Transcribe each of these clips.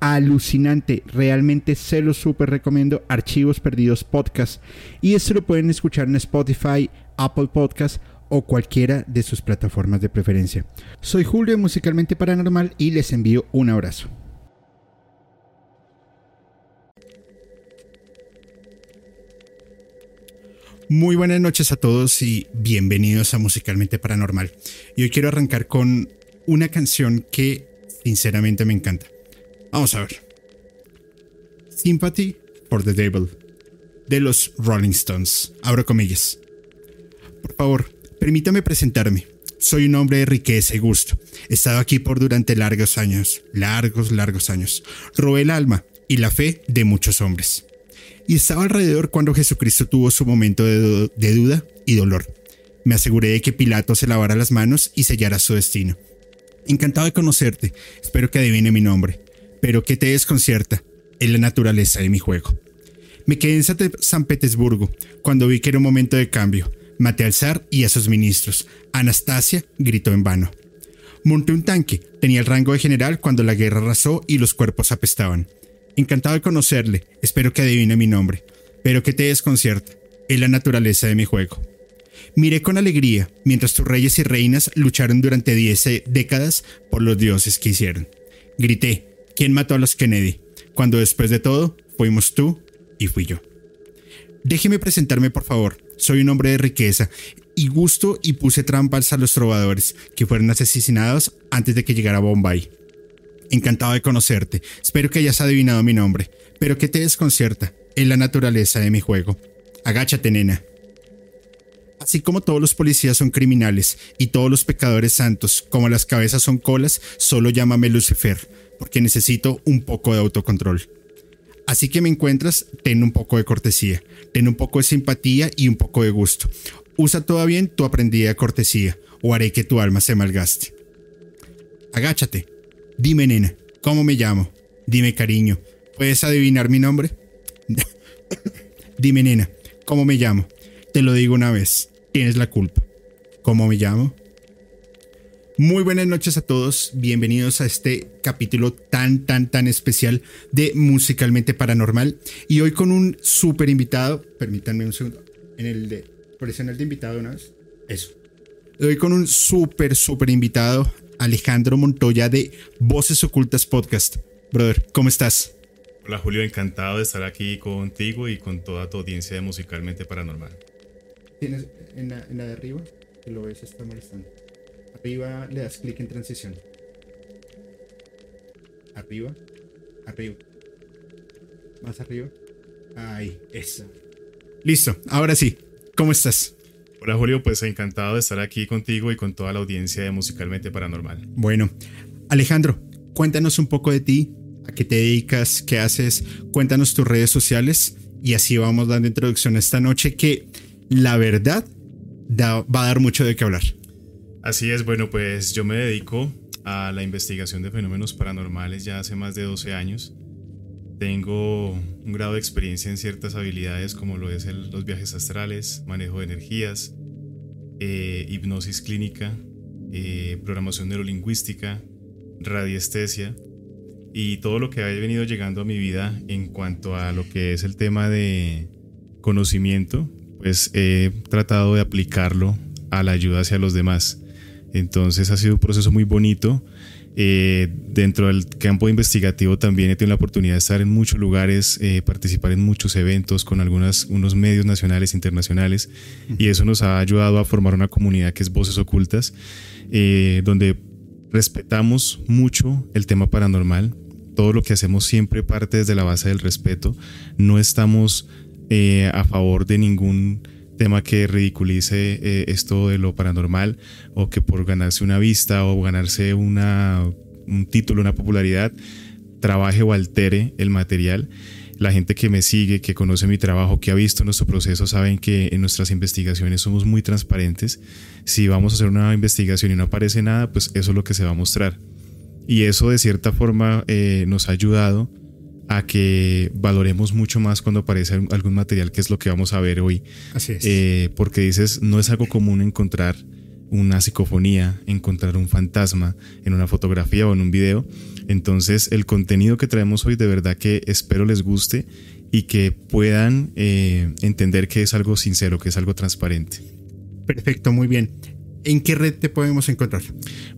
alucinante. Realmente se lo súper recomiendo. Archivos Perdidos Podcast. Y esto lo pueden escuchar en Spotify, Apple Podcast o cualquiera de sus plataformas de preferencia. Soy Julio Musicalmente Paranormal y les envío un abrazo. Muy buenas noches a todos y bienvenidos a Musicalmente Paranormal. Y hoy quiero arrancar con una canción que sinceramente me encanta. Vamos a ver. Sympathy for the Devil de los Rolling Stones. Abro comillas. Por favor, permítame presentarme. Soy un hombre de riqueza y gusto. He estado aquí por durante largos años, largos, largos años. Robé el alma y la fe de muchos hombres. Y estaba alrededor cuando Jesucristo tuvo su momento de, de duda y dolor. Me aseguré de que Pilato se lavara las manos y sellara su destino. Encantado de conocerte. Espero que adivine mi nombre pero que te desconcierta es la naturaleza de mi juego. Me quedé en San Petersburgo cuando vi que era un momento de cambio. Maté al zar y a sus ministros. Anastasia gritó en vano. Monté un tanque, tenía el rango de general cuando la guerra arrasó y los cuerpos apestaban. Encantado de conocerle, espero que adivine mi nombre, pero que te desconcierta, es la naturaleza de mi juego. Miré con alegría mientras tus reyes y reinas lucharon durante diez décadas por los dioses que hicieron. Grité, ¿Quién mató a los Kennedy? Cuando después de todo, fuimos tú y fui yo. Déjeme presentarme, por favor. Soy un hombre de riqueza y gusto y puse trampas a los trovadores que fueron asesinados antes de que llegara Bombay. Encantado de conocerte. Espero que hayas adivinado mi nombre. Pero ¿qué te desconcierta? Es la naturaleza de mi juego. Agáchate, nena. Así como todos los policías son criminales y todos los pecadores santos, como las cabezas son colas, solo llámame Lucifer porque necesito un poco de autocontrol. Así que me encuentras, ten un poco de cortesía, ten un poco de simpatía y un poco de gusto. Usa toda bien tu aprendida cortesía, o haré que tu alma se malgaste. Agáchate. Dime, nena, ¿cómo me llamo? Dime, cariño, ¿puedes adivinar mi nombre? Dime, nena, ¿cómo me llamo? Te lo digo una vez, tienes la culpa. ¿Cómo me llamo? Muy buenas noches a todos, bienvenidos a este capítulo tan, tan, tan especial de Musicalmente Paranormal. Y hoy con un súper invitado, permítanme un segundo, en el de, presiona el de invitado una vez, eso. Hoy con un súper, súper invitado, Alejandro Montoya de Voces Ocultas Podcast. Brother, ¿cómo estás? Hola Julio, encantado de estar aquí contigo y con toda tu audiencia de Musicalmente Paranormal. ¿Tienes en la, de arriba? Que lo ves, está molestando. Arriba le das clic en transición. Arriba. Arriba. Más arriba. Ahí, eso. Listo, ahora sí. ¿Cómo estás? Hola Julio, pues encantado de estar aquí contigo y con toda la audiencia de Musicalmente Paranormal. Bueno, Alejandro, cuéntanos un poco de ti, a qué te dedicas, qué haces, cuéntanos tus redes sociales y así vamos dando introducción a esta noche que la verdad va a dar mucho de qué hablar. Así es, bueno, pues yo me dedico a la investigación de fenómenos paranormales ya hace más de 12 años. Tengo un grado de experiencia en ciertas habilidades como lo es los viajes astrales, manejo de energías, eh, hipnosis clínica, eh, programación neurolingüística, radiestesia y todo lo que ha venido llegando a mi vida en cuanto a lo que es el tema de conocimiento, pues he tratado de aplicarlo a la ayuda hacia los demás. Entonces ha sido un proceso muy bonito. Eh, dentro del campo investigativo también he tenido la oportunidad de estar en muchos lugares, eh, participar en muchos eventos con algunos unos medios nacionales internacionales y eso nos ha ayudado a formar una comunidad que es Voces Ocultas, eh, donde respetamos mucho el tema paranormal. Todo lo que hacemos siempre parte desde la base del respeto. No estamos a favor de ningún tema que ridiculice eh, esto de lo paranormal o que por ganarse una vista o ganarse una, un título, una popularidad, trabaje o altere el material. La gente que me sigue, que conoce mi trabajo, que ha visto nuestro proceso, saben que en nuestras investigaciones somos muy transparentes. Si vamos a hacer una investigación y no aparece nada, pues eso es lo que se va a mostrar. Y eso de cierta forma eh, nos ha ayudado a que valoremos mucho más cuando aparece algún material, que es lo que vamos a ver hoy. Así es. Eh, porque dices, no es algo común encontrar una psicofonía, encontrar un fantasma en una fotografía o en un video. Entonces el contenido que traemos hoy de verdad que espero les guste y que puedan eh, entender que es algo sincero, que es algo transparente. Perfecto, muy bien. ¿En qué red te podemos encontrar?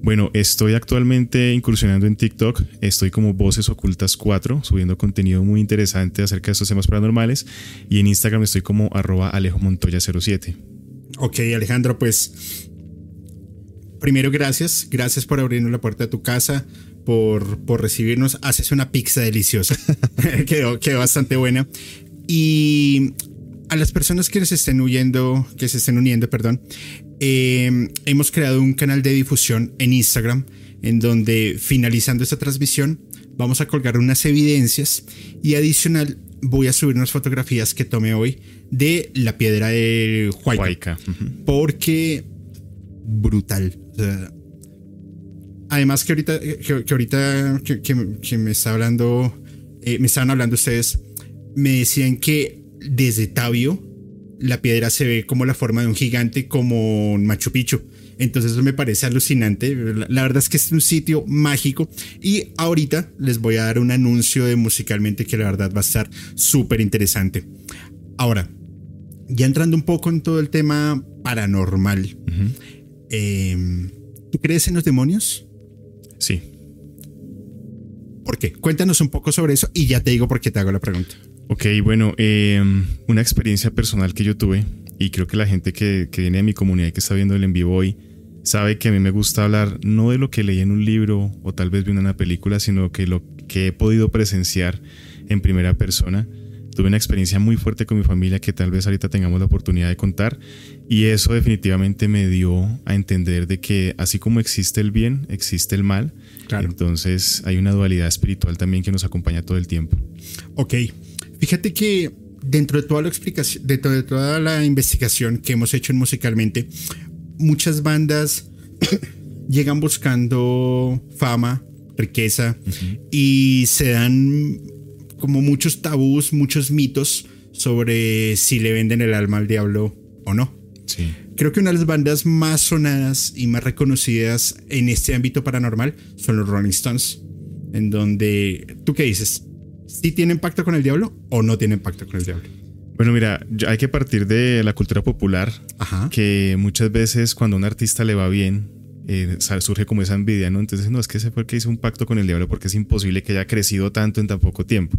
Bueno, estoy actualmente incursionando en TikTok. Estoy como Voces Ocultas 4, subiendo contenido muy interesante acerca de estos temas paranormales. Y en Instagram estoy como arroba Alejo Montoya 07. Ok, Alejandro, pues primero gracias. Gracias por abrirnos la puerta de tu casa, por, por recibirnos. Haces una pizza deliciosa. quedó, quedó bastante buena. Y a las personas que se estén huyendo, que se estén uniendo, perdón, eh, hemos creado un canal de difusión en Instagram en donde finalizando esta transmisión vamos a colgar unas evidencias y adicional voy a subir unas fotografías que tomé hoy de la piedra de Huayca. Porque brutal. además que ahorita que, ahorita que, me está hablando eh, me estaban hablando ustedes me decían que desde Tabio la piedra se ve como la forma de un gigante, como un Machu Picchu. Entonces eso me parece alucinante. La verdad es que es un sitio mágico. Y ahorita les voy a dar un anuncio de musicalmente que la verdad va a estar súper interesante. Ahora, ya entrando un poco en todo el tema paranormal. Em, ¿Tú crees en los demonios? Sí. ¿Por qué? Cuéntanos un poco sobre eso y ya te digo por qué te hago la pregunta. Ok, bueno, em, una experiencia personal que yo tuve, y creo que la gente que, que, viene de mi comunidad y que está viendo el en vivo hoy, sabe que a mí me gusta hablar no de lo que leí en un libro o tal vez vi en una película, sino que lo que he podido presenciar en primera persona. Tuve una experiencia muy fuerte con mi familia que tal vez ahorita tengamos la oportunidad de contar y eso definitivamente me dio a entender de que así como existe el bien, existe el mal. Entonces hay una dualidad espiritual también que nos acompaña todo el tiempo. Ok, Fíjate que dentro de toda la explicación, dentro de toda la investigación que hemos hecho en musicalmente, muchas bandas llegan buscando fama, riqueza y se dan como muchos tabús, muchos mitos sobre si le venden el alma al diablo o no. Sí. Creo que una de las bandas más sonadas y más reconocidas en este ámbito paranormal son los Rolling Stones, en donde, ¿tú qué dices? Si tiene pacto con el diablo o no tiene pacto con el diablo? Bueno, mira, hay que partir de la cultura popular, que muchas veces cuando a un artista le va bien, eh, surge como esa envidia, ¿no? Entonces, no, es que ese fue el que hizo un pacto con el diablo porque es imposible que haya crecido tanto en tan poco tiempo.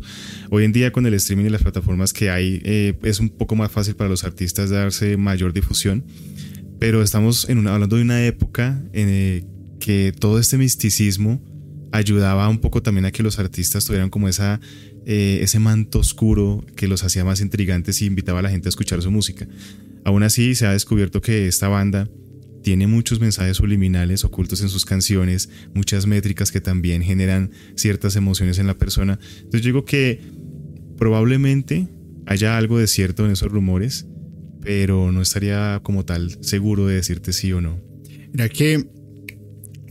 Hoy en día con el streaming y las plataformas que hay, eh, es un poco más fácil para los artistas darse mayor difusión, pero estamos en una, hablando de una época en eh, que todo este misticismo ayudaba un poco también a que los artistas tuvieran como esa, eh, ese manto oscuro que los hacía más intrigantes y invitaba a la gente a escuchar su música. Aún así, se ha descubierto que esta banda tiene muchos mensajes subliminales ocultos en sus canciones, muchas métricas que también generan ciertas emociones en la persona. Entonces yo digo que probablemente haya algo de cierto en esos rumores, pero no estaría como tal seguro de decirte sí o no. Mira que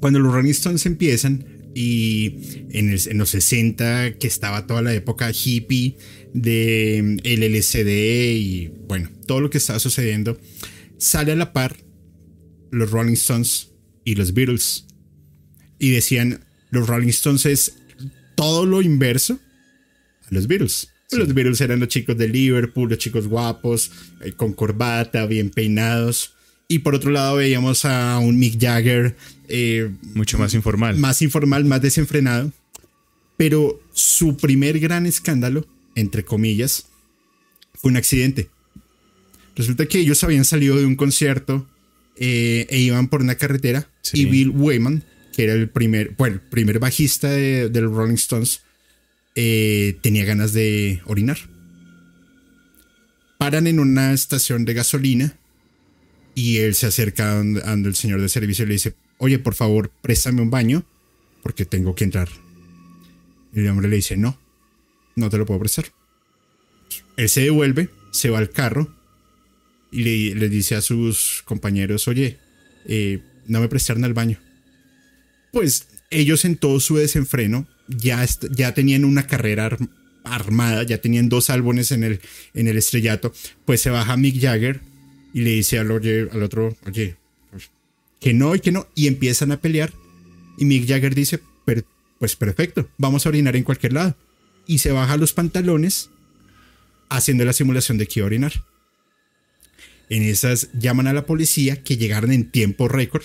cuando los Rolling Stones empiezan, y en, los 60 que estaba toda la época hippie de mm, el LCD y bueno, todo lo que estaba sucediendo, sale a la par los Rolling Stones y los Beatles. Y decían, los Rolling Stones es todo lo inverso a los Beatles. Los Beatles eran los chicos de Liverpool, los chicos guapos, eh, con corbata, bien peinados. Y por otro lado veíamos a un Mick Jagger. Eh, Mucho más informal. Más informal, más desenfrenado. Pero su primer gran escándalo, entre comillas, fue un accidente. Resulta que ellos habían salido de un concierto eh, e iban por una carretera y Bill Wayman, que era el primer, bueno, el primer bajista de, los Rolling Stones, eh, tenía ganas de orinar. Paran en una estación de gasolina y él se acerca ando el señor de servicio y le dice, oye, por favor, préstame un baño porque tengo que entrar. Y el hombre le dice, no, no te lo puedo prestar. Él se devuelve, se va al carro y le, le dice a sus compañeros, oye, eh, no me prestaron al baño. Pues ellos en todo su desenfreno ya, ya tenían una carrera armada, ya tenían dos álbumes en el, en el estrellato, pues se baja Mick Jagger y le dice al, otro, oye, que no y que no, y empiezan a pelear. Y Mick Jagger dice, pues perfecto, vamos a orinar en cualquier lado. Y se baja los pantalones haciendo la simulación de que iba a orinar. En esas llaman a la policía que llegaron en tiempo récord.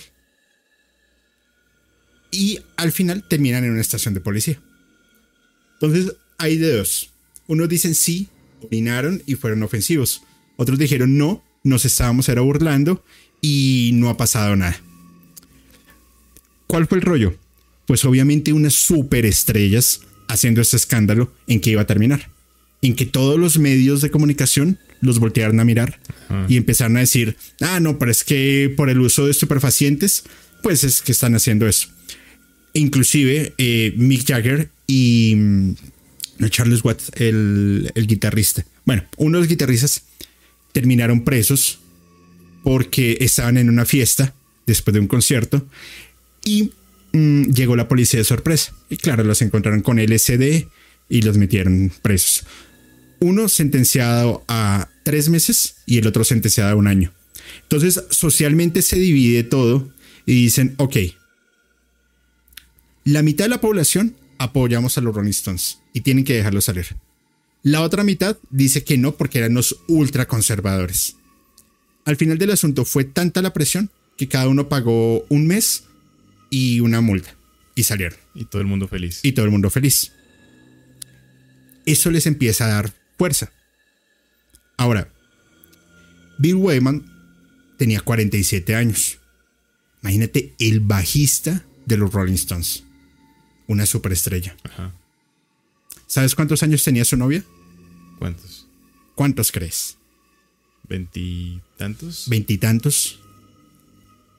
Y al final terminan en una estación de policía. Entonces hay de dos. Unos dicen sí, orinaron y fueron ofensivos. Otros dijeron no, nos estábamos era burlando y no ha pasado nada. ¿Cuál fue el rollo? Pues obviamente unas superestrellas haciendo este escándalo en que iba a terminar. En que todos los medios de comunicación los voltearon a mirar y empezaron a decir, ah, no, pero es que por el uso de estupefacientes, pues es que están haciendo eso. Inclusive eh, Mick Jagger y mm, Charles Watts, el, el guitarrista. Bueno, uno de los guitarristas terminaron presos porque estaban en una fiesta después de un concierto y mm, llegó la policía de sorpresa. Y claro, los encontraron con LSD y los metieron presos. Uno sentenciado a tres meses y el otro sentenciado a un año. Entonces, socialmente se divide todo y dicen, ok, la mitad de la población apoyamos a los Rolling Stones y tienen que dejarlos salir. La otra mitad dice que no porque eran los ultraconservadores. Al final del asunto fue tanta la presión que cada uno pagó un mes y una multa y salieron. Y todo el mundo feliz. Y todo el mundo feliz. Eso les empieza a dar fuerza. Ahora, Bill Wyman tenía 47 años. Imagínate el bajista de los Rolling Stones. Una superestrella. Ajá. ¿Sabes cuántos años tenía su novia? ¿Cuántos? ¿Cuántos crees? ¿Veintitantos? ¿Veintitantos?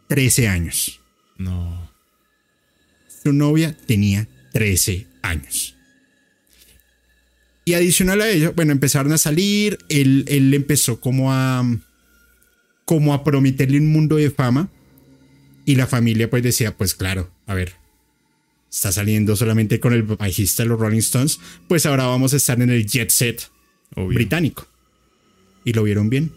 Trece años. No. Su novia tenía trece años. Y adicional a ello, bueno, empezaron a salir, él, él empezó como a, como a prometerle un mundo de fama. Y la familia pues decía, pues claro, a ver, está saliendo solamente con el bajista de los Rolling Stones, pues ahora vamos a estar en el jet set británico. Y lo vieron bien.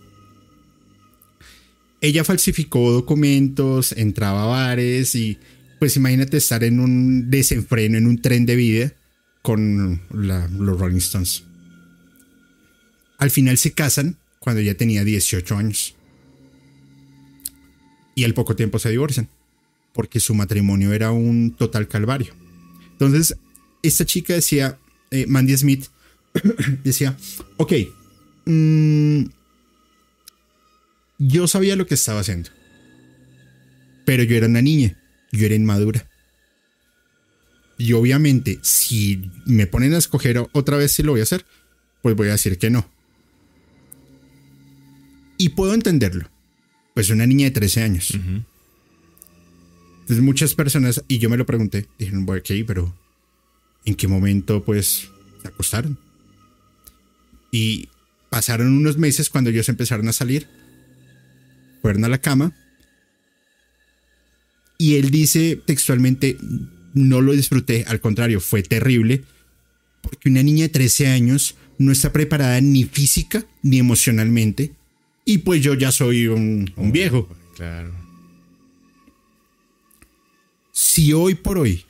Ella falsificó documentos, entraba a bares y pues imagínate estar en un desenfreno, en un tren de vida con los Rolling Stones. Al final se casan cuando ella tenía 18 años. Y al poco tiempo se divorcian porque su matrimonio era un total calvario. Entonces, esta chica decía, eh, Mandy Smith, decía, ok, mm, yo sabía lo que estaba haciendo, pero yo era una niña, yo era inmadura. Y obviamente, si me ponen a escoger otra vez si lo voy a hacer, pues voy a decir que no. Y puedo entenderlo. Pues una niña de 13 años. Entonces muchas personas, y yo me lo pregunté, dijeron, ok, pero ¿en qué momento pues se acostaron? Y pasaron unos meses cuando ellos empezaron a salir, fueron a la cama, y él dice textualmente, no lo disfruté, al contrario, fue terrible, porque una niña de 13 años no está preparada ni física ni emocionalmente, y pues yo ya soy un, un viejo. Claro. Si hoy por hoy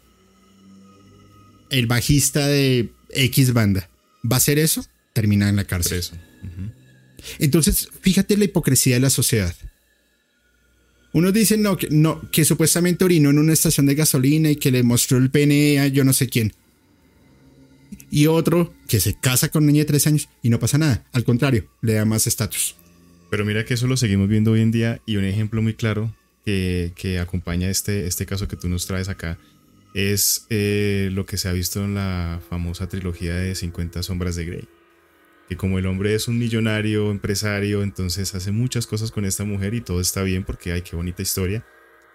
el bajista de X banda va a hacer eso, termina en la cárcel. Entonces, fíjate la hipocresía de la sociedad. Uno dice no que, no, que supuestamente orinó en una estación de gasolina y que le mostró el pene a yo no sé quién. Y otro que se casa con niña de tres años y no pasa nada. Al contrario, le da más estatus. Pero mira que eso lo seguimos viendo hoy en día y un ejemplo muy claro que, acompaña este, este caso que tú nos traes acá es eh, lo que se ha visto en la famosa trilogía de 50 sombras de Grey. Que como el hombre es un millonario, empresario, entonces hace muchas cosas con esta mujer y todo está bien porque, ay, qué bonita historia.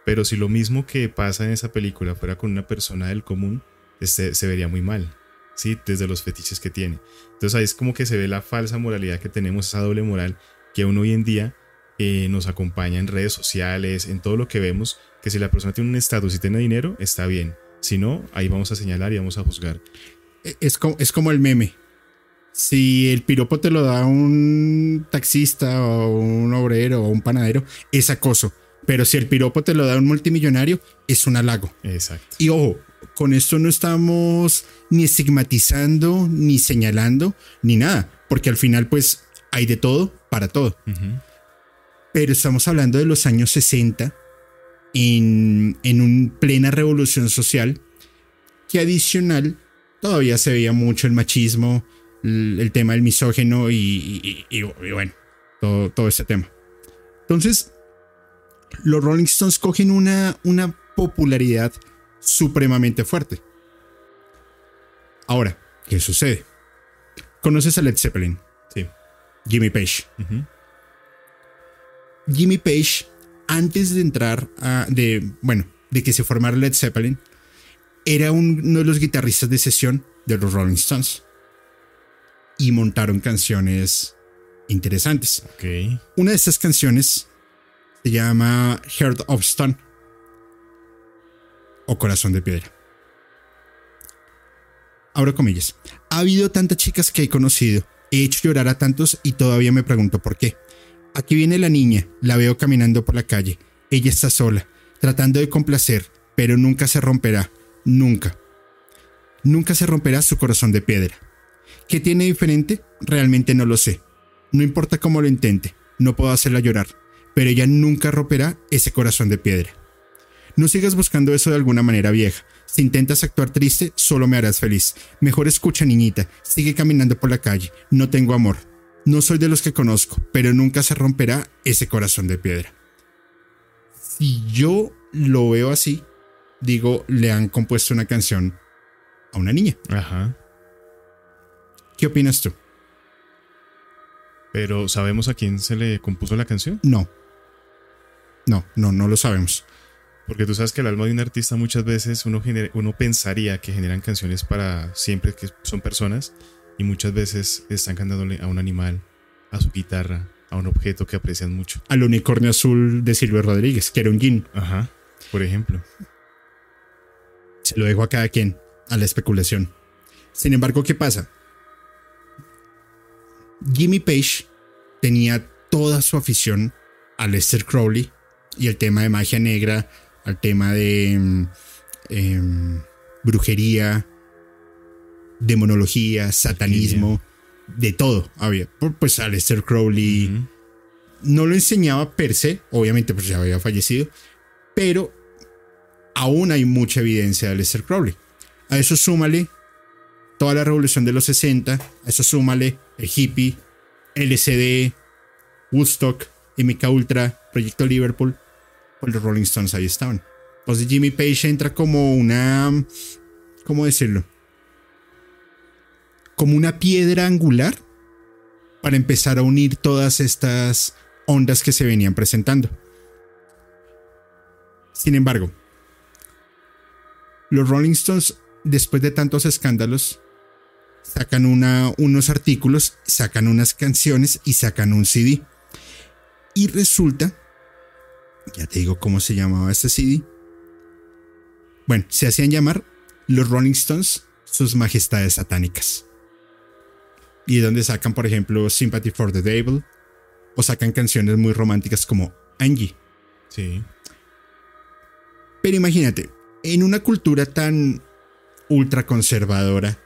Pero si lo mismo que pasa en esa película fuera con una persona del común, este, se vería muy mal. ¿sí? Desde los fetiches que tiene. Entonces ahí es como que se ve la falsa moralidad que tenemos, esa doble moral que aún hoy en día eh, nos acompaña en redes sociales, en todo lo que vemos, que si la persona tiene un estatus y tiene dinero, está bien. Si no, ahí vamos a señalar y vamos a juzgar. E, es como, es como el meme. Si el piropo te lo da un taxista o un obrero o un panadero, es acoso. Pero si el piropo te lo da un multimillonario, es un halago. Exacto. Y ojo, con esto no estamos ni estigmatizando, ni señalando, ni nada. Porque al final, pues, hay de todo para todo. Pero estamos hablando de los años 60, en, en una plena revolución social, que adicional todavía se veía mucho el machismo, el, tema del misógeno y, bueno, todo, todo este tema. Entonces, los Rolling Stones cogen una, una popularidad supremamente fuerte. Ahora, ¿qué sucede? ¿Conoces a Led Zeppelin? Sí. Jimmy Page. Jimmy Page, antes de entrar a. de. bueno, de que se formara Led Zeppelin, era uno de los guitarristas de sesión de los Rolling Stones y montaron canciones interesantes. Una de estas canciones se llama Heart of Stone o Corazón de Piedra. Abro comillas. Ha habido tantas chicas que he conocido, he hecho llorar a tantos y todavía me pregunto por qué. Aquí viene la niña, la veo caminando por la calle. Ella está sola, tratando de complacer, pero nunca se romperá, nunca. Nunca se romperá su corazón de piedra. ¿Qué tiene diferente? Realmente no lo sé. No importa cómo lo intente, no puedo hacerla llorar, pero ella nunca romperá ese corazón de piedra. No sigas buscando eso de alguna manera vieja. Si intentas actuar triste, solo me harás feliz. Mejor escucha, niñita, sigue caminando por la calle. No tengo amor. No soy de los que conozco, pero nunca se romperá ese corazón de piedra. Si yo lo veo así, digo, le han compuesto una canción a una niña. Ajá. ¿Qué opinas tú? Pero ¿sabemos a quién se le compuso la canción? No. No, no, no lo sabemos. Porque tú sabes que el alma de un artista muchas veces uno, uno pensaría que generan canciones para siempre que son personas y muchas veces están cantándole a un animal, a su guitarra, a un objeto que aprecian mucho. Al unicornio azul de Silvio Rodríguez, que era un gin. Ajá, por ejemplo. Se lo dejo a cada quien, a la especulación. Sin embargo, ¿qué pasa? Jimmy Page tenía toda su afición a Lester Crowley y el tema de magia negra, al tema de em, em, brujería, demonología, satanismo, de todo había. Pues Lester Crowley no lo enseñaba per se, obviamente pues ya había fallecido, pero aún hay mucha evidencia de Lester Crowley. A eso súmale toda la revolución de los 60, a eso súmale el hippie, LCD, Woodstock, MK Ultra, Proyecto Liverpool, pues los Rolling Stones ahí estaban. Pues Jimmy Page entra como una, ¿cómo decirlo? Como una piedra angular para empezar a unir todas estas ondas que se venían presentando. Sin embargo, los Rolling Stones, después de tantos escándalos, sacan una, unos artículos, sacan unas canciones y sacan un CD. Y resulta, ya te digo cómo se llamaba este CD. Bueno, se hacían llamar los Rolling Stones sus majestades satánicas. Y de donde sacan, por ejemplo, Sympathy for the Devil, o sacan canciones muy románticas como Angie. Sí. Pero imagínate, en una cultura tan ultra conservadora,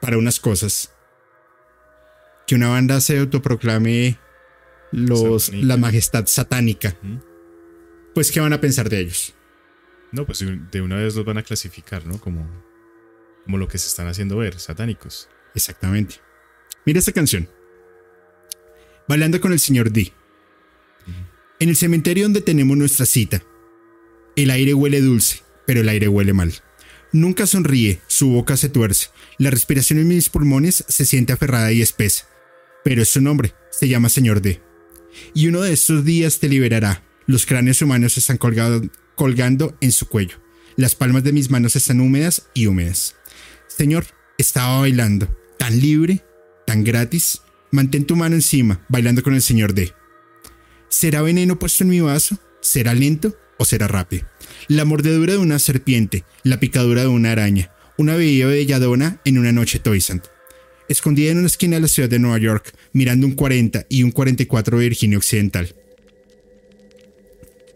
para unas cosas. Que una banda se autoproclame los, la majestad satánica. Pues, ¿qué van a pensar de ellos? No, pues de una vez los van a clasificar, ¿no? Como, como lo que se están haciendo ver, satánicos. Exactamente. Mira esta canción. Bailando con el señor D. En el cementerio donde tenemos nuestra cita, el aire huele dulce, pero el aire huele mal. Nunca sonríe, su boca se tuerce, la respiración en mis pulmones se siente aferrada y espesa. Pero es su nombre, se llama Señor D. Y uno de estos días te liberará. Los cráneos humanos están colgando en su cuello. Las palmas de mis manos están húmedas y húmedas. Señor, Estaba bailando, tan libre, tan gratis. Mantén tu mano encima, bailando con el señor D. ¿Será veneno puesto en mi vaso? ¿Será lento o será rápido? La mordedura de una serpiente, la picadura de una araña, una bebida belladona en una noche toisant. Escondida en una esquina de la ciudad de Nueva York, mirando un 40 y un 44 de Virginia Occidental.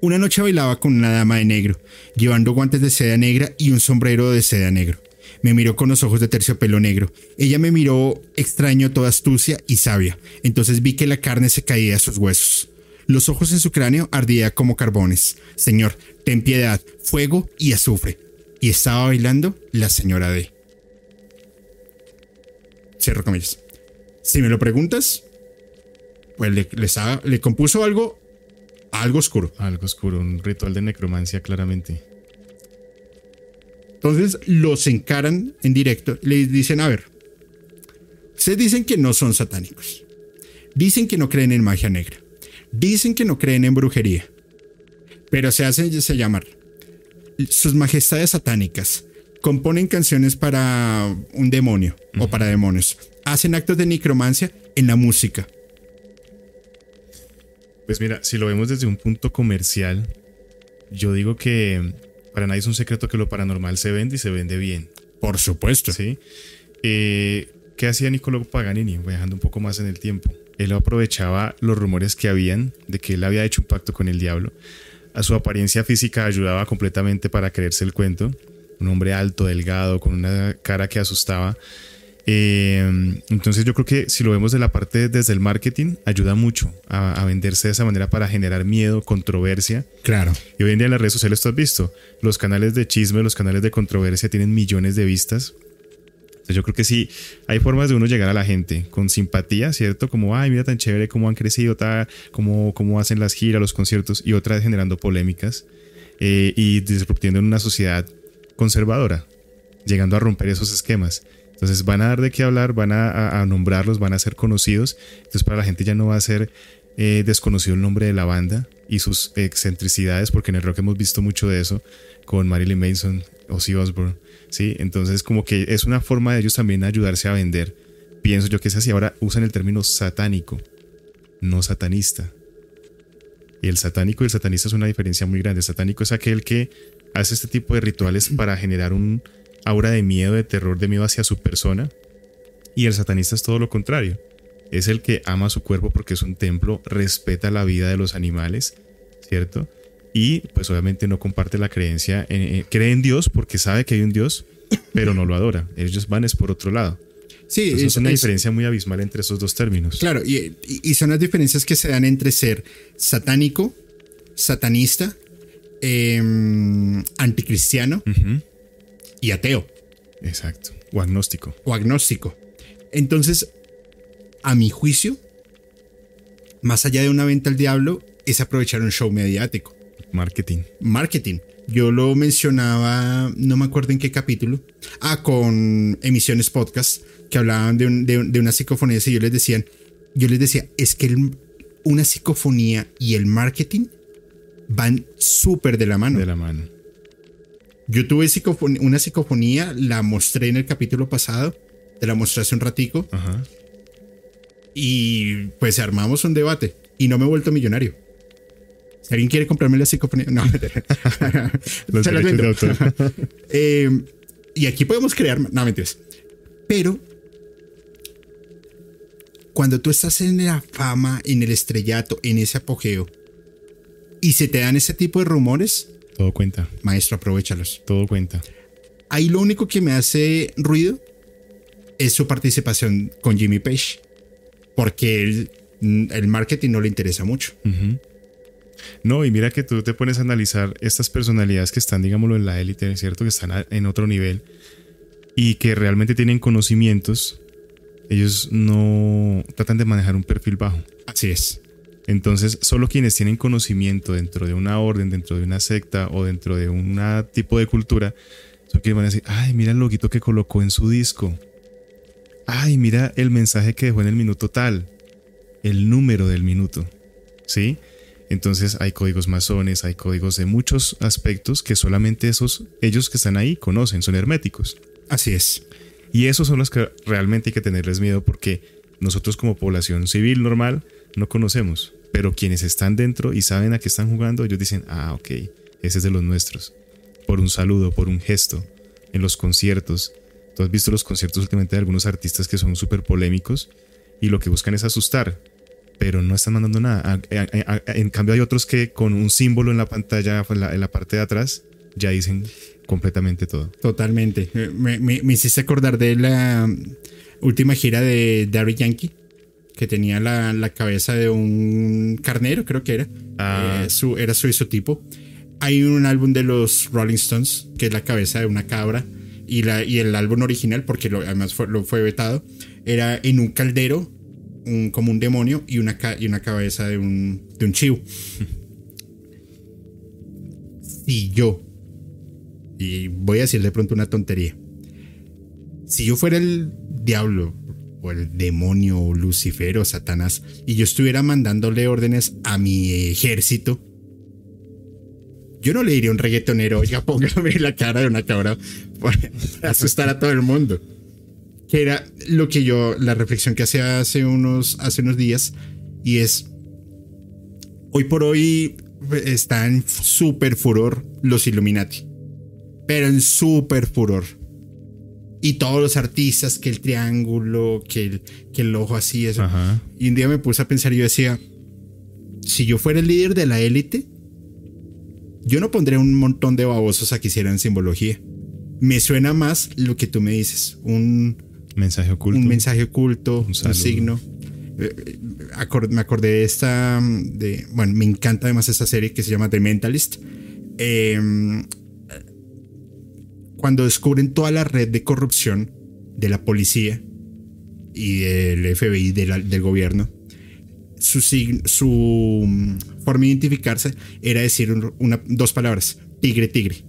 Una noche bailaba con una dama de negro, llevando guantes de seda negra y un sombrero de seda negro. Me miró con los ojos de terciopelo negro. Ella me miró extraño, toda astucia y sabia. Entonces vi que la carne se caía de sus huesos. Los ojos en su cráneo ardían como carbones. Señor, ten piedad, fuego y azufre. Y estaba bailando la señora D. Cierro comillas. Si me lo preguntas, pues le, le compuso algo algo oscuro. Algo oscuro, un ritual de necromancia claramente. Entonces los encaran en directo, les dicen, a ver, ustedes dicen que no son satánicos, dicen que no creen en magia negra, dicen que no creen en brujería, pero se hacen se llamar sus majestades satánicas, componen canciones para un demonio o para demonios, hacen actos de necromancia en la música, pues mira, si lo vemos desde un punto comercial, yo digo que para nadie es un secreto que lo paranormal se vende y se vende bien. Por supuesto. Sí. Eh, ¿Qué hacía Niccolo Paganini? Viajando un poco más en el tiempo. Él aprovechaba los rumores que habían de que él había hecho un pacto con el diablo. A su apariencia física ayudaba completamente para creerse el cuento. Un hombre alto, delgado, con una cara que asustaba. Eh, entonces yo creo que si lo vemos de la parte desde el marketing, ayuda mucho a, venderse de esa manera para generar miedo, controversia. Claro. Y hoy en día en las redes sociales tú has visto, los canales de chisme, los canales de controversia tienen millones de vistas. Yo creo que sí, hay formas de uno llegar a la gente con simpatía, ¿cierto? Como, ay, mira tan chévere cómo han crecido, tal, cómo, cómo hacen las giras, los conciertos, y otra vez generando polémicas eh, y disruptiendo en una sociedad conservadora, llegando a romper esos esquemas. Entonces van a dar de qué hablar, van a, nombrarlos, van a ser conocidos. Entonces para la gente ya no va a ser eh, desconocido el nombre de la banda y sus excentricidades, porque en el rock hemos visto mucho de eso con Marilyn Manson, Ozzy Osbourne. ¿Sí? Entonces como que es una forma de ellos también ayudarse a vender. Pienso yo que es así. Ahora usan el término satánico, no satanista. Y el satánico y el satanista es una diferencia muy grande. El satánico es aquel que hace este tipo de rituales para generar un aura de miedo, de terror, de miedo hacia su persona. Y el satanista es todo lo contrario. Es el que ama su cuerpo porque es un templo, respeta la vida de los animales, ¿cierto? Y pues obviamente no comparte la creencia, cree en Dios porque sabe que hay un Dios, pero no lo adora. Ellos van es por otro lado. Sí, es una diferencia muy abismal entre esos dos términos. Claro, y, son las diferencias que se dan entre ser satánico, satanista, em, anticristiano, y ateo. Exacto. O agnóstico. O agnóstico. Entonces, a mi juicio, más allá de una venta al diablo, es aprovechar un show mediático. Marketing. Marketing. Yo lo mencionaba, no me acuerdo en qué capítulo. Ah, con emisiones podcast que hablaban de, de, una psicofonía y yo les decían, yo les decía, es que una psicofonía y el marketing van súper de la mano. De la mano. Yo tuve una psicofonía, la mostré en el capítulo pasado, te la mostré hace un ratico. Y pues armamos un debate y no me he vuelto millonario. Si alguien quiere comprarme la psicofonía, no. Los eh, y aquí podemos crear, no mentiras. Pero cuando tú estás en la fama, en el estrellato, en ese apogeo, y se te dan ese tipo de rumores, todo cuenta. Maestro, aprovechalos. Todo cuenta. Ahí lo único que me hace ruido es su participación con Jimmy Page. Porque el, marketing no le interesa mucho. No, y mira que tú te pones a analizar estas personalidades que están, digámoslo, en la élite, ¿cierto? Que están en otro nivel y que realmente tienen conocimientos. Ellos no tratan de manejar un perfil bajo. Así es. Entonces, solo quienes tienen conocimiento dentro de una orden, dentro de una secta o dentro de un tipo de cultura, son quienes van a decir, ay, mira el loguito que colocó en su disco. Ay, mira el mensaje que dejó en el minuto tal. El número del minuto. ¿Sí? Entonces hay códigos masones, hay códigos de muchos aspectos que solamente esos, ellos que están ahí conocen, son herméticos. Así es. Y esos son los que realmente hay que tenerles miedo porque nosotros como población civil normal no conocemos. Pero quienes están dentro y saben a qué están jugando, ellos dicen, ah, ok, ese es de los nuestros. Por un saludo, por un gesto, en los conciertos. Tú has visto los conciertos últimamente de algunos artistas que son súper polémicos y lo que buscan es asustar, pero no están mandando nada. En cambio hay otros que con un símbolo en la pantalla, en la, parte de atrás, ya dicen completamente todo. Totalmente. Me, me, hiciste acordar de la última gira de Daddy Yankee, que tenía la, cabeza de un carnero, creo que era. Ah. Eh, su, era su isotipo. Hay un álbum de los Rolling Stones, que es la cabeza de una cabra, y, la, y el álbum original, porque además fue, lo fue vetado, era en un caldero, como un demonio, y una, y una cabeza de un, de un chivo. si yo, y voy a decir de pronto una tontería, si yo fuera el diablo, o el demonio, o Lucifer, o Satanás, y yo estuviera mandándole órdenes a mi ejército, yo no le diría un reggaetonero, oiga, póngame la cara de una cabra para asustar a todo el mundo. Que era lo que yo, la reflexión que hacía hace unos, hace unos días, y es, hoy por hoy están en súper furor los Illuminati, pero en súper furor. Y todos los artistas, que el triángulo, que el, que el ojo así, eso. Y un día me puse a pensar y yo decía, si yo fuera el líder de la élite, yo no pondría un montón de babosos a que hicieran simbología. Me suena más lo que tú me dices, un mensaje oculto. Un mensaje oculto, un, signo. Eh, me acordé de esta, de, bueno, me encanta además esta serie que se llama The Mentalist. Em, cuando descubren toda la red de corrupción de la policía y del FBI, del gobierno, su, su forma de identificarse era decir una, dos palabras, tigre, tigre.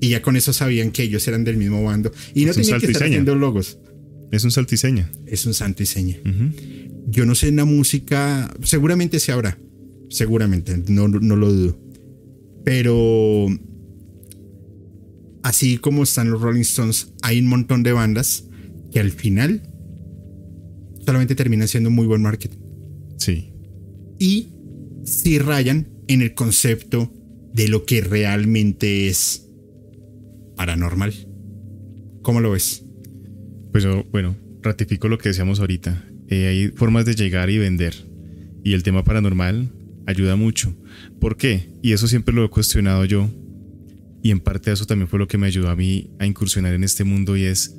Y ya con eso sabían que ellos eran del mismo bando. Y no tenían que estar haciendo logos. Es un saltiseña. Es un saltiseña. Yo no sé en la música, seguramente se habrá. Seguramente, no, no lo dudo. Pero así como están los Rolling Stones, hay un montón de bandas que al final solamente terminan siendo muy buen marketing. Sí. Y si rayan en el concepto de lo que realmente es paranormal. ¿Cómo lo ves? Pues bueno, ratifico lo que decíamos ahorita. Eh, hay formas de llegar y vender. Y el tema paranormal ayuda mucho. ¿Por qué? Y eso siempre lo he cuestionado yo. Y en parte eso también fue lo que me ayudó a mí a incursionar en este mundo y es,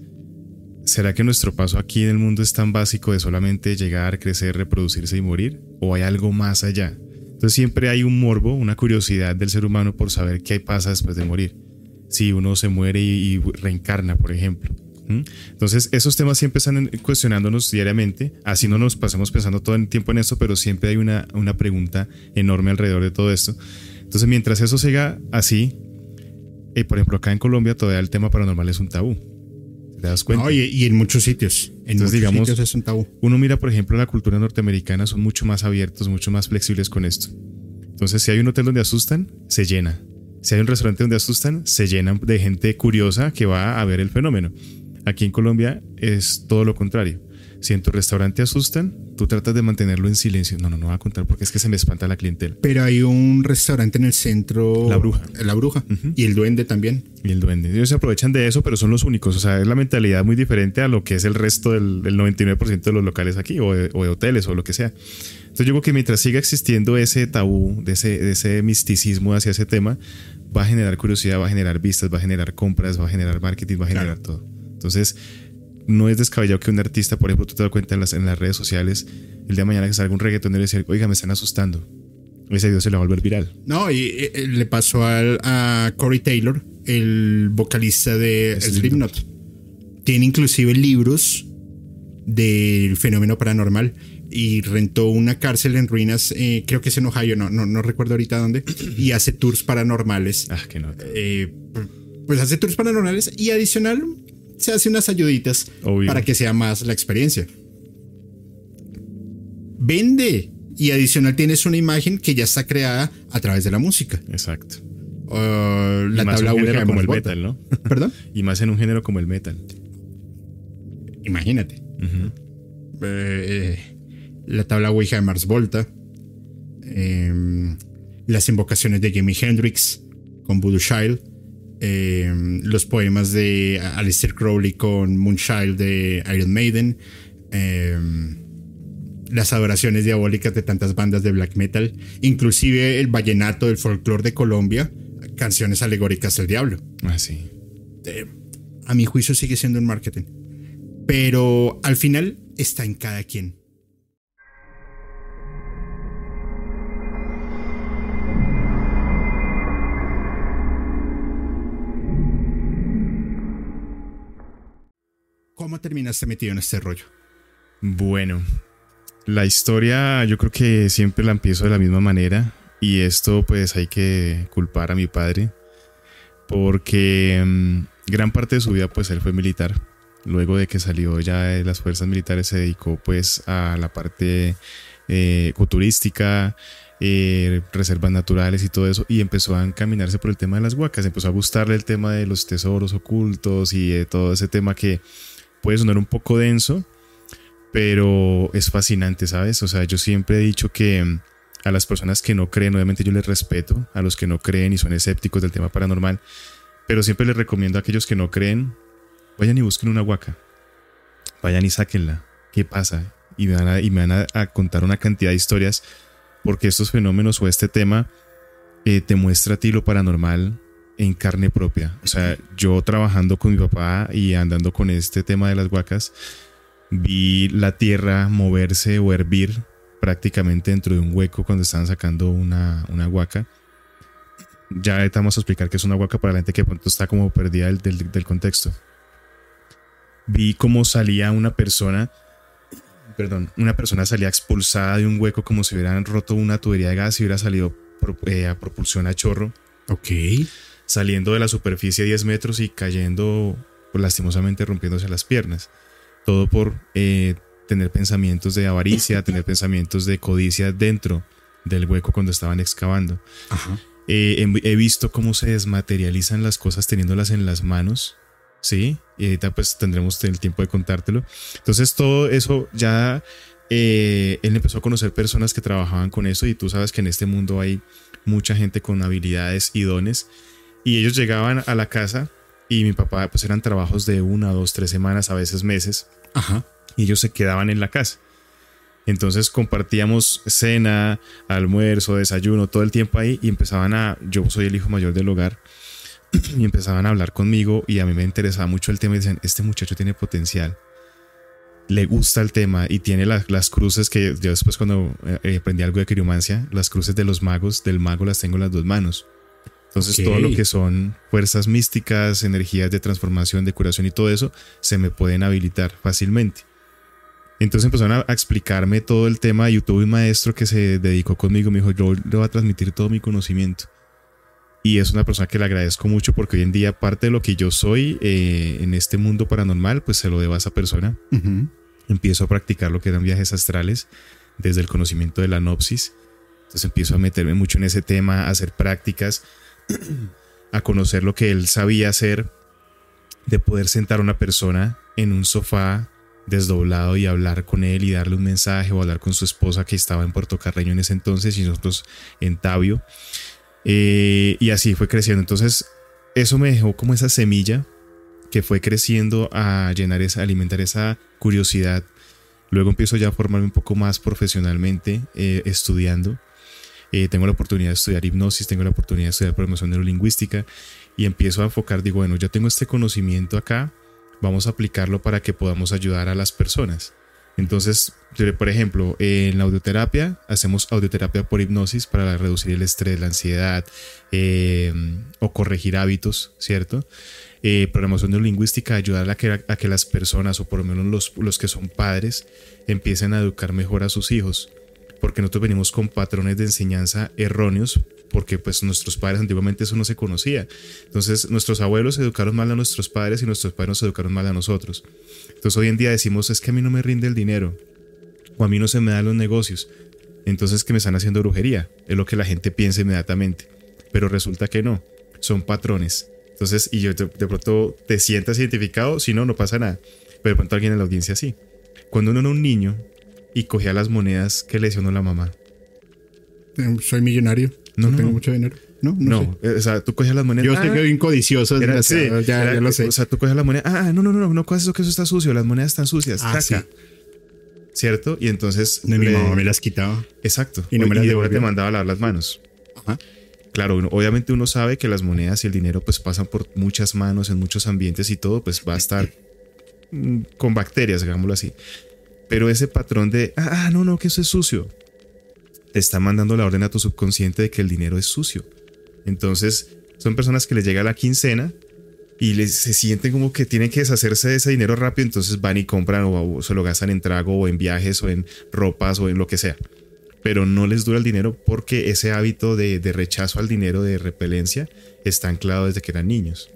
¿será que nuestro paso aquí en el mundo es tan básico de solamente llegar, crecer, reproducirse y morir? ¿O hay algo más allá? Entonces siempre hay un morbo, una curiosidad del ser humano por saber qué pasa después de morir. Si uno se muere y, reencarna, por ejemplo. Entonces esos temas siempre están cuestionándonos diariamente, así no nos pasemos pensando todo el tiempo en esto, pero siempre hay una, una pregunta enorme alrededor de todo esto. Entonces mientras eso siga así, eh, por ejemplo acá en Colombia todavía el tema paranormal es un tabú. ¿Te das cuenta? y, en muchos sitios. En muchos digamos, sitios es un tabú. Uno mira, por ejemplo, la cultura norteamericana, son mucho más abiertos, mucho más flexibles con esto. Entonces, si hay un hotel donde asustan, se llena. Si hay un restaurante donde asustan, se llenan de gente curiosa que va a ver el fenómeno. Aquí en Colombia es todo lo contrario. Si en tu restaurante asustan, tú tratas de mantenerlo en silencio. No, no, no va a contar porque es que se me espanta la clientela. Pero hay un restaurante en el centro. La Bruja. La Bruja. Y el Duende también. Y el Duende. Ellos se aprovechan de eso, pero son los únicos. O sea, es la mentalidad muy diferente a lo que es el resto del, 99% de los locales aquí o de, hoteles o lo que sea. Entonces yo creo que mientras siga existiendo ese tabú, de ese, de ese misticismo hacia ese tema, va a generar curiosidad, va a generar vistas, va a generar compras, va a generar marketing, va a generar todo. Entonces, no es descabellado que un artista, por ejemplo, tú te das cuenta en las, en las redes sociales, el día de mañana que salga un reggaetonero y decir, oiga, me están asustando. Ese video se le va a volver viral. No, y, eh, le pasó a Corey Taylor, el vocalista de Slipknot. Tiene inclusive libros del fenómeno paranormal y rentó una cárcel en ruinas, eh, creo que es en Ohio, no, no, no recuerdo ahorita dónde, y hace tours paranormales. Ah, qué nota. Eh, pues hace tours paranormales y adicional se hace unas ayuditas para que sea más la experiencia. Vende y adicional tienes una imagen que ya está creada a través de la música. Exacto. Uh, la tabla un género como el metal, ¿no? ¿Perdón? y más en un género como el metal. Imagínate. Eh, la tabla Ouija de Mars Volta. Em, las invocaciones de Jimi Hendrix con Voodoo Child. Em, los poemas de Alistair Crowley con Moonchild de Iron Maiden. Em, las adoraciones diabólicas de tantas bandas de black metal, inclusive el vallenato del folclore de Colombia, canciones alegóricas del diablo. Ah, sí. Eh, a mi juicio sigue siendo un marketing. Pero al final está en cada quien. ¿Cómo terminaste metido en este rollo? Bueno, la historia yo creo que siempre la empiezo de la misma manera y esto pues hay que culpar a mi padre porque mm, gran parte de su vida pues él fue militar. Luego de que salió ya de las fuerzas militares se dedicó pues a la parte eh, ecoturística, eh, reservas naturales y todo eso y empezó a encaminarse por el tema de las huacas, empezó a gustarle el tema de los tesoros ocultos y todo ese tema que puede sonar un poco denso, pero es fascinante, ¿sabes? O sea, yo siempre he dicho que mm, a las personas que no creen, obviamente yo les respeto, a los que no creen y son escépticos del tema paranormal, pero siempre les recomiendo a aquellos que no creen, vayan y busquen una huaca. Vayan y sáquenla. ¿Qué pasa? Y me van a, contar una cantidad de historias porque estos fenómenos o este tema eh, te muestra a ti lo paranormal en carne propia. O sea, yo trabajando con mi papá y andando con este tema de las huacas, vi la tierra moverse o hervir prácticamente dentro de un hueco cuando estaban sacando una, una huaca ya ahorita vamos a explicar que es una huaca para la gente que pronto está como perdida del, contexto. Vi cómo salía una persona, perdón, una persona salía expulsada de un hueco como si hubieran roto una tubería de gas y hubiera salido eh, a propulsión a chorro. Ok. Saliendo de la superficie 10 metros y cayendo pues, lastimosamente rompiéndose las piernas. Todo por eh, tener pensamientos de avaricia, tener pensamientos de codicia dentro del hueco cuando estaban excavando. Ajá. Eh, he, visto cómo se desmaterializan las cosas teniéndolas en las manos. Sí, y ahorita pues tendremos el tiempo de contártelo. Entonces todo eso ya eh, él empezó a conocer personas que trabajaban con eso y tú sabes que en este mundo hay mucha gente con habilidades y dones y ellos llegaban a la casa y mi papá pues eran trabajos de una, dos, tres semanas, a veces meses. Ajá. Y ellos se quedaban en la casa. Entonces compartíamos cena, almuerzo, desayuno, todo el tiempo ahí y empezaban a, yo soy el hijo mayor del hogar, y empezaban a hablar conmigo y a mí me interesaba mucho el tema y decían, este muchacho tiene potencial, le gusta el tema y tiene las cruces que yo después cuando eh, aprendí algo de criomancia, las cruces de los magos, del mago las tengo en las dos manos. Entonces todo lo que son fuerzas místicas, energías de transformación, de curación y todo eso, se me pueden habilitar fácilmente. Entonces empezaron a, explicarme todo el tema de YouTube. Un maestro que se dedicó conmigo me dijo, yo le voy a transmitir todo mi conocimiento. Y es una persona que le agradezco mucho porque hoy en día parte de lo que yo soy eh, en este mundo paranormal, pues se lo debo a esa persona. Empiezo a practicar lo que eran viajes astrales desde el conocimiento de la nopsis. Entonces empiezo a meterme mucho en ese tema, a hacer prácticas, a conocer lo que él sabía hacer, de poder sentar a una persona en un sofá desdoblado y hablar con él y darle un mensaje o hablar con su esposa que estaba en Puerto Carreño en ese entonces y nosotros en Tabio. Eh, y así fue creciendo. Entonces, eso me dejó como esa semilla que fue creciendo a llenar esa, alimentar esa curiosidad. Luego empiezo ya a formarme un poco más profesionalmente eh, estudiando. Eh, tengo la oportunidad de estudiar hipnosis, tengo la oportunidad de estudiar programación neurolingüística y empiezo a enfocar, digo, bueno, ya tengo este conocimiento acá, vamos a aplicarlo para que podamos ayudar a las personas. Entonces, por ejemplo, en la audioterapia hacemos audioterapia por hipnosis para reducir el estrés, la ansiedad em, o corregir hábitos, ¿cierto? Eh, programación neurolingüística ayudar a que, a que las personas, o por lo menos los, los que son padres, empiecen a educar mejor a sus hijos. Porque nosotros venimos con patrones de enseñanza erróneos porque pues nuestros padres antiguamente eso no se conocía. Entonces nuestros abuelos educaron mal a nuestros padres y nuestros padres nos educaron mal a nosotros. Entonces hoy en día decimos es que a mí no me rinde el dinero o a mí no se me dan los negocios. Entonces que me están haciendo brujería, es lo que la gente piensa inmediatamente. Pero resulta que no, son patrones. Entonces, y yo de, pronto te sientas identificado, si no, no pasa nada. pero de pronto alguien en la audiencia sí. Cuando uno era un niño y cogía las monedas que le dio la mamá. Eh, soy millonario. No, no tengo mucho dinero. No, no, no o sea, tú cogías las monedas. Yo soy ah, bien codicioso. Era, sí, ya, lo sé. O sea, tú cogías las monedas. Ah, no, no, no, no, no coges eso que eso está sucio. Las monedas están sucias. Ah, ¿Cierto? Y entonces. mi mamá me las quitaba. Exacto. Y no me las y te mandaba a lavar las manos. Ajá. Claro, obviamente uno sabe que las monedas y el dinero pues pasan por muchas manos en muchos ambientes y todo pues va a estar mm, con bacterias, digámoslo así. Pero ese patrón de, ah, no, no, que eso es sucio, te está mandando la orden a tu subconsciente de que el dinero es sucio. Entonces, son personas que les llega la quincena y les, se sienten como que tienen que deshacerse de ese dinero rápido, entonces van y compran o, se lo gastan en trago o en viajes o en ropas o en lo que sea. Pero no les dura el dinero porque ese hábito de, de rechazo al dinero, de repelencia, está anclado desde que eran niños.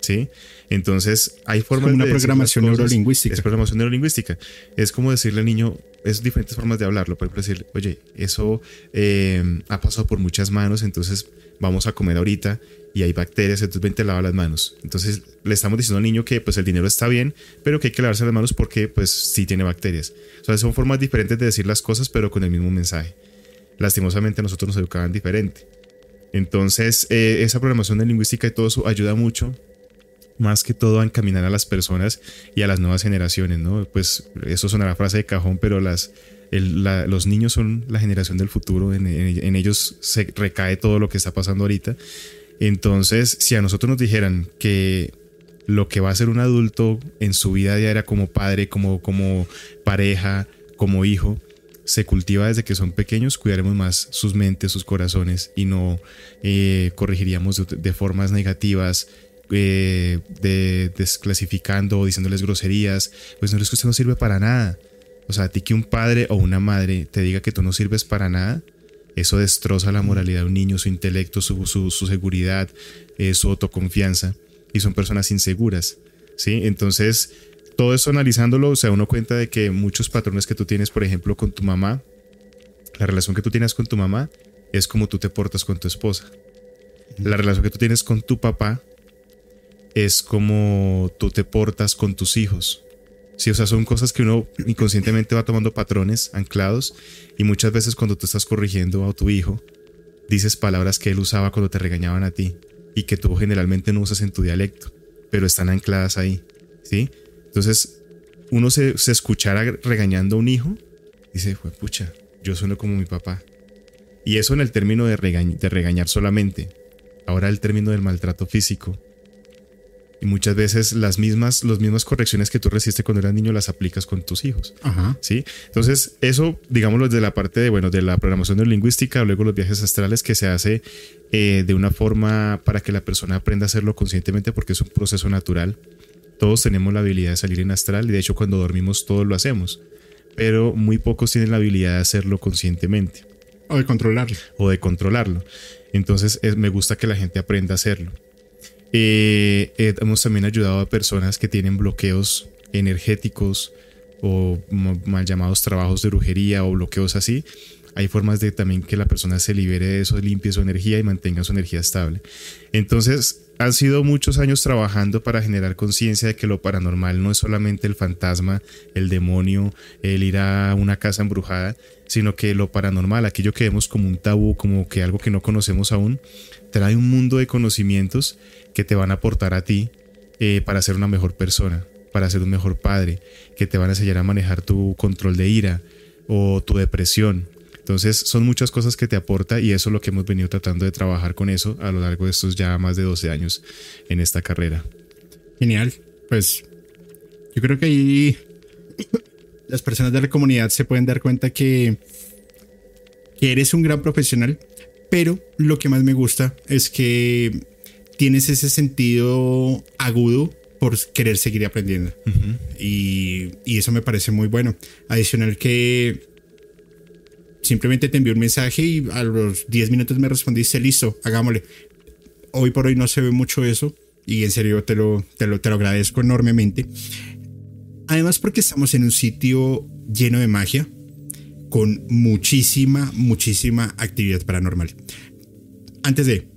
¿Sí? Entonces, hay formas es una programación neurolingüística. Es programación neurolingüística. Es como decirle al niño, es diferentes formas de hablarlo. Por ejemplo, decirle, oye, eso eh, ha pasado por muchas manos, entonces vamos a comer ahorita y hay bacterias, entonces ven, te lava las manos. Entonces le estamos diciendo al niño que pues el dinero está bien, pero que hay que lavarse las manos porque pues sí tiene bacterias. O sea, son formas diferentes de decir las cosas, pero con el mismo mensaje. Lastimosamente nosotros nos educaban diferente. Entonces, eh, esa programación de lingüística y todo eso ayuda mucho más que todo a encaminar a las personas y a las nuevas generaciones, ¿no? Pues eso la frase de cajón, pero los niños son la generación del futuro, en, ellos se recae todo lo que está pasando ahorita. Entonces, si a nosotros nos dijeran que lo que va a ser un adulto en su vida diaria como padre, como, como pareja, como hijo, se cultiva desde que son pequeños, cuidaremos más sus mentes, sus corazones y no eh, corregiríamos de formas negativas, eh, de desclasificando o diciéndoles groserías, pues no es que usted no sirve para nada. O sea, a ti que un padre o una madre te diga que tú no sirves para nada, eso destroza la moralidad de un niño, su intelecto, su, seguridad, eh, su autoconfianza. Y son personas inseguras. ¿sí? Entonces, todo eso analizándolo, o sea, uno cuenta de que muchos patrones que tú tienes, por ejemplo, con tu mamá, la relación que tú tienes con tu mamá es como tú te portas con tu esposa. La relación que tú tienes con tu papá es como tú te portas con tus hijos. Sí, o sea, son cosas que uno inconscientemente va tomando patrones anclados y muchas veces cuando tú estás corrigiendo a tu hijo, dices palabras que él usaba cuando te regañaban a ti y que tú generalmente no usas en tu dialecto, pero están ancladas ahí, ¿sí? Entonces, uno se, se escuchara regañando a un hijo, dice, pucha, yo sueno como mi papá. Y eso en el término de, de regañar solamente. Ahora el término del maltrato físico y muchas veces las mismas, las mismas correcciones que tú recibiste cuando eras niño las aplicas con tus hijos. ¿sí? Entonces, eso, digámoslo, desde la parte de, bueno, de la programación neurolingüística, luego los viajes astrales que se hace eh, de una forma para que la persona aprenda a hacerlo conscientemente porque es un proceso natural. Todos tenemos la habilidad de salir en astral y de hecho cuando dormimos todos lo hacemos, pero muy pocos tienen la habilidad de hacerlo conscientemente. O de controlarlo. O de controlarlo. Entonces me gusta que la gente aprenda a hacerlo. Eh, eh, hemos también ayudado a personas que tienen bloqueos energéticos o mal llamados trabajos de brujería o bloqueos así. Hay formas de también que la persona se libere de eso, limpie su energía y mantenga su energía estable. Entonces, han sido muchos años trabajando para generar conciencia de que lo paranormal no es solamente el fantasma, el demonio, el ir a una casa embrujada, sino que lo paranormal, aquello que vemos como un tabú, como que algo que no conocemos aún, trae un mundo de conocimientos que te van a aportar a ti eh, para ser una mejor persona, para ser un mejor padre, que te van a enseñar a manejar tu control de ira o tu depresión. Entonces son muchas cosas que te aporta y eso es lo que hemos venido tratando de trabajar con eso a lo largo de estos ya más de 12 años en esta carrera. Genial. Pues yo creo que ahí las personas de la comunidad se pueden dar cuenta que, que eres un gran profesional, pero lo que más me gusta es que tienes ese sentido agudo por querer seguir aprendiendo. y, eso me parece muy bueno. Adicional que simplemente te envió un mensaje y a los 10 minutos me respondiste, listo, hagámosle. Hoy por hoy no se ve mucho eso y en serio te lo, te lo, te lo agradezco enormemente. Además porque estamos en un sitio lleno de magia, con muchísima, muchísima actividad paranormal. Antes de,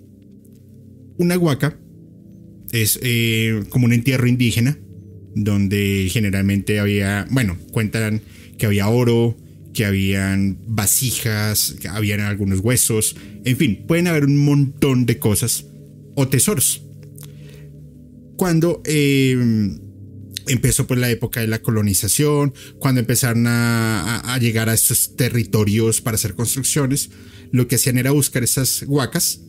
una huaca es eh, como un entierro indígena donde generalmente había, bueno, cuentan que había oro, que habían vasijas, que habían algunos huesos, en fin, pueden haber un montón de cosas o tesoros. Cuando eh, empezó pues la época de la colonización, cuando empezaron a, llegar a estos territorios para hacer construcciones, lo que hacían era buscar esas huacas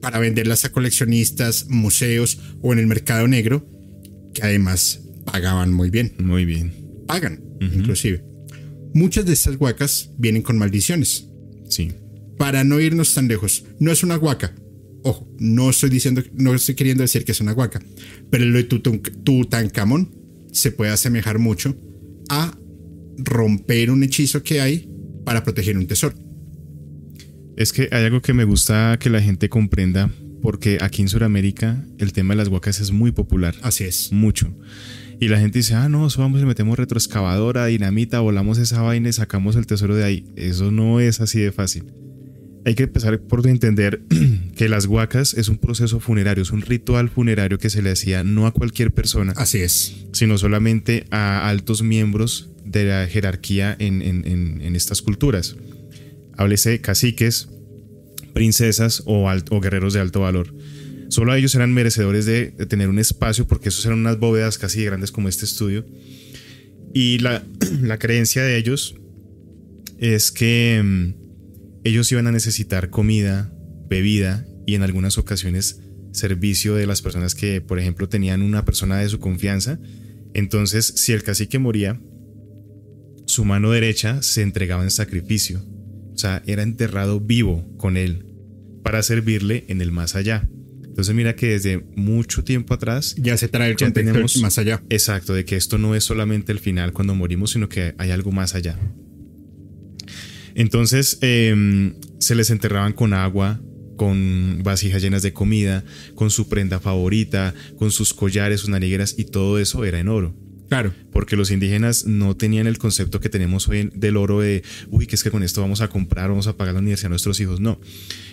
para venderlas a coleccionistas, museos o en el mercado negro, que además pagaban muy bien. Muy bien. Pagan, inclusive. Muchas de estas huacas vienen con maldiciones. Sí. Para no irnos tan lejos, no es una huaca. Ojo, no estoy diciendo, no estoy queriendo decir que es una huaca, pero lo de Tutankamón se puede asemejar mucho a romper un hechizo que hay para proteger un tesoro. Es que hay algo que me gusta que la gente comprenda, porque aquí en Sudamérica el tema de las huacas es muy popular. Así es. Mucho. Y la gente dice, ah, no, vamos y metemos retroexcavadora, dinamita, volamos esa vaina y sacamos el tesoro de ahí. Eso no es así de fácil. Hay que empezar por entender que las huacas es un proceso funerario, es un ritual funerario que se le hacía no a cualquier persona. Así es. Sino solamente a altos miembros de la jerarquía en, en estas culturas. Háblese caciques, princesas o, o guerreros de alto valor. Solo ellos eran merecedores de, tener un espacio porque esos eran unas bóvedas casi grandes como este estudio. Y la, creencia de ellos es que mm, ellos iban a necesitar comida, bebida y en algunas ocasiones servicio de las personas que, por ejemplo, tenían una persona de su confianza. Entonces, si el cacique moría, su mano derecha se entregaba en sacrificio. O sea, era enterrado vivo con él para servirle en el más allá. Entonces mira que desde mucho tiempo atrás ya se trae el contexto más allá. Exacto, de que esto no es solamente el final cuando morimos, sino que hay algo más allá. Entonces em, se les enterraban con agua, con vasijas llenas de comida, con su prenda favorita, con sus collares, sus narigueras y todo eso era en oro. Claro. Porque los indígenas no tenían el concepto que tenemos hoy del oro de, uy, que es que con esto vamos a comprar, vamos a pagar la universidad a nuestros hijos. No.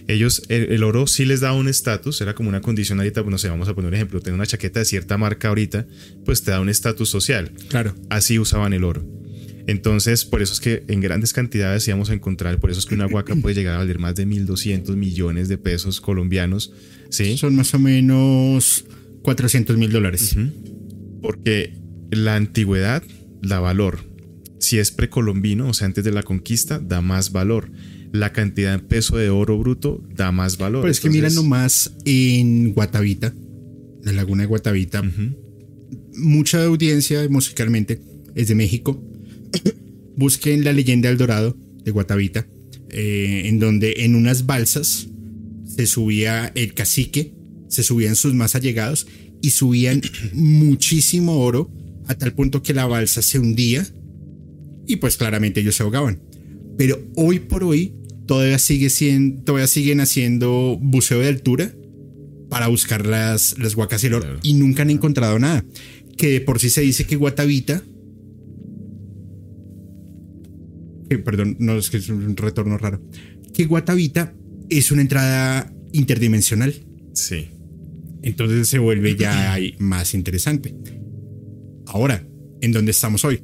Ellos, el, oro sí les da un estatus, era como una condición ahorita, pues, no sé, vamos a poner un ejemplo, tener una chaqueta de cierta marca ahorita, pues te da un estatus social. Claro. Así usaban el oro. Entonces, por eso es que en grandes cantidades íbamos a encontrar, por eso es que una huaca puede llegar a valer más de 1.200 millones de pesos colombianos. ¿sí? Son más o menos 400 mil dólares. Porque la antigüedad da valor. Si es precolombino, o sea, antes de la conquista, da más valor. La cantidad de peso de oro bruto da más valor. Pues es que mira nomás en Guatavita, la laguna de Guatavita, mucha audiencia musicalmente es de México. Busquen la leyenda del Dorado de Guatavita, eh, en donde en unas balsas se subía el cacique, se subían sus más allegados y subían muchísimo oro a tal punto que la balsa se hundía y pues claramente ellos se ahogaban. Pero hoy por hoy todavía, sigue siendo, todavía siguen haciendo buceo de altura para buscar las, las huacas y el oro y nunca han encontrado nada. Que por sí se dice que Guatavita... perdón, no es que es un retorno raro. Que Guatavita es una entrada interdimensional. Sí. Entonces se vuelve ya más interesante. Ahora, ¿en dónde estamos hoy?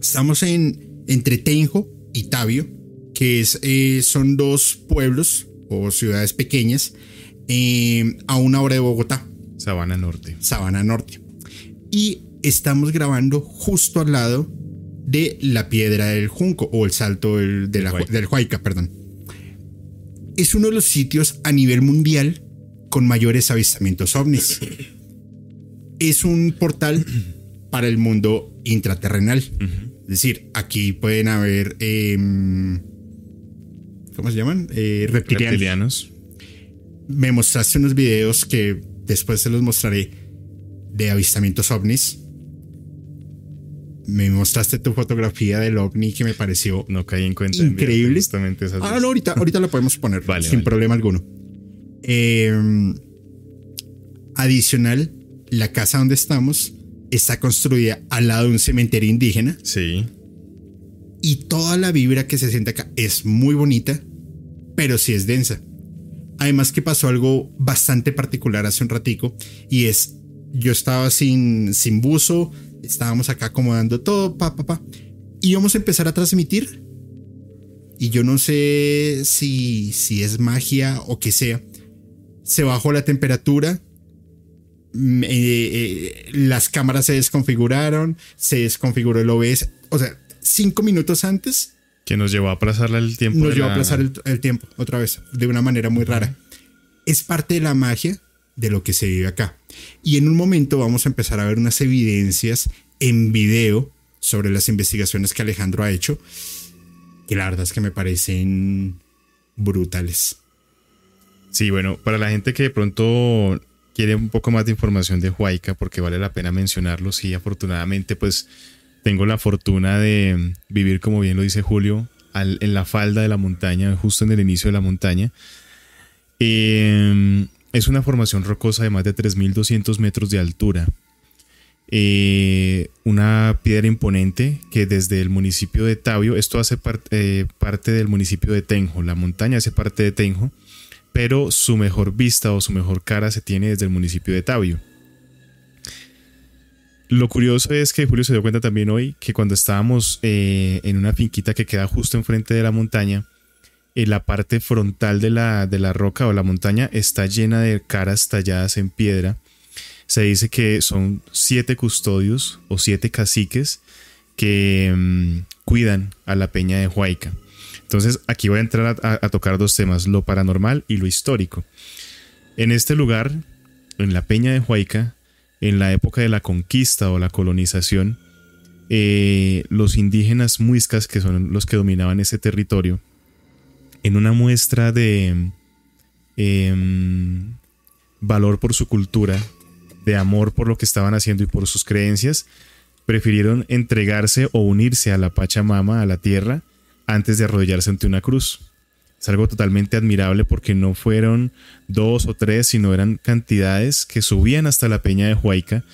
Estamos en entre Tenjo y Tabio, que es, eh, son dos pueblos o ciudades pequeñas eh, a una hora de Bogotá. Sabana Norte. Sabana Norte. Y estamos grabando justo al lado de la piedra del Junco o el salto del, de del Huayca, perdón. Es uno de los sitios a nivel mundial con mayores avistamientos ovnis. Es un portal para el mundo intraterrenal. Es decir, aquí pueden haber, em, ¿cómo se llaman? Eh, reptilianos. Me mostraste unos videos que después se los mostraré de avistamientos ovnis. Me mostraste tu fotografía del ovni que me pareció no caí en cuenta increíble. ah, no, ahorita, ahorita la podemos poner sin problema alguno. Em, adicional, la casa donde estamos está construida al lado de un cementerio indígena. Sí. Y toda la vibra que se siente acá es muy bonita, pero sí es densa. Además que pasó algo bastante particular hace un ratico y es yo estaba sin, sin buzo, estábamos acá acomodando todo, pa, pa, pa. Y vamos a empezar a transmitir. Y yo no sé si, si es magia o qué sea. Se bajó la temperatura. Eh, eh, las cámaras se desconfiguraron. Se desconfiguró el OBS. O sea, cinco minutos antes. Que nos llevó a aplazar el tiempo. Nos llevó a aplazar el, tiempo otra vez. De una manera muy rara. Es parte de la magia de lo que se vive acá. Y en un momento vamos a empezar a ver unas evidencias en video sobre las investigaciones que Alejandro ha hecho, que la verdad es que me parecen brutales. Sí, bueno, para la gente que de pronto quiere un poco más de información de Huayca, porque vale la pena mencionarlo, sí, afortunadamente pues tengo la fortuna de vivir, como bien lo dice Julio, en la falda de la montaña, justo en el inicio de la montaña. Eh, es una formación rocosa de más de 3.200 metros de altura. Eh, una piedra imponente que desde el municipio de Tabio, esto hace eh, parte del municipio de Tenjo, la montaña hace parte de Tenjo, pero su mejor vista o su mejor cara se tiene desde el municipio de Tabio. Lo curioso es que Julio se dio cuenta también hoy que cuando estábamos eh, en una finquita que queda justo enfrente de la montaña, la parte frontal de la, de la roca o la montaña está llena de caras talladas en piedra. Se dice que son siete custodios o siete caciques que mm, cuidan a la peña de Huayca. Entonces aquí voy a entrar a, tocar dos temas, lo paranormal y lo histórico. En este lugar, en la peña de Huayca, en la época de la conquista o la colonización, eh, los indígenas muiscas, que son los que dominaban ese territorio, en una muestra de em, valor por su cultura, de amor por lo que estaban haciendo y por sus creencias, prefirieron entregarse o unirse a la Pachamama, a la tierra, antes de arrodillarse ante una cruz. Es algo totalmente admirable porque no fueron dos o tres, sino eran cantidades que subían hasta la peña de Huayca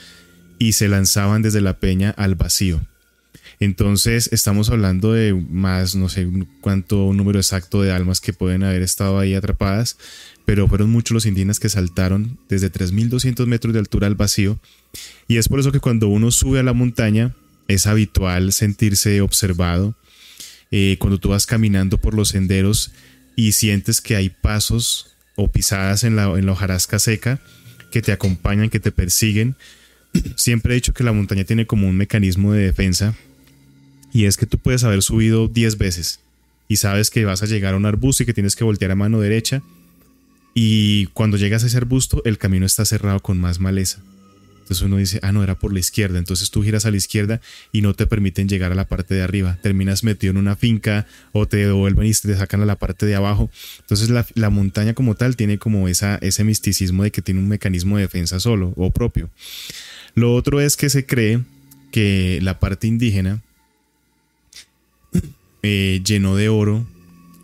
y se lanzaban desde la peña al vacío. Entonces estamos hablando de más, no sé cuánto número exacto de almas que pueden haber estado ahí atrapadas, pero fueron muchos los indígenas que saltaron desde 3.200 metros de altura al vacío. Y es por eso que cuando uno sube a la montaña es habitual sentirse observado. Eh, cuando tú vas caminando por los senderos y sientes que hay pasos o pisadas en la, en la hojarasca seca que te acompañan, que te persiguen. Siempre he dicho que la montaña tiene como un mecanismo de defensa y es que tú puedes haber subido 10 veces y sabes que vas a llegar a un arbusto y que tienes que voltear a mano derecha y cuando llegas a ese arbusto el camino está cerrado con más maleza. Entonces uno dice, ah, no, era por la izquierda. Entonces tú giras a la izquierda y no te permiten llegar a la parte de arriba. Terminas metido en una finca o te devuelven y te sacan a la parte de abajo. Entonces la, montaña como tal tiene como esa, ese misticismo de que tiene un mecanismo de defensa solo o propio. Lo otro es que se cree que la parte indígena eh, llenó de oro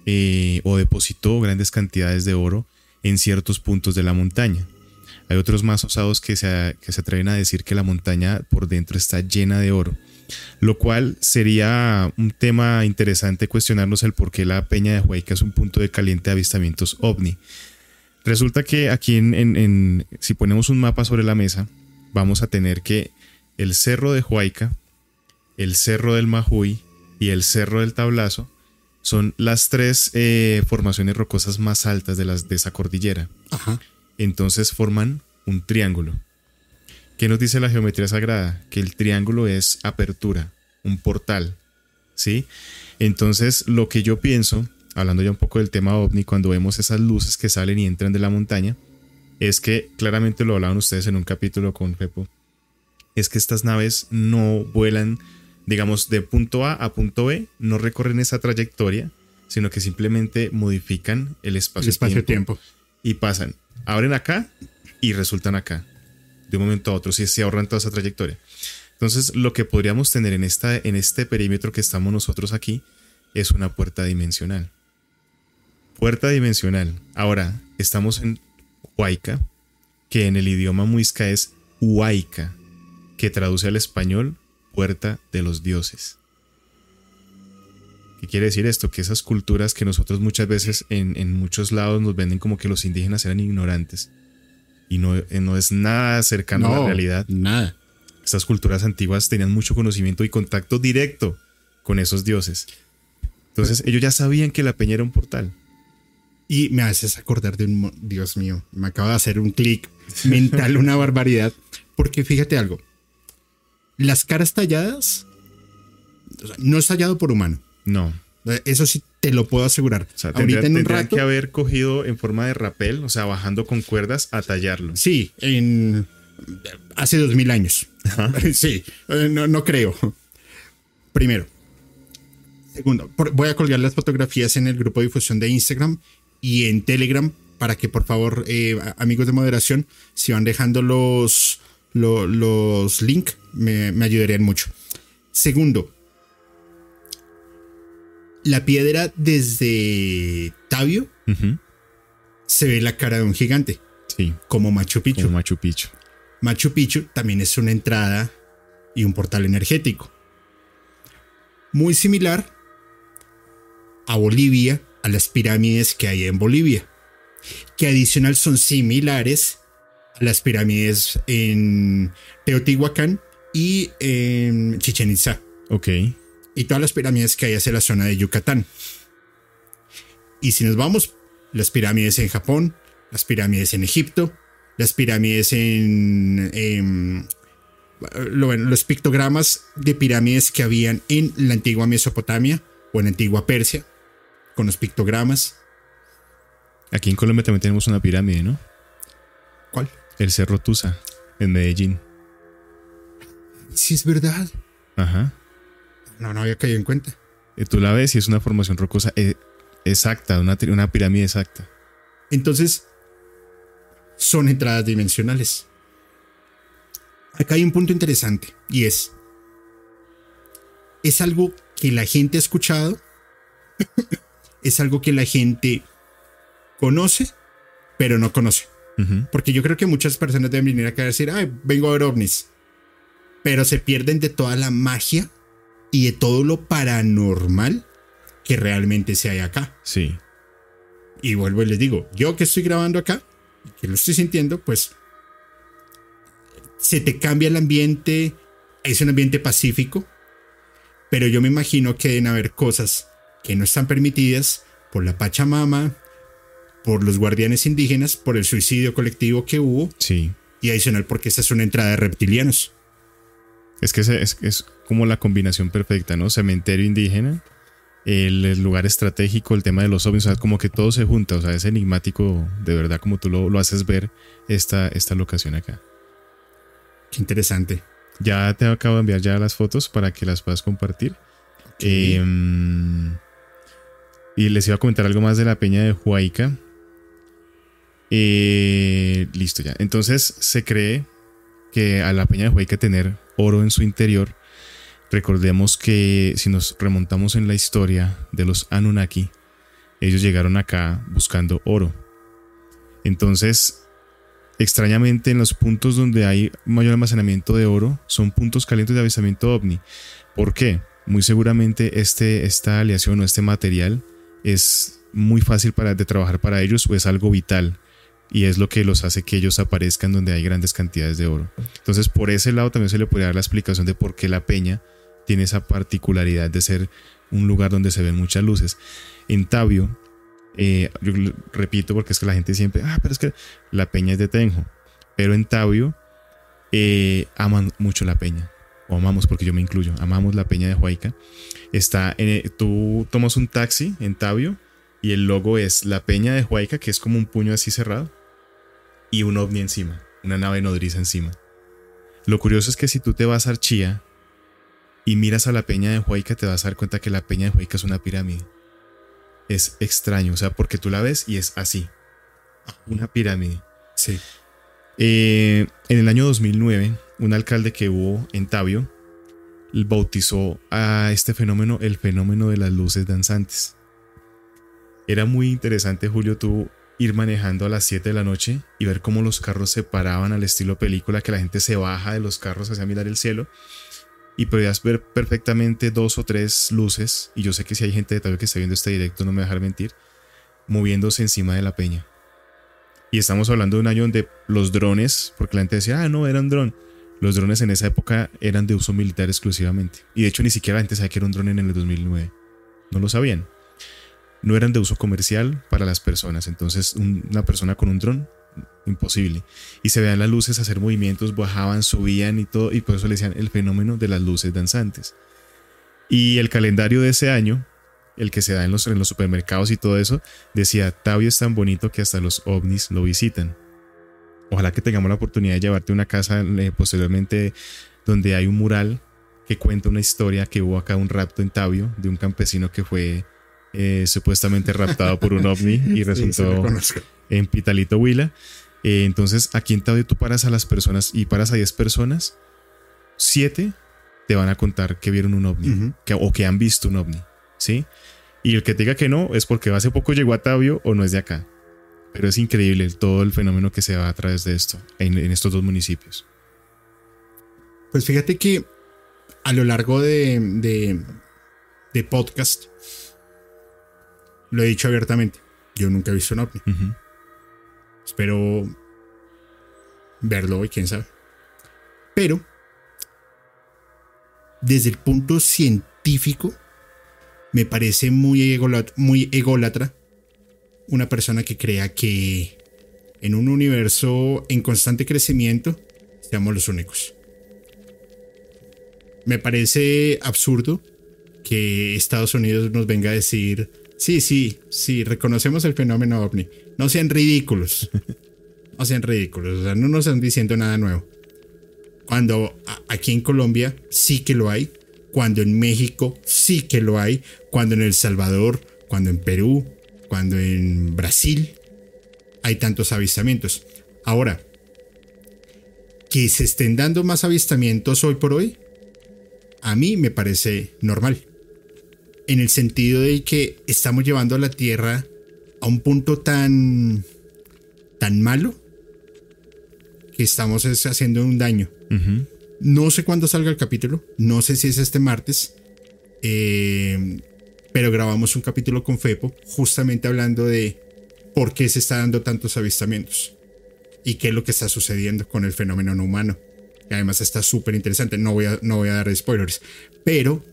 eh, o depositó grandes cantidades de oro en ciertos puntos de la montaña. Hay otros más osados que se, que se atreven a decir que la montaña por dentro está llena de oro, lo cual sería un tema interesante cuestionarnos el por qué la peña de Huayca es un punto de caliente avistamientos ovni. Resulta que aquí en, si ponemos un mapa sobre la mesa, vamos a tener que el cerro de Huayca, el cerro del Majuy y el Cerro del Tablazo son las tres eh, formaciones rocosas más altas de, las, de esa cordillera. Entonces forman un triángulo. ¿Qué nos dice la geometría sagrada? Que el triángulo es apertura, un portal. ¿Sí? Entonces, lo que yo pienso, hablando ya un poco del tema ovni, cuando vemos esas luces que salen y entran de la montaña, es que claramente lo hablaban ustedes en un capítulo con Pepo, es que estas naves no vuelan digamos, de punto A a punto B, no recorren esa trayectoria, sino que simplemente modifican el espacio-tiempo y pasan, abren acá y resultan acá, de un momento a otro, si se ahorran toda esa trayectoria. Entonces, lo que podríamos tener en, esta, en este perímetro que estamos nosotros aquí es una puerta dimensional. Puerta dimensional. Ahora, estamos en Huayca, que en el idioma muisca es Huayca, que traduce al español puerta de los dioses. ¿Qué quiere decir esto? Que esas culturas que nosotros muchas veces en, muchos lados nos venden como que los indígenas eran ignorantes. y no, eh, no es nada cercano a la realidad. Nada. Estas culturas antiguas tenían mucho conocimiento y contacto directo con esos dioses. Entonces ellos ya sabían que la peña era un portal. Y me haces acordar de un... Dios mío, me acaba de hacer un clic mental, una barbaridad. Porque fíjate algo. Las caras talladas... no es tallado por humano. No. Eso sí te lo puedo asegurar. O sea, Ahorita en un rato que haber cogido en forma de rapel, o sea, bajando con cuerdas a tallarlo. Sí, en hace dos mil años. Sí, eh, no, no creo. Primero, Segundo, voy a colgar las fotografías en el grupo de difusión de Instagram y en Telegram para que por favor, eh, amigos de moderación, si van dejando los, los, links, me, ayudarían mucho. Segundo, la piedra desde Tabio se ve la cara de un gigante. Sí. Como Machu Picchu. Como Machu Picchu. Machu Picchu también es una entrada y un portal energético. Muy similar a Bolivia, a las pirámides que hay en Bolivia, que adicional son similares a las pirámides en Teotihuacán y en Chichen Itza. Ok. Y todas las pirámides que hay hacia la zona de Yucatán. Y si nos vamos, las pirámides en Japón, las pirámides en Egipto, las pirámides en, los pictogramas de pirámides que habían en la antigua Mesopotamia o en la antigua Persia, con los pictogramas. Aquí en Colombia también tenemos una pirámide, ¿no? ¿Cuál? El Cerro Tusa, en Medellín. Sí, es verdad. Ajá. No, no había caído en cuenta. Y tú la ves y es una formación rocosa eh, exacta, una, una pirámide exacta. Entonces, son entradas dimensionales. Acá hay un punto interesante y es, es algo que la gente ha escuchado es algo que la gente conoce, pero no conoce. Porque yo creo que muchas personas deben venir acá a decir, ay, vengo a ver ovnis. Pero se pierden de toda la magia y de todo lo paranormal que realmente se hay acá. Sí. Y vuelvo y les digo, yo que estoy grabando acá, que lo estoy sintiendo, pues se te cambia el ambiente, es un ambiente pacífico, pero yo me imagino que deben haber cosas que no están permitidas por la Pachamama, por los guardianes indígenas, por el suicidio colectivo que hubo. Sí. Y adicional porque esta es una entrada de reptilianos. Es que es, es, como la combinación perfecta, ¿no? Cementerio indígena, el, lugar estratégico, el tema de los ovnis, o sea, como que todo se junta, o sea, es enigmático de verdad como tú lo, lo haces ver esta, esta locación acá. Qué interesante. Ya te acabo de enviar ya las fotos para que las puedas compartir. Em, y les iba a comentar algo más de la peña de Huayca. Eh, listo ya. Entonces se cree que a la peña de Huayca tener oro en su interior. Recordemos que si nos remontamos en la historia de los Anunnaki, ellos llegaron acá buscando oro. Entonces, extrañamente en los puntos donde hay mayor almacenamiento de oro son puntos calientes de avistamiento ovni. ¿Por qué? Muy seguramente este, esta aleación o este material es muy fácil para, de trabajar para ellos o es algo vital y es lo que los hace que ellos aparezcan donde hay grandes cantidades de oro. Entonces por ese lado también se le puede dar la explicación de por qué la peña tiene esa particularidad de ser un lugar donde se ven muchas luces. En Tabio, eh, yo repito porque es que la gente siempre, ah, pero es que la peña es de Tenjo, pero en Tabio eh, aman mucho la peña o amamos porque yo me incluyo, amamos la peña de Huayca. Está en, tú tomas un taxi en Tabio y el logo es la peña de Huayca, que es como un puño así cerrado, y un ovni encima, una nave nodriza encima. Lo curioso es que si tú te vas a Archía y miras a la peña de Huayca, te vas a dar cuenta que la peña de Huayca es una pirámide. Es extraño, o sea, porque tú la ves y es así. Una pirámide. Sí. Eh, en el año 2009, un alcalde que hubo en Tabio bautizó a este fenómeno el fenómeno de las luces danzantes. Era muy interesante, Julio, tú ir manejando a las 7 de la noche y ver cómo los carros se paraban al estilo película, que la gente se baja de los carros hacia mirar el cielo y podías ver perfectamente dos o tres luces, y yo sé que si hay gente de Tabio que está viendo este directo, no me va a dejar mentir, moviéndose encima de la peña. Y estamos hablando de un año donde los drones, porque la gente decía, ah, no, era un dron. Los drones en esa época eran de uso militar exclusivamente. Y de hecho ni siquiera la gente sabía que era un dron en el 2009. No lo sabían. No eran de uso comercial para las personas. Entonces una persona con un dron, imposible. Y se veían las luces hacer movimientos, bajaban, subían y todo. Y por eso le decían el fenómeno de las luces danzantes. Y el calendario de ese año el que se da en los, en los supermercados y todo eso, decía, Tabio es tan bonito que hasta los ovnis lo visitan. Ojalá que tengamos la oportunidad de llevarte a una casa eh, posteriormente donde hay un mural que cuenta una historia que hubo acá un rapto en Tabio de un campesino que fue eh, supuestamente raptado por un ovni y resultó en Pitalito Huila. Eh, entonces, aquí en Tabio tú paras a las personas y paras a 10 personas, 7 te van a contar que vieron un ovni o que han visto un ovni. ¿sí? Y el que te diga que no es porque hace poco llegó a Tabio o no es de acá. Pero es increíble todo el fenómeno que se va a través de esto, en, estos dos municipios. Pues fíjate que a lo largo de, de, podcast, lo he dicho abiertamente, yo nunca he visto un ovni. Espero verlo hoy, quién sabe. Pero, desde el punto científico, me parece muy, muy ególatra una persona que crea que en un universo en constante crecimiento seamos los únicos. Me parece absurdo que Estados Unidos nos venga a decir, sí, sí, sí, reconocemos el fenómeno ovni. No sean ridículos. No sean ridículos. O sea, no nos están diciendo nada nuevo. Cuando aquí en Colombia sí que lo hay cuando en México sí que lo hay, cuando en El Salvador, cuando en Perú, cuando en Brasil hay tantos avistamientos. Ahora, que se estén dando más avistamientos hoy por hoy, a mí me parece normal. En el sentido de que estamos llevando a la Tierra a un punto tan, tan malo que estamos haciendo un daño. No sé cuándo salga el capítulo, no sé si es este martes, eh, pero grabamos un capítulo con Fepo justamente hablando de por qué se está dando tantos avistamientos y qué es lo que está sucediendo con el fenómeno no humano. Que además está súper interesante, no voy, a, no voy a dar spoilers, pero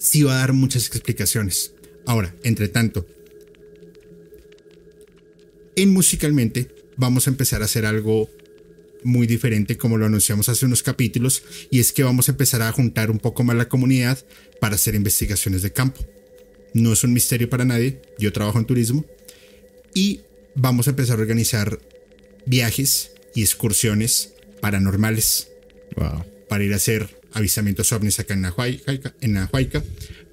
sí va a dar muchas explicaciones. Ahora, entre tanto, en musicalmente vamos a empezar a hacer algo muy diferente como lo anunciamos hace unos capítulos y es que vamos a empezar a juntar un poco más la comunidad para hacer investigaciones de campo. No es un misterio para nadie, yo trabajo en turismo y vamos a empezar a organizar viajes y excursiones paranormales para ir a hacer avistamientos ovnis acá en Nahuayca, en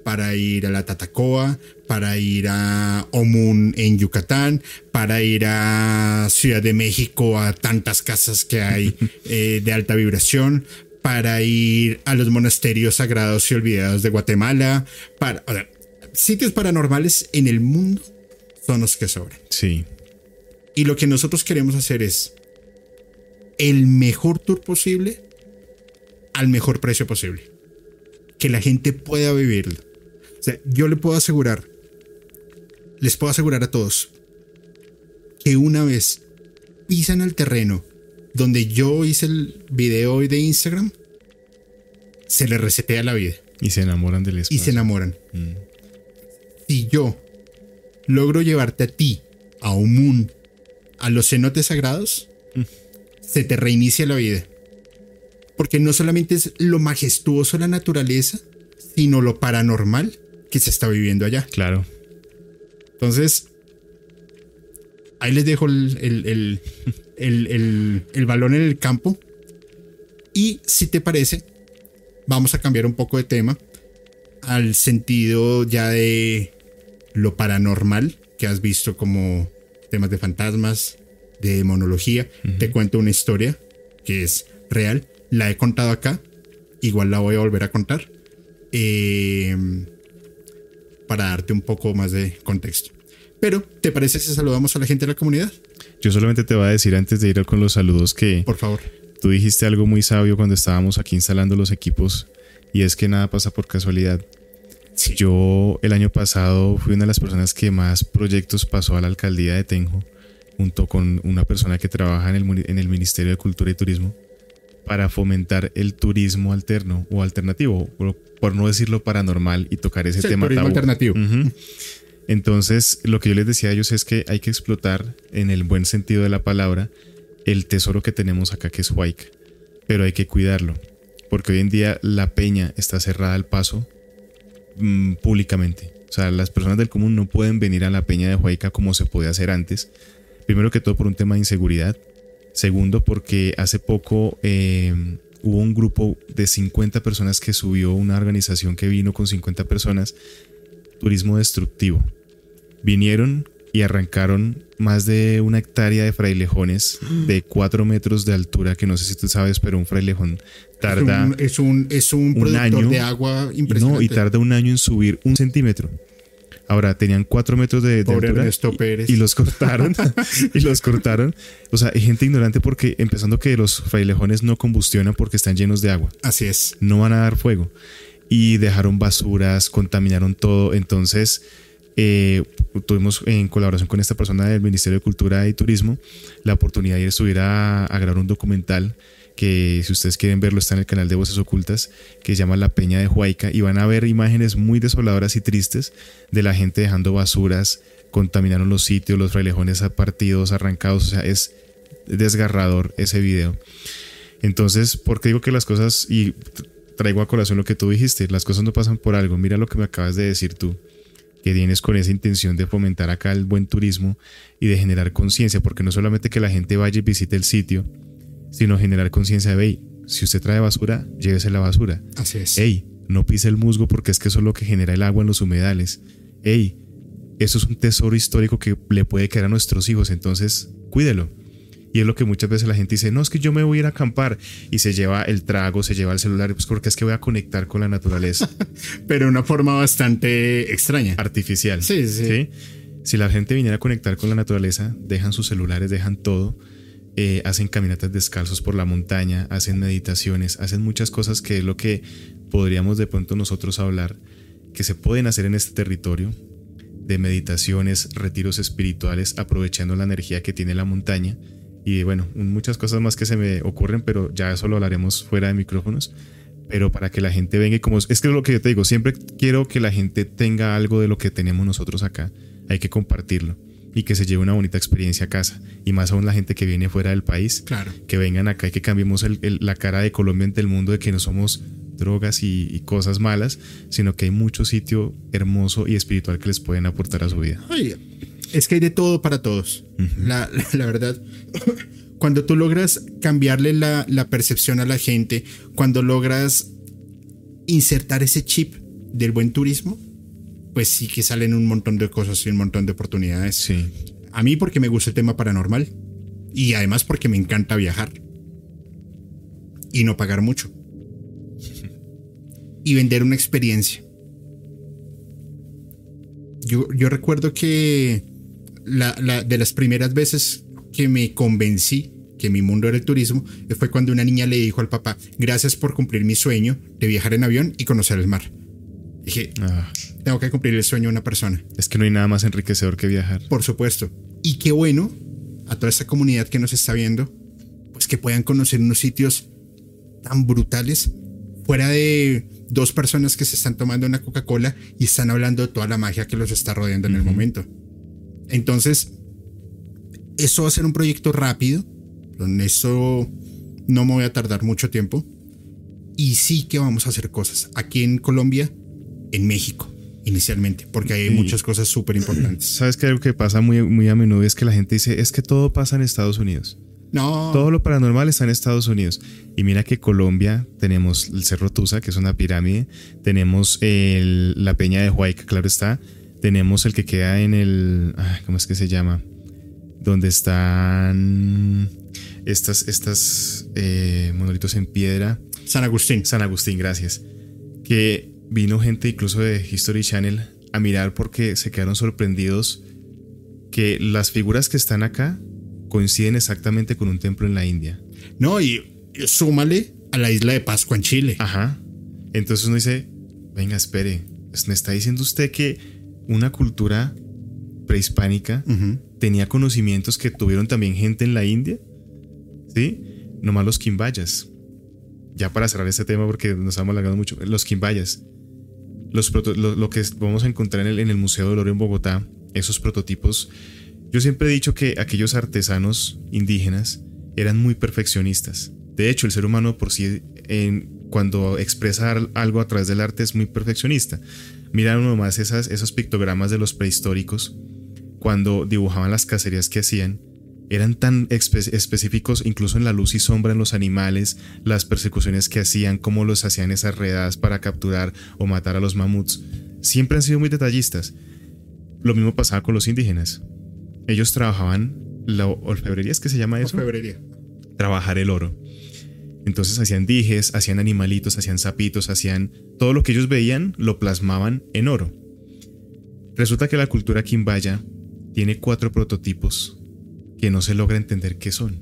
para ir a la Tatacoa, para ir a Omun en Yucatán, para ir a Ciudad de México a tantas casas que hay eh, de alta vibración, para ir a los monasterios sagrados y olvidados de Guatemala, para sitios paranormales en el mundo son los que sobran. Sí. Y lo que nosotros queremos hacer es el mejor tour posible al mejor precio posible. Que la gente pueda vivirlo yo le puedo asegurar, les puedo asegurar a todos, que una vez pisan al terreno donde yo hice el video hoy de Instagram, se les resetea la vida. Y se enamoran del espacio. Y se enamoran. Mm. Si yo logro llevarte a ti, a Omun, a los cenotes sagrados, mm. se te reinicia la vida. Porque no solamente es lo majestuoso de la naturaleza, sino lo paranormal que se está viviendo allá. Claro. Entonces, ahí les dejo el, el, balón en el campo. Y si te parece, vamos a cambiar un poco de tema al sentido ya de lo paranormal que has visto como temas de fantasmas, de demonología. Te cuento una historia que es real. La he contado acá. Igual la voy a volver a contar. Eh, para darte un poco más de contexto. Pero, ¿te parece si saludamos a la gente de la comunidad? Yo solamente te voy a decir antes de ir con los saludos que... Por favor. Tú dijiste algo muy sabio cuando estábamos aquí instalando los equipos y es que nada pasa por casualidad. Yo el año pasado fui una de las personas que más proyectos pasó a la alcaldía de Tenjo junto con una persona que trabaja en el, en el Ministerio de Cultura y Turismo, para fomentar el turismo alterno o alternativo, por no decirlo paranormal y tocar ese tema. Turismo alternativo. Entonces, lo que yo les decía a ellos es que hay que explotar, en el buen sentido de la palabra, el tesoro que tenemos acá, que es Huayca. Pero hay que cuidarlo, porque hoy en día la peña está cerrada al paso mm, públicamente. O sea, las personas del común no pueden venir a la peña de Huayca como se podía hacer antes. Primero que todo por un tema de inseguridad. Segundo, porque hace poco eh, hubo un grupo de 50 personas que subió una organización que vino con 50 personas, turismo destructivo. Vinieron y arrancaron más de una hectárea de frailejones de 4 metros de altura, que no sé si tú sabes, pero un frailejón tarda... Es un, es un, productor de agua impresionante. No, y tarda un año en subir un centímetro. Ahora tenían cuatro metros de, altura y, los cortaron y los cortaron. O sea, hay gente ignorante porque empezando que los frailejones no combustionan porque están llenos de agua. Así es. No van a dar fuego y dejaron basuras, contaminaron todo. Entonces eh, tuvimos en colaboración con esta persona del Ministerio de Cultura y Turismo la oportunidad de subir a, a grabar un documental que si ustedes quieren verlo está en el canal de Voces Ocultas, que se llama La Peña de Huayca, y van a ver imágenes muy desoladoras y tristes de la gente dejando basuras, contaminaron los sitios, los frailejones partidos, arrancados, o sea, es desgarrador ese video. Entonces, ¿por qué digo que las cosas, y traigo a colación lo que tú dijiste, las cosas no pasan por algo, mira lo que me acabas de decir tú que vienes con esa intención de fomentar acá el buen turismo y de generar conciencia, porque no solamente que la gente vaya y visite el sitio, sino generar conciencia de, hey, si usted trae basura, llévese la basura. Así es. Hey, no pise el musgo porque es que eso es lo que genera el agua en los humedales. Hey, eso es un tesoro histórico que le puede quedar a nuestros hijos, entonces cuídelo. Y es lo que muchas veces la gente dice, no, es que yo me voy a ir a acampar y se lleva el trago, se lleva el celular, pues porque es que voy a conectar con la naturaleza. Pero de una forma bastante extraña. Artificial. Sí, sí, sí. Si la gente viniera a conectar con la naturaleza, dejan sus celulares, dejan todo eh, hacen caminatas descalzos por la montaña, hacen meditaciones, hacen muchas cosas que es lo que podríamos de pronto nosotros hablar que se pueden hacer en este territorio de meditaciones, retiros espirituales, aprovechando la energía que tiene la montaña. Y bueno, muchas cosas más que se me ocurren, pero ya eso lo hablaremos fuera de micrófonos. Pero para que la gente venga y como... Es que es lo que yo te digo, siempre quiero que la gente tenga algo de lo que tenemos nosotros acá. Hay que compartirlo y que se lleve una bonita experiencia a casa. Y más aún la gente que viene fuera del país. Claro. Que vengan acá y que cambiemos la cara de Colombia ante el mundo de que no somos drogas y, cosas malas, sino que hay mucho sitio hermoso y espiritual que les pueden aportar a su vida. es que hay de todo para todos. la, verdad. Cuando tú logras cambiarle la, la percepción a la gente, cuando logras insertar ese chip del buen turismo, pues sí que salen un montón de cosas y un montón de oportunidades. Sí. A mí porque me gusta el tema paranormal y además porque me encanta viajar y no pagar mucho y vender una experiencia. Yo, yo recuerdo que la, de las primeras veces que me convencí que mi mundo era el turismo fue cuando una niña le dijo al papá, gracias por cumplir mi sueño de viajar en avión y conocer el mar. Dije, ah. Tengo que cumplir el sueño de una persona. Es que no hay nada más enriquecedor que viajar. Por supuesto. Y qué bueno a toda esta comunidad que nos está viendo, pues que puedan conocer unos sitios tan brutales, fuera de dos personas que se están tomando una Coca-Cola y están hablando de toda la magia que los está rodeando en el momento. Entonces, eso va a ser un proyecto rápido, en eso no me voy a tardar mucho tiempo. Y sí que vamos a hacer cosas. Aquí en Colombia en México inicialmente, porque hay muchas cosas súper importantes. ¿Sabes que algo que pasa muy, muy a menudo es que la gente dice, es que todo pasa en Estados Unidos? No. Todo lo paranormal está en Estados Unidos. Y mira que Colombia tenemos el Cerro Tusa, que es una pirámide, tenemos la Peña de Huayca, claro está, tenemos el que queda en el, ¿cómo es que se llama? Donde están estas, estas eh, monolitos en piedra. San Agustín. San Agustín, gracias. Que Vino gente incluso de History Channel a mirar porque se quedaron sorprendidos que las figuras que están acá coinciden exactamente con un templo en la India. No, y súmale a la isla de Pascua en Chile. Ajá. Entonces uno dice, venga, espere, me está diciendo usted que una cultura prehispánica tenía conocimientos que tuvieron también gente en la India, ¿sí? Nomás los quimbayas. Ya para cerrar este tema porque nos estamos alargando mucho, los quimbayas. Lo, que vamos a encontrar en el, Museo del Oro en Bogotá, esos prototipos. Yo siempre he dicho que aquellos artesanos indígenas eran muy perfeccionistas. De hecho, el ser humano por sí, en, cuando expresa algo a través del arte, es muy perfeccionista. Mira uno más esas, esos pictogramas de los prehistóricos, cuando dibujaban las cacerías que hacían, eran tan específicos incluso en la luz y sombra en los animales, las persecuciones que hacían, cómo los hacían esas redadas para capturar o matar a los mamuts. Siempre han sido muy detallistas. Lo mismo pasaba con los indígenas. Ellos trabajaban la orfebrería, ¿es que se llama eso? Orfebrería. Trabajar el oro. Entonces hacían dijes, hacían animalitos, hacían sapitos, hacían todo lo que ellos veían, lo plasmaban en oro. Resulta que la cultura quimbaya tiene cuatro prototipos que no se logra entender qué son.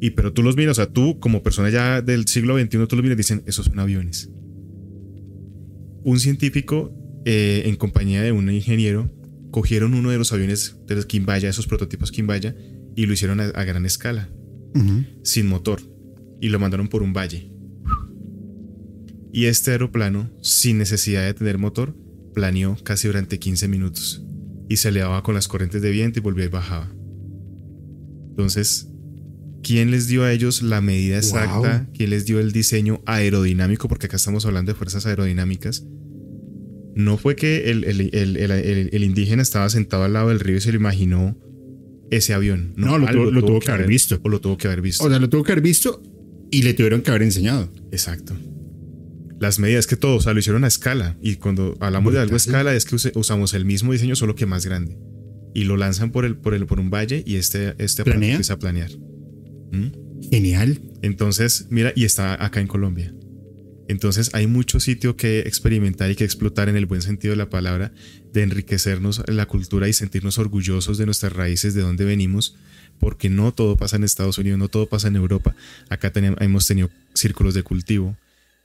Y pero tú los miras, o sea, tú como persona ya del siglo XXI, tú los miras y dicen, esos son aviones. Un científico eh, en compañía de un ingeniero cogieron uno de los aviones de los Quimbaya, esos prototipos Quimbaya, y lo hicieron a, gran escala, sin motor y lo mandaron por un valle. Y este aeroplano, sin necesidad de tener motor, planeó casi durante 15 minutos y se elevaba con las corrientes de viento y volvía y bajaba. Entonces, ¿quién les dio a ellos la medida exacta? ¿Quién les dio el diseño aerodinámico? Porque acá estamos hablando de fuerzas aerodinámicas. No fue que el, el indígena estaba sentado al lado del río y se lo imaginó ese avión. No, lo, tuvo, que haber visto. O lo tuvo que haber visto. O sea, lo tuvo que haber visto y le tuvieron que haber enseñado. Exacto. Las medidas que todo, o sea, lo hicieron a escala. Y cuando hablamos de algo a escala es que usamos el mismo diseño, solo que más grande. Y lo lanzan por, el, por, el, por un valle y este, este empieza a planear. ¿Mm? Genial. Entonces, mira, y está acá en Colombia. Entonces hay mucho sitio que experimentar y que explotar en el buen sentido de la palabra, de enriquecernos la cultura y sentirnos orgullosos de nuestras raíces, de dónde venimos, porque no todo pasa en Estados Unidos, no todo pasa en Europa. Acá tenemos, hemos tenido círculos de cultivo,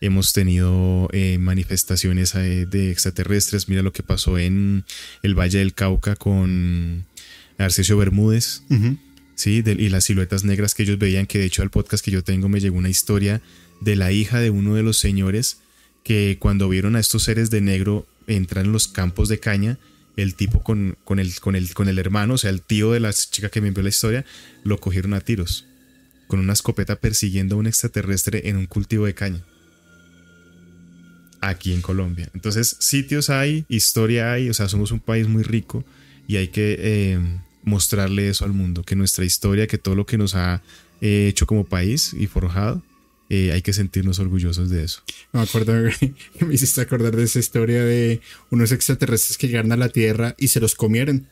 hemos tenido eh, manifestaciones eh, de extraterrestres. Mira lo que pasó en el Valle del Cauca con Arcesio Bermúdez. Sí, y las siluetas negras que ellos veían, que de hecho al podcast que yo tengo me llegó una historia de la hija de uno de los señores que cuando vieron a estos seres de negro entrar en los campos de caña, el tipo con, con, el, con, el, con el hermano, o sea, el tío de la chica que me envió la historia, lo cogieron a tiros, con una escopeta persiguiendo a un extraterrestre en un cultivo de caña. Aquí en Colombia. Entonces, sitios hay, historia hay, o sea, somos un país muy rico y hay que eh, mostrarle eso al mundo, que nuestra historia, que todo lo que nos ha eh, hecho como país y forjado, eh, hay que sentirnos orgullosos de eso. Me acuerdo, me hiciste acordar de esa historia de unos extraterrestres que llegaron a la Tierra y se los comieron.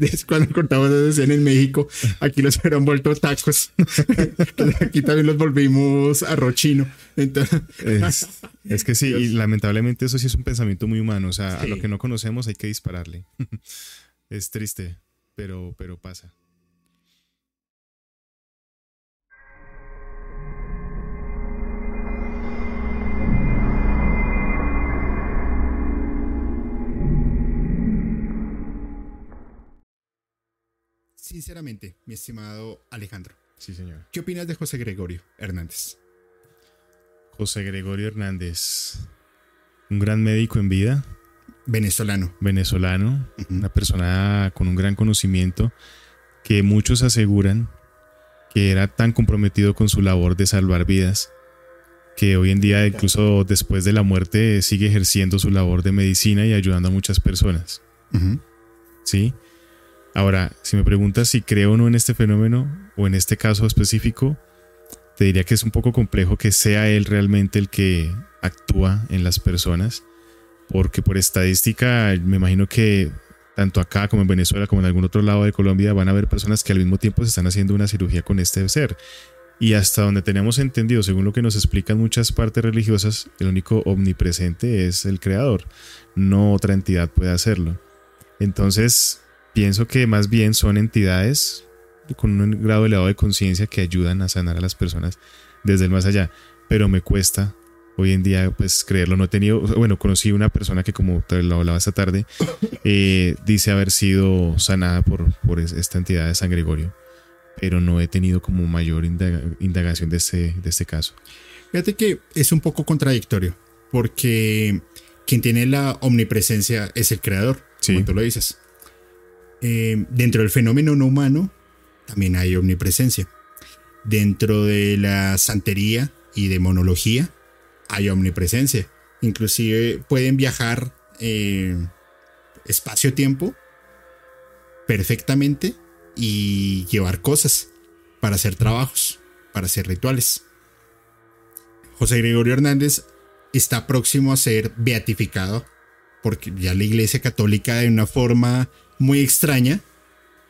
Es cuando cortamos esa escena en México, aquí los hubieran vuelto tacos. aquí también los volvimos arrochino. Entonces... Es, que sí, y lamentablemente eso sí es un pensamiento muy humano. O sea, a lo que no conocemos hay que dispararle. es triste, pero, pero pasa. Sinceramente, mi estimado Alejandro. Sí, señor. ¿Qué opinas de José Gregorio Hernández? José Gregorio Hernández, un gran médico en vida. Venezolano. Venezolano, una persona con un gran conocimiento que muchos aseguran que era tan comprometido con su labor de salvar vidas que hoy en día, incluso después de la muerte, sigue ejerciendo su labor de medicina y ayudando a muchas personas. ¿Sí? Ahora, si me preguntas si creo o no en este fenómeno, o en este caso específico, te diría que es un poco complejo que sea él realmente el que actúa en las personas, porque por estadística me imagino que tanto acá como en Venezuela como en algún otro lado de Colombia van a haber personas que al mismo tiempo se están haciendo una cirugía con este ser. Y hasta donde tenemos entendido, según lo que nos explican muchas partes religiosas, el único omnipresente es el creador, no otra entidad puede hacerlo. Entonces, Pienso que más bien son entidades con un grado elevado de conciencia que ayudan a sanar a las personas desde el más allá. Pero me cuesta hoy en día, pues creerlo, no he tenido, bueno, conocí una persona que como te lo hablaba esta tarde, eh, dice haber sido sanada por, por esta entidad de San Gregorio, pero no he tenido como mayor indagación de este, de este caso. Fíjate que es un poco contradictorio, porque quien tiene la omnipresencia es el creador, como tú lo dices. Eh, dentro del fenómeno no humano también hay omnipresencia. Dentro de la santería y demonología hay omnipresencia. Inclusive pueden viajar eh, espacio-tiempo perfectamente y llevar cosas para hacer trabajos, para hacer rituales. José Gregorio Hernández está próximo a ser beatificado porque ya la Iglesia Católica de una forma muy extraña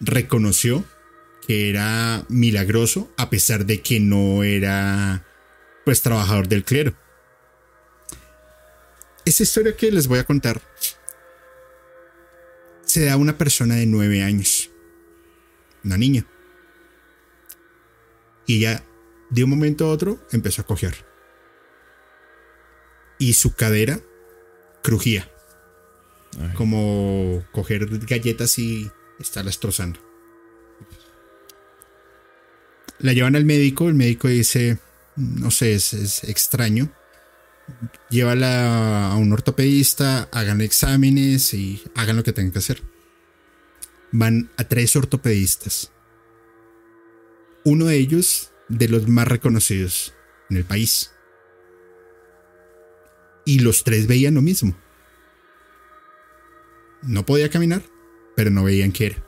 reconoció que era milagroso a pesar de que no era pues trabajador del clero. Esa historia que les voy a contar se da a una persona de nueve años, una niña. Y ella de un momento a otro empezó a coger. Y su cadera crujía. Como coger galletas y estarlas trozando. La llevan al médico, el médico dice, no sé, es, extraño. Llévala a un ortopedista, hagan exámenes y hagan lo que tengan que hacer. Van a tres ortopedistas. Uno de ellos de los más reconocidos en el país. Y los tres veían lo mismo. No podía caminar, pero no veían qué era.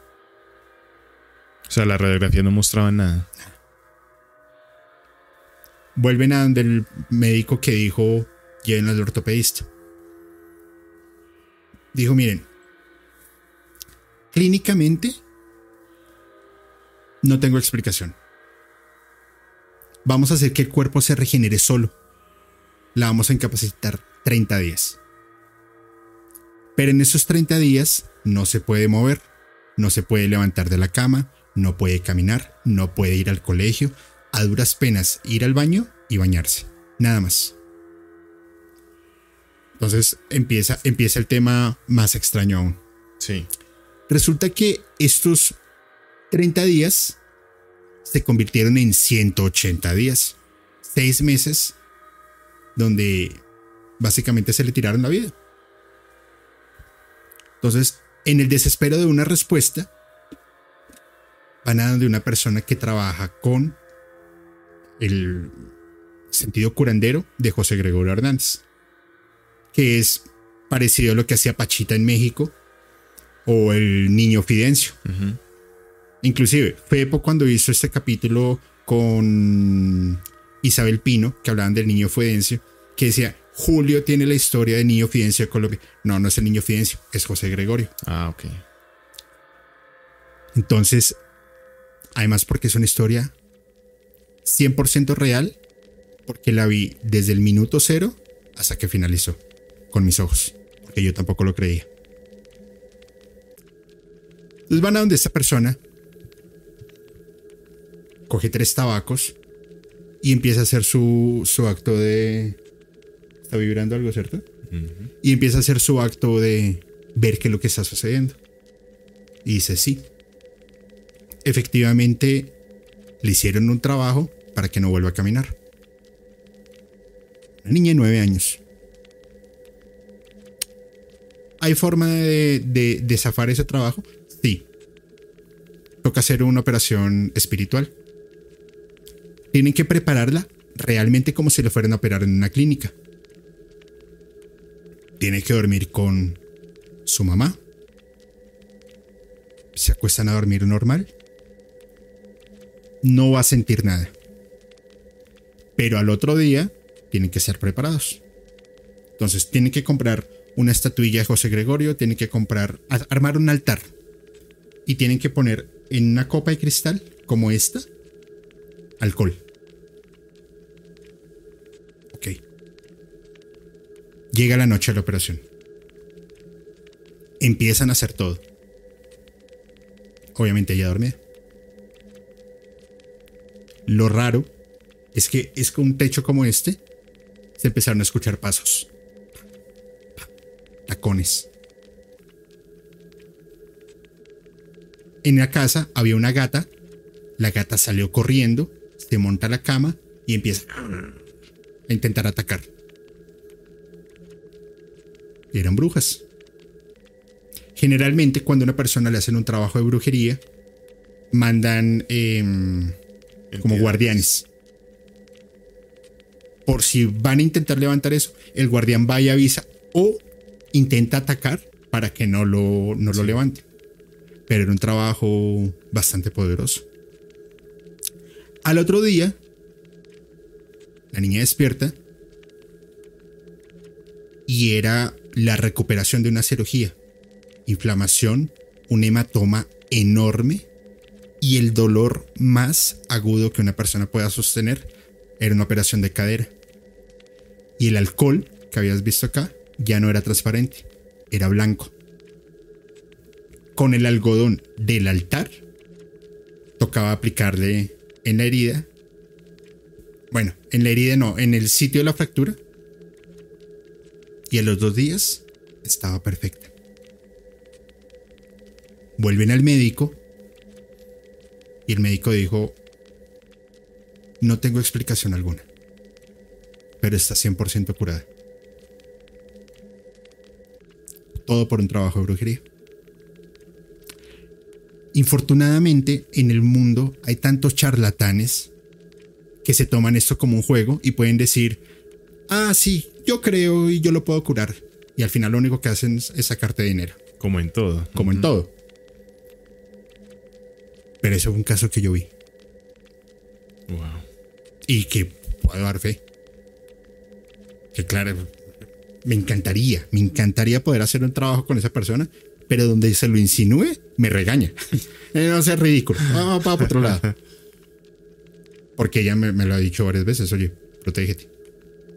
O sea, la radiografía no mostraba nada vuelven a donde el médico que dijo lleven al ortopedista. Dijo, miren, clínicamente no tengo explicación. Vamos a hacer que el cuerpo se regenere solo. La vamos a incapacitar 30 días. Pero en esos 30 días no se puede mover, no se puede levantar de la cama, no puede caminar, no puede ir al colegio, a duras penas ir al baño y bañarse. Nada más. Entonces empieza, empieza el tema más extraño aún. Sí. Resulta que estos 30 días se convirtieron en 180 días. Seis meses donde básicamente se le tiraron la vida. Entonces, en el desespero de una respuesta, van a de una persona que trabaja con el sentido curandero de José Gregorio Hernández, que es parecido a lo que hacía Pachita en México o el niño Fidencio. Inclusive, Fepo cuando hizo este capítulo con Isabel Pino, que hablaban del niño Fidencio, que decía, Julio tiene la historia del niño Fidencio de Colombia. No, no es el niño Fidencio, es José Gregorio. Ah, ok. Entonces, además porque es una historia 100% real porque la vi desde el minuto cero hasta que finalizó, con mis ojos, porque yo tampoco lo creía. Entonces van a donde esta persona, coge tres tabacos y empieza a hacer su, su acto de... Está vibrando algo, ¿cierto? Y empieza a hacer su acto de ver qué es lo que está sucediendo. Y dice, sí. Efectivamente, le hicieron un trabajo para que no vuelva a caminar. Una niña de nueve años. ¿Hay forma de, de, zafar ese trabajo? Sí. Toca hacer una operación espiritual. Tienen que prepararla realmente como si le fueran a operar en una clínica. Tiene que dormir con su mamá. Se acuestan a dormir normal. No va a sentir nada. Pero al otro día tienen que ser preparados. Entonces tienen que comprar una estatuilla de José Gregorio, tienen que comprar, armar un altar y tienen que poner en una copa de cristal como esta alcohol. Llega la noche de la operación. Empiezan a hacer todo. Obviamente ella dormía. Lo raro es que es con un techo como este se empezaron a escuchar pasos. Tacones. En la casa había una gata. La gata salió corriendo, se monta a la cama y empieza a intentar atacar. Eran brujas. Generalmente cuando a una persona le hacen un trabajo de brujería, mandan em, como guardianes. Por si van a intentar levantar eso, el guardián va y avisa o intenta atacar para que no lo, no lo levante. Pero era un trabajo bastante poderoso. Al otro día, la niña despierta y era la recuperación de una cirugía. Inflamación, un hematoma enorme y el dolor más agudo que una persona pueda sostener era una operación de cadera. Y el alcohol que habías visto acá ya no era transparente, era blanco. Con el algodón del altar tocaba aplicarle en la herida. Bueno, en la herida no, en el sitio de la fractura. Y a los dos días estaba perfecta. Vuelven al médico y el médico dijo, no tengo explicación alguna, pero está 100% curada. Todo por un trabajo de brujería. Infortunadamente, en el mundo hay tantos charlatanes que se toman esto como un juego y pueden decir, ah, sí, yo creo y yo lo puedo curar. Y al final lo único que hacen es sacarte dinero. Como en todo. Como en todo. Pero ese fue un caso que yo vi. Wow. Y que puedo dar fe. Que claro, me encantaría, me encantaría poder hacer un trabajo con esa persona, pero donde se lo insinúe, me regaña. Eh, no sea ridículo. Vamos para otro lado. Porque ella me, me lo ha dicho varias veces, oye, protégete.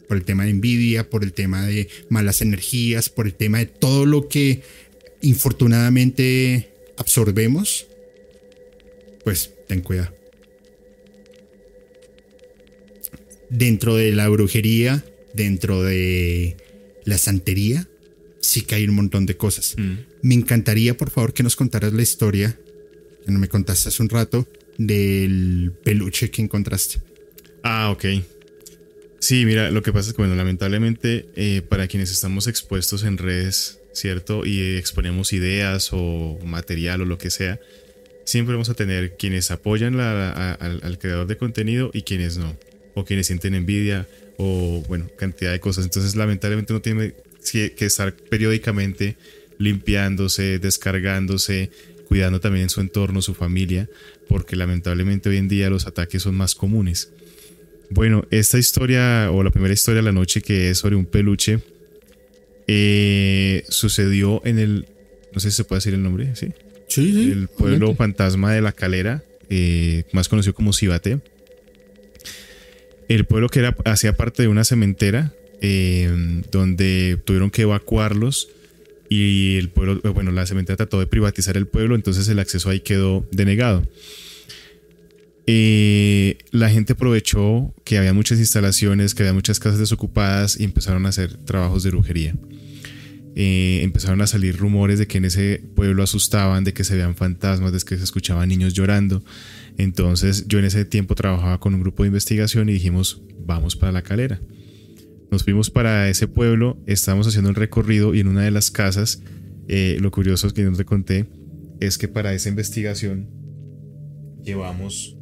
Por el tema de envidia, por el tema de malas energías, por el tema de todo lo que infortunadamente absorbemos, pues ten cuidado. Dentro de la brujería, dentro de la santería, sí que hay un montón de cosas. Me encantaría, por favor, que nos contaras la historia que no me contaste hace un rato del peluche que encontraste. Ah, ok. Sí, mira, lo que pasa es que, bueno, lamentablemente, eh, para quienes estamos expuestos en redes, ¿cierto? Y exponemos ideas o material o lo que sea, siempre vamos a tener quienes apoyan al, creador de contenido y quienes no. O quienes sienten envidia o, bueno, cantidad de cosas. Entonces, lamentablemente, uno tiene que estar periódicamente limpiándose, descargándose, cuidando también su entorno, su familia, porque lamentablemente hoy en día los ataques son más comunes. Bueno, esta historia, o la primera historia de la noche, que es sobre un peluche, eh, sucedió en el. No sé si se puede decir el nombre, ¿sí? Sí, sí. El pueblo fantasma de la calera, eh, más conocido como Cibate. El pueblo que era, hacía parte de una cementera, eh, donde tuvieron que evacuarlos y el pueblo, bueno, la cementera trató de privatizar el pueblo, entonces el acceso ahí quedó denegado. Eh, la gente aprovechó que había muchas instalaciones, que había muchas casas desocupadas y empezaron a hacer trabajos de brujería. Eh, empezaron a salir rumores de que en ese pueblo asustaban, de que se veían fantasmas, de que se escuchaban niños llorando. Entonces yo en ese tiempo trabajaba con un grupo de investigación y dijimos, vamos para la calera. Nos fuimos para ese pueblo, estábamos haciendo el recorrido y en una de las casas, eh, lo curioso que no te conté, es que para esa investigación llevamos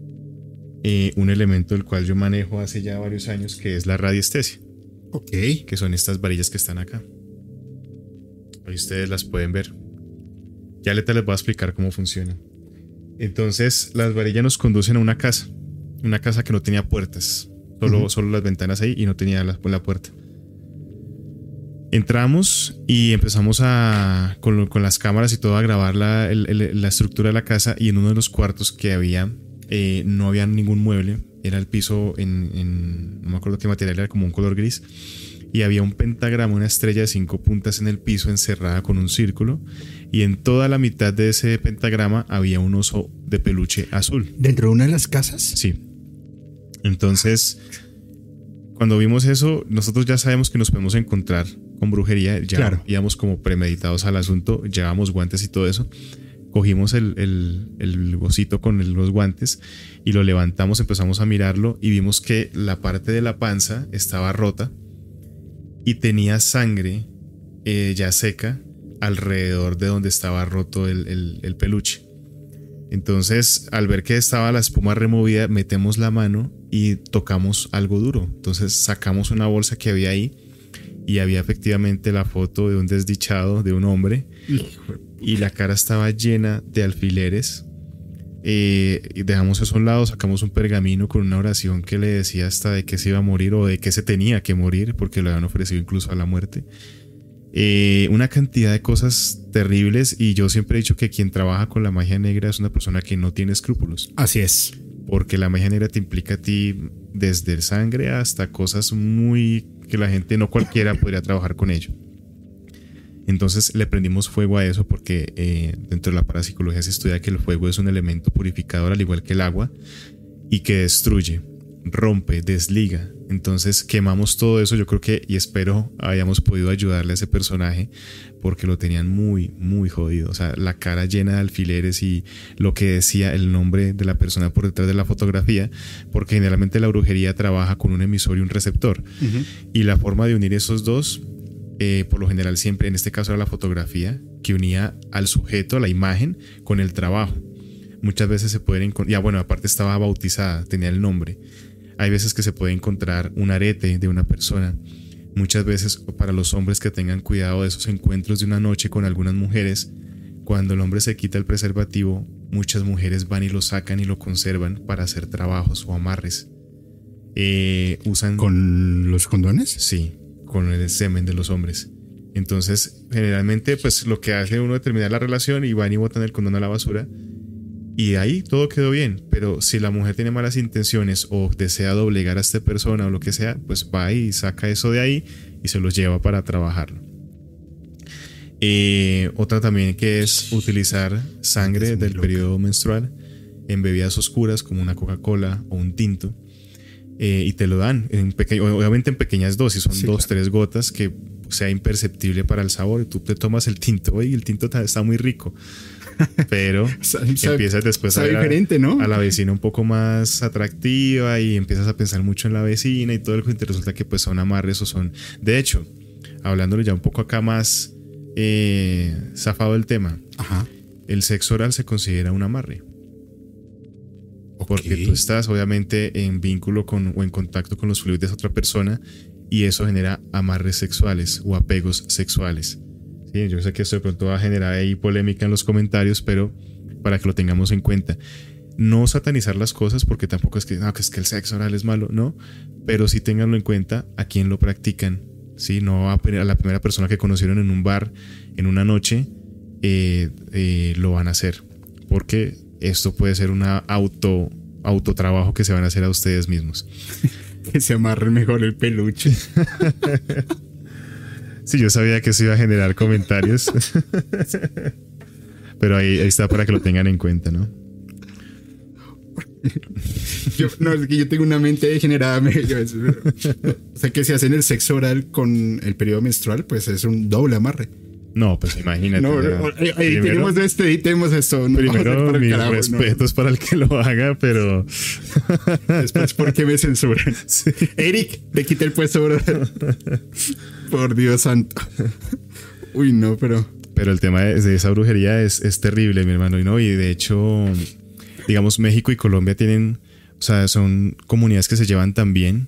eh, un elemento del cual yo manejo hace ya varios años, que es la radiestesia. Ok. Que son estas varillas que están acá. Ahí ustedes las pueden ver. Ya ahorita les voy a explicar cómo funciona. Entonces, las varillas nos conducen a una casa. Una casa que no tenía puertas. Solo, solo las ventanas ahí y no tenía la, la puerta. Entramos y empezamos a, con, con, las cámaras y todo a grabar la, el, la estructura de la casa y en uno de los cuartos que había eh, no había ningún mueble, era el piso en, en, no me acuerdo qué material, era como un color gris, y había un pentagrama, una estrella de cinco puntas en el piso encerrada con un círculo, y en toda la mitad de ese pentagrama había un oso de peluche azul. ¿Dentro de una de las casas? Sí. Entonces, cuando vimos eso, nosotros ya sabemos que nos podemos encontrar con brujería. Ya Claro. íbamos como premeditados al asunto, llevábamos guantes y todo eso. Cogimos el, el, el bocito con los guantes y lo levantamos, empezamos a mirarlo y vimos que la parte de la panza estaba rota y tenía sangre eh, ya seca alrededor de donde estaba roto el peluche. Entonces, al ver que estaba la espuma removida, metemos la mano y tocamos algo duro. Entonces, sacamos una bolsa que había ahí y había efectivamente la foto de un desdichado, de un hombre, y la cara estaba llena de alfileres. Eh, y dejamos eso a un lado, sacamos un pergamino con una oración que le decía hasta de que se iba a morir o de que se tenía que morir, porque lo habían ofrecido incluso a la muerte. Eh, una cantidad de cosas terribles y yo siempre he dicho que quien trabaja con la magia negra es una persona que no tiene escrúpulos, Así es. porque la magia negra te implica a ti desde el sangre hasta cosas muy que la gente no cualquiera podría trabajar con ello. Entonces le prendimos fuego a eso porque eh, dentro de la parapsicología se estudia que el fuego es un elemento purificador al igual que el agua y que destruye, rompe, desliga. Entonces quemamos todo eso, yo creo que y espero hayamos podido ayudarle a ese personaje porque lo tenían muy, muy jodido. O sea, la cara llena de alfileres y lo que decía el nombre de la persona por detrás de la fotografía, porque generalmente la brujería trabaja con un emisor y un receptor. Y la forma de unir esos dos, eh, por lo general siempre, en este caso era la fotografía, que unía al sujeto, la imagen, con el trabajo. Muchas veces se pueden encontrar, ya bueno, aparte estaba bautizada, tenía el nombre. Hay veces que se puede encontrar un arete de una persona. Muchas veces para los hombres que tengan cuidado de esos encuentros de una noche con algunas mujeres, cuando el hombre se quita el preservativo, muchas mujeres van y lo sacan y lo conservan para hacer trabajos o amarres. Eh, usan ¿Con los condones? Sí, con el semen de los hombres. Entonces, generalmente, pues lo que hace uno es terminar la relación y van y botan el condón a la basura. Y ahí todo quedó bien. Pero si la mujer tiene malas intenciones o desea doblegar a esta persona o lo que sea, pues va y saca eso de ahí y se los lleva para trabajarlo. Eh, otra también que es utilizar sangre Es del loca. periodo menstrual en bebidas oscuras como una Coca-Cola o un tinto. eh, y te lo dan, en obviamente en pequeñas dosis, son Sí, dos, claro. tres gotas que sea imperceptible para el sabor. Y tú te tomas el tinto y el tinto está muy rico. Pero empiezas después a ver a- diferente, ¿no? a la vecina un poco más atractiva y empiezas a pensar mucho en la vecina y todo el cuento y resulta que pues son amarres o son... De hecho, hablándolo ya un poco acá más eh, zafado del tema, Ajá. el sexo oral se considera un amarre. Porque Ok. tú estás obviamente en vínculo con o en contacto con los fluidos de otra persona y eso genera amarres sexuales o apegos sexuales. Yo sé que esto de pronto va a generar ahí polémica en los comentarios, pero para que lo tengamos en cuenta. No satanizar las cosas porque tampoco es que, no, que es que el sexo oral es malo, no, pero sí ténganlo en cuenta a quién lo practican. Sí, no a la primera persona que conocieron en un bar en una noche eh, eh, lo van a hacer porque esto puede ser una auto autotrabajo que se van a hacer a ustedes mismos. Que se amarre mejor el peluche. Sí, yo sabía que eso iba a generar comentarios. Pero ahí, ahí está para que lo tengan en cuenta, ¿no? Yo, no, es que yo tengo una mente degenerada. me- yo- es- o sea, que si hacen el sexo oral con el periodo menstrual, pues es un doble amarre. No, pues imagínate. No, ya. no, ahí, tenemos esto. No, Primero, mis carajo, respetos para el que lo haga, pero Después, ¿por qué me censuran? Sí. Eric, te quité el puesto, bro. Por Dios santo. Uy, no, pero. Pero el tema de, de esa brujería es, es terrible, mi hermano. Y no, y de hecho, digamos, México y Colombia tienen, o sea, son comunidades que se llevan tan bien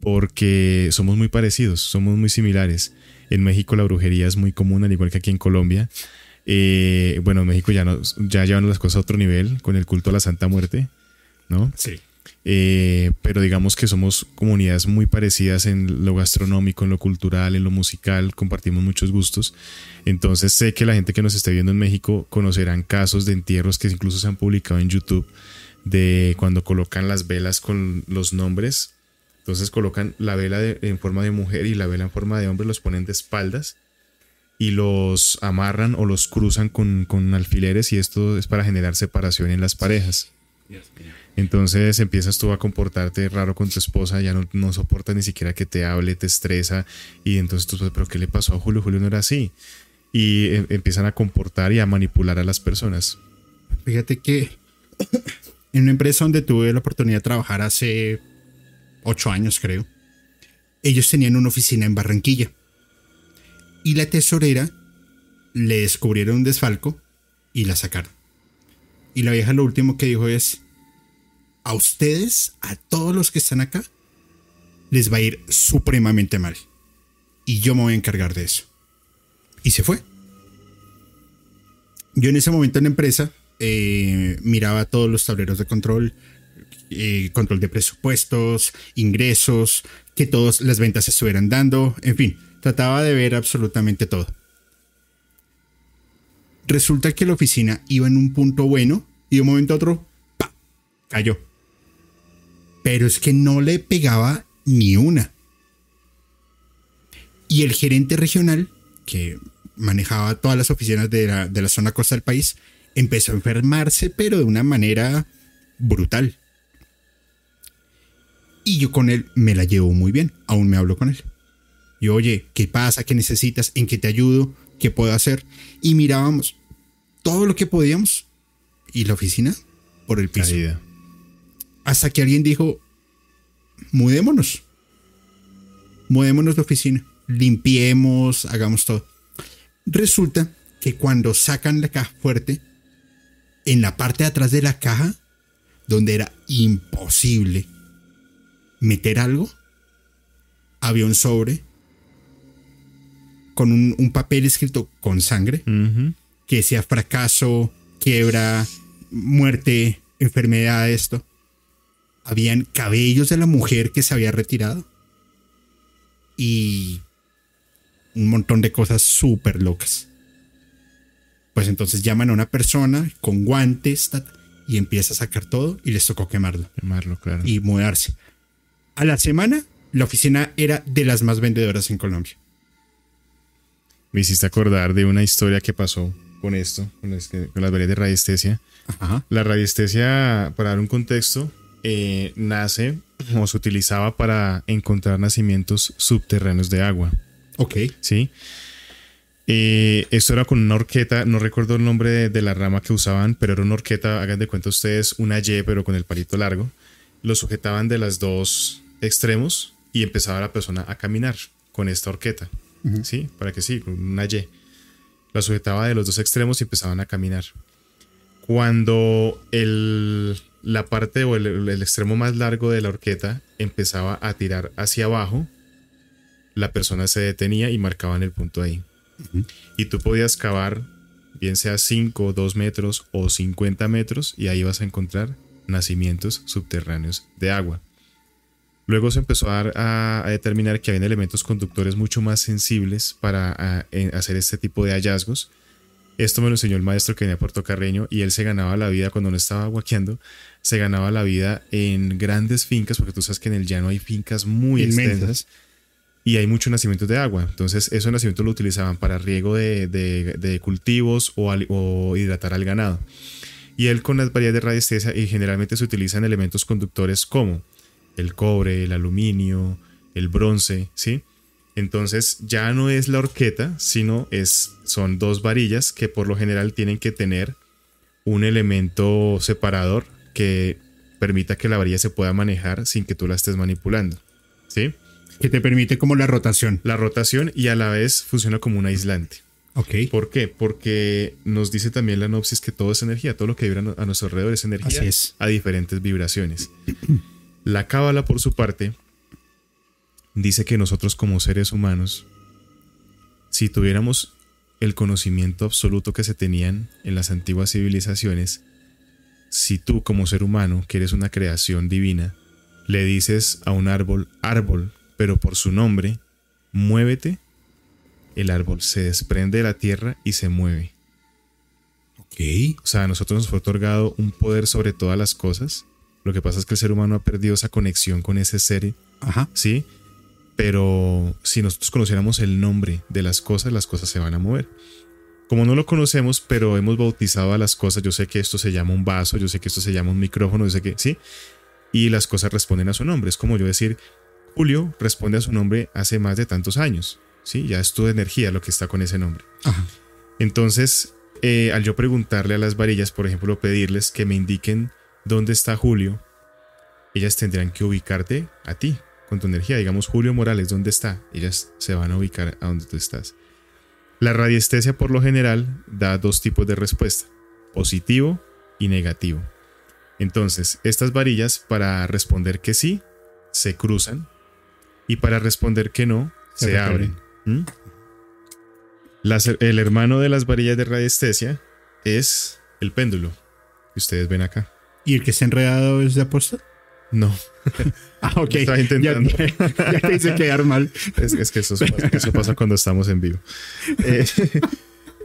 porque somos muy parecidos, somos muy similares. En México la brujería es muy común, al igual que aquí en Colombia. Eh, bueno, en México ya, nos, ya llevan las cosas a otro nivel con el culto a la Santa Muerte, ¿no? Sí. Eh, pero digamos que somos comunidades muy parecidas en lo gastronómico, en lo cultural, en lo musical, compartimos muchos gustos. Entonces sé que la gente que nos esté viendo en México conocerán casos de entierros que incluso se han publicado en YouTube de cuando colocan las velas con los nombres. Entonces colocan la vela en forma de mujer y la vela en forma de hombre, los ponen de espaldas y los amarran o los cruzan con, con alfileres y esto es para generar separación en las parejas. Entonces empiezas tú a comportarte raro con tu esposa, ya no, no soporta ni siquiera que te hable, te estresa. Y entonces tú, pero ¿qué le pasó a Julio? Julio no era así. Y em, empiezan a comportar y a manipular a las personas. Fíjate que en una empresa donde tuve la oportunidad de trabajar hace ocho años, creo, ellos tenían una oficina en Barranquilla. Y la tesorera le descubrieron un desfalco y la sacaron. Y la vieja lo último que dijo es, a ustedes, a todos los que están acá, les va a ir supremamente mal. Y yo me voy a encargar de eso. Y se fue. Yo en ese momento en la empresa eh, miraba todos los tableros de control, eh, control de presupuestos, ingresos, que todas las ventas se estuvieran dando, en fin, trataba de ver absolutamente todo. Resulta que la oficina iba en un punto bueno y de un momento a otro, ¡pa! cayó pero es que no le pegaba ni una. Y el gerente regional, que manejaba todas las oficinas de la, zona costa del país, empezó a enfermarse, pero de una manera brutal. Y yo con él me la llevo muy bien, aún me hablo con él. Y oye, ¿qué pasa? ¿Qué necesitas? ¿En qué te ayudo? ¿Qué puedo hacer? Y mirábamos todo lo que podíamos y la oficina por el piso. Hasta que alguien dijo, mudémonos. Mudémonos de oficina. Limpiemos, hagamos todo. Resulta que cuando sacan la caja fuerte, en la parte de atrás de la caja, donde era imposible meter algo, había un sobre con un, papel escrito con sangre que decía fracaso, quiebra, muerte, enfermedad, esto habían cabellos de la mujer que se había retirado y un montón de cosas súper locas. Pues entonces llaman a una persona con guantes y empieza a sacar todo y les tocó quemarlo. Quemarlo, claro. Y mudarse. A la semana, la oficina era de las más vendedoras en Colombia. Me hiciste acordar de una historia que pasó con esto, con, las, variedades de radiestesia. La radiestesia, para dar un contexto, eh, nace o se utilizaba para encontrar nacimientos subterráneos de agua. Ok. Sí. Eh, esto era con una horqueta, no recuerdo el nombre de, la rama que usaban, pero era una horqueta, hagan de cuenta ustedes, una Y, pero con el palito largo. Lo sujetaban de los dos extremos y empezaba la persona a caminar con esta horqueta. ¿Sí? Para que sí, una Y. La sujetaba de los dos extremos y empezaban a caminar. Cuando el, la parte o el, extremo más largo de la horqueta empezaba a tirar hacia abajo, la persona se detenía y marcaba en el punto ahí. Y tú podías cavar, bien sea 5, 2 metros o 50 metros, y ahí vas a encontrar nacimientos subterráneos de agua. Luego se empezó a, determinar que había elementos conductores mucho más sensibles para hacer este tipo de hallazgos esto me lo enseñó el maestro que venía a Puerto Carreño y él se ganaba la vida cuando no estaba guaqueando, se ganaba la vida en grandes fincas, porque tú sabes que en el llano hay fincas muy extensas y hay muchos nacimientos de agua. Entonces, esos nacimientos lo utilizaban para riego de, cultivos o, hidratar al ganado. Y él con las variedades de radiestesia y generalmente se utilizan elementos conductores como el cobre, el aluminio, el bronce, ¿sí? Entonces ya no es la horqueta, sino es, son dos varillas que por lo general tienen que tener un elemento separador que permita que la varilla se pueda manejar sin que tú la estés manipulando. ¿Sí? Que te permite como la rotación. La rotación y a la vez funciona como un aislante. Ok. ¿Por qué? Porque nos dice también la nopsis que todo es energía, todo lo que vibra a nuestro alrededor es energía es. a diferentes vibraciones. La cábala, por su parte, dice que nosotros como seres humanos, si tuviéramos el conocimiento absoluto que se tenían en las antiguas civilizaciones, si tú como ser humano, que eres una creación divina, le dices a un árbol, árbol, pero por su nombre, muévete, el árbol se desprende de la tierra y se mueve. Ok. O sea, a nosotros nos fue otorgado un poder sobre todas las cosas. Lo que pasa es que el ser humano ha perdido esa conexión con ese ser. Ajá. ¿Sí? pero si nosotros conociéramos el nombre de las cosas, las cosas se van a mover. como no lo conocemos, pero hemos bautizado a las cosas, yo sé que esto se llama un vaso, yo sé que esto se llama un micrófono, yo sé que, ¿sí? Y las cosas responden a su nombre. Es como yo decir, Julio responde a su nombre hace más de tantos años, ¿sí? Ya es tu energía lo que está con ese nombre. Entonces, eh, al yo preguntarle a las varillas, por ejemplo, pedirles que me indiquen dónde está Julio, ellas tendrán que ubicarte a ti con tu energía. Digamos, Julio Morales, ¿dónde está? Ellas se van a ubicar a donde tú estás. La radiestesia por lo general da dos tipos de respuesta, positivo y negativo. Entonces, estas varillas para responder que sí, se cruzan y para responder que no, se, abren. ¿Mm? el hermano de las varillas de radiestesia es el péndulo que ustedes ven acá. ¿Y el que está enredado es de aposta? No. ah, ok. Estaba intentando. Ya, te hice quedar mal. Es, que eso, pasa, cuando estamos en vivo. Eh,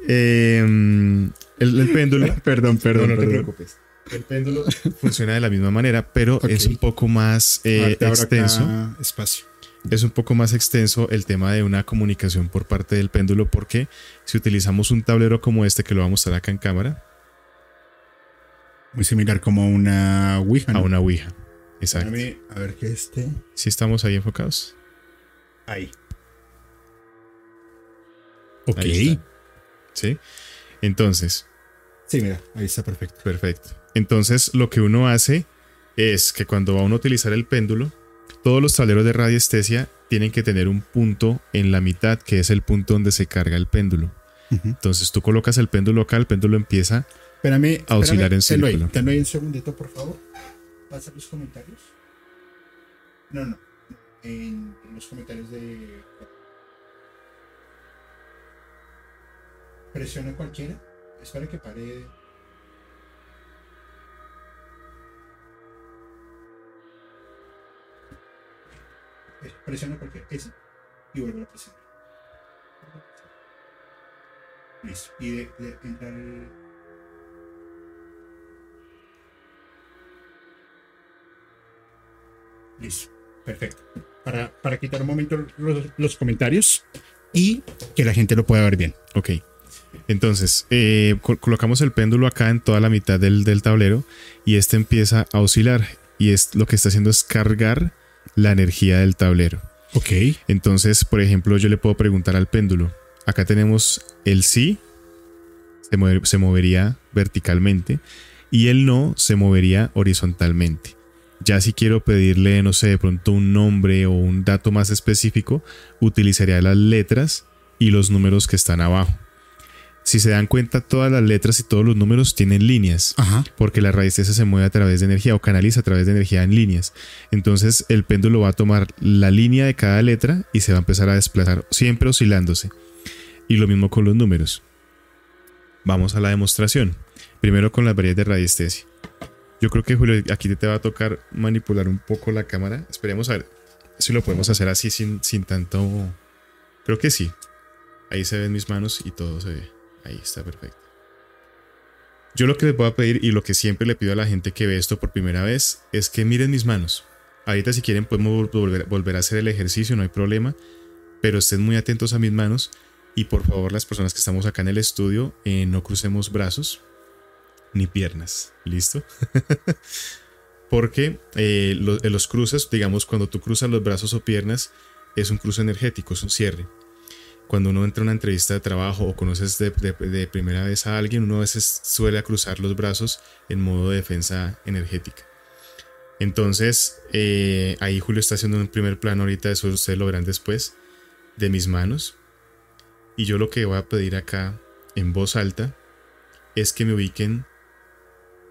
em, el, péndulo. Perdón, perdón. No, te preocupes. El péndulo funciona de la misma manera, pero es un poco más eh, extenso. Espacio. Es un poco más extenso el tema de una comunicación por parte del péndulo, porque si utilizamos un tablero como este, que lo vamos a mostrar acá en cámara. Muy similar como una Ouija. A una Ouija. Exacto. A ver qué este. Si estamos ahí enfocados. Ahí. Ok. ¿Sí? Entonces. Sí, mira, ahí está perfecto. Perfecto. Entonces, lo que uno hace es que cuando va uno a utilizar el péndulo, todos los tableros de radiestesia tienen que tener un punto en la mitad, que es el punto donde se carga el péndulo. Entonces tú colocas el péndulo acá, el péndulo empieza a oscilar en círculo. Tenlo ahí un segundito, por favor pasa los comentarios? No, no. En, los comentarios de. Presiona cualquiera. Espera que pare. Presiona cualquiera. Ese. Y vuelve a presionar. Listo. Y de, de, entra el. Listo. Perfecto. Para, para quitar un momento los, comentarios y que la gente lo pueda ver bien. Ok. Entonces, eh, colocamos el péndulo acá en toda la mitad del, del, tablero y este empieza a oscilar y es, lo que está haciendo es cargar la energía del tablero. Ok. Entonces, por ejemplo, yo le puedo preguntar al péndulo. Acá tenemos el sí, se, se movería verticalmente y el no se movería horizontalmente. Ya si quiero pedirle, no sé, de pronto un nombre o un dato más específico, utilizaría las letras y los números que están abajo. Si se dan cuenta, todas las letras y todos los números tienen líneas, porque la raíz esa se mueve a través de energía o canaliza a través de energía en líneas. Entonces el péndulo va a tomar la línea de cada letra y se va a empezar a desplazar, siempre oscilándose. Y lo mismo con los números. Vamos a la demostración. Primero con las variedades de radiestesia. Yo creo que Julio, aquí te va a tocar manipular un poco la cámara. Esperemos a ver si lo podemos hacer así sin, sin tanto... Creo que sí. Ahí se ven mis manos y todo se ve. Ahí está perfecto. Yo lo que les voy a pedir y lo que siempre le pido a la gente que ve esto por primera vez es que miren mis manos. Ahorita si quieren podemos volver, volver a hacer el ejercicio, no hay problema. Pero estén muy atentos a mis manos y por favor las personas que estamos acá en el estudio eh, no crucemos brazos ni piernas. ¿Listo? Porque eh, los cruces, digamos, cuando tú cruzas los brazos o piernas, es un cruce energético, es un cierre. Cuando uno entra a una entrevista de trabajo o conoces de, primera vez a alguien, uno a veces suele cruzar los brazos en modo de defensa energética. Entonces, eh, ahí Julio está haciendo un primer plano ahorita, eso ustedes lo verán después, de mis manos. Y yo lo que voy a pedir acá en voz alta es que me ubiquen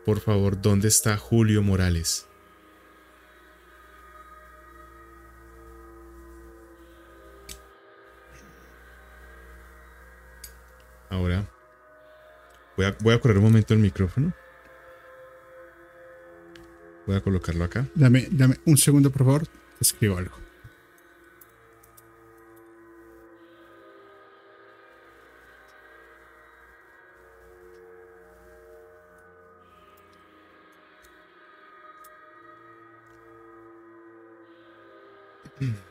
por favor, ¿dónde está Julio Morales? Ahora voy a, correr un momento el micrófono. Voy a colocarlo acá. Dame, dame un segundo, por favor. escribo algo.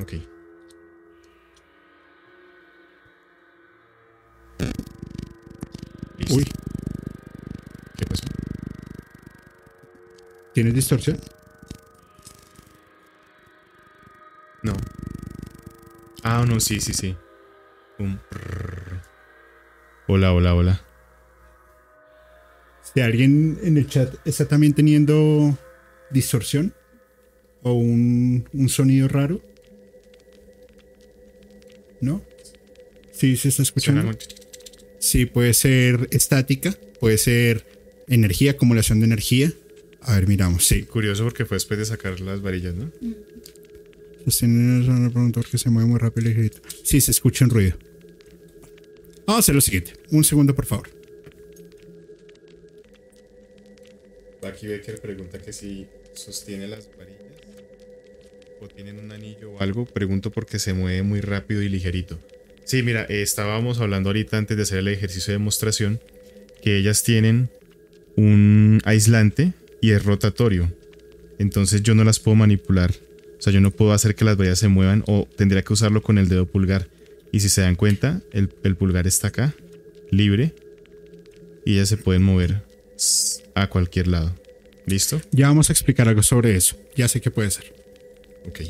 Ok. Listo. Uy. ¿Qué pasó? ¿Tienes distorsión? No. Ah, no, sí, sí, sí. Un... Hola, hola, hola. Si alguien en el chat está también teniendo distorsión o un, un sonido raro. ¿No? Sí, se está escuchando. Sí, puede ser estática, puede ser energía, acumulación de energía. A ver, miramos, sí. Curioso porque fue después de sacar las varillas, ¿no? Sostiene una pregunta porque se mueve muy rápido y ligerito. Sí, se escucha un ruido. Vamos a hacer lo siguiente. Un segundo, por favor. Bucky Becker pregunta que si sostiene las varillas o tienen un anillo o algo. Pregunto porque se mueve muy rápido y ligerito. Sí, mira, eh, estábamos hablando ahorita antes de hacer el ejercicio de demostración que ellas tienen un aislante y es rotatorio. Entonces yo no las puedo manipular. O sea, yo no puedo hacer que las varillas se muevan o tendría que usarlo con el dedo pulgar. Y si se dan cuenta, el, el pulgar está acá, libre, y ellas se pueden mover a cualquier lado. ¿Listo? Ya vamos a explicar algo sobre eso. Ya sé qué puede ser. Ok.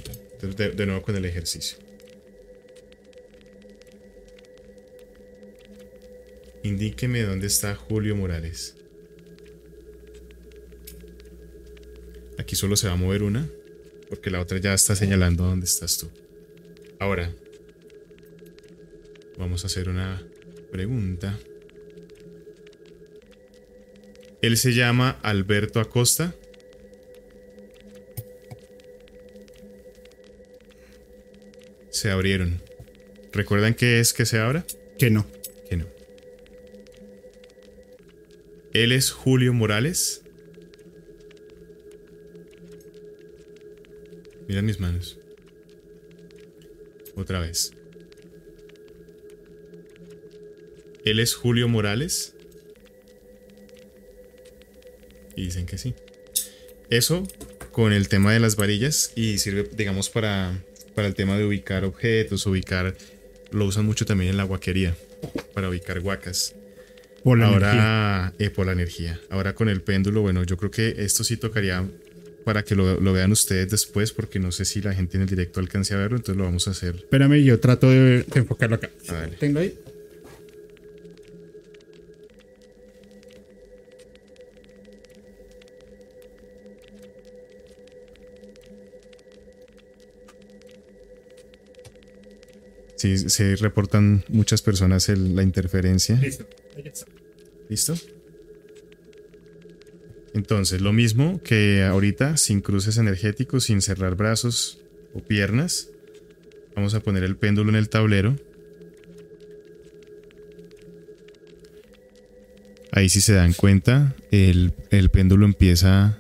De nuevo con el ejercicio. Indíqueme dónde está Julio Morales. Aquí solo se va a mover una, porque la otra ya está señalando dónde estás tú. Ahora, vamos a hacer una pregunta. Él se llama Alberto Acosta. Se abrieron. ¿Recuerdan qué es que se abra? Que no. Que no. Él es Julio Morales. Mira mis manos. Otra vez. Él es Julio Morales. Y dicen que sí. Eso con el tema de las varillas y sirve, digamos, para, para el tema de ubicar objetos, ubicar... Lo usan mucho también en la guaquería, para ubicar guacas. Por la energía. Ahora, eh, por la energía. Ahora con el péndulo, bueno, yo creo que esto sí tocaría para que lo, lo vean ustedes después, porque no sé si la gente en el directo alcance a verlo, entonces lo vamos a hacer. Espérame, yo trato de, enfocarlo acá. Ah. Tengo ahí. Sí, se reportan muchas personas el- la interferencia. Listo. ¿Listo? Entonces, lo mismo que ahorita, sin cruces energéticos, sin cerrar brazos o piernas. Vamos a poner el péndulo en el tablero. Ahí si se dan cuenta, el, el péndulo empieza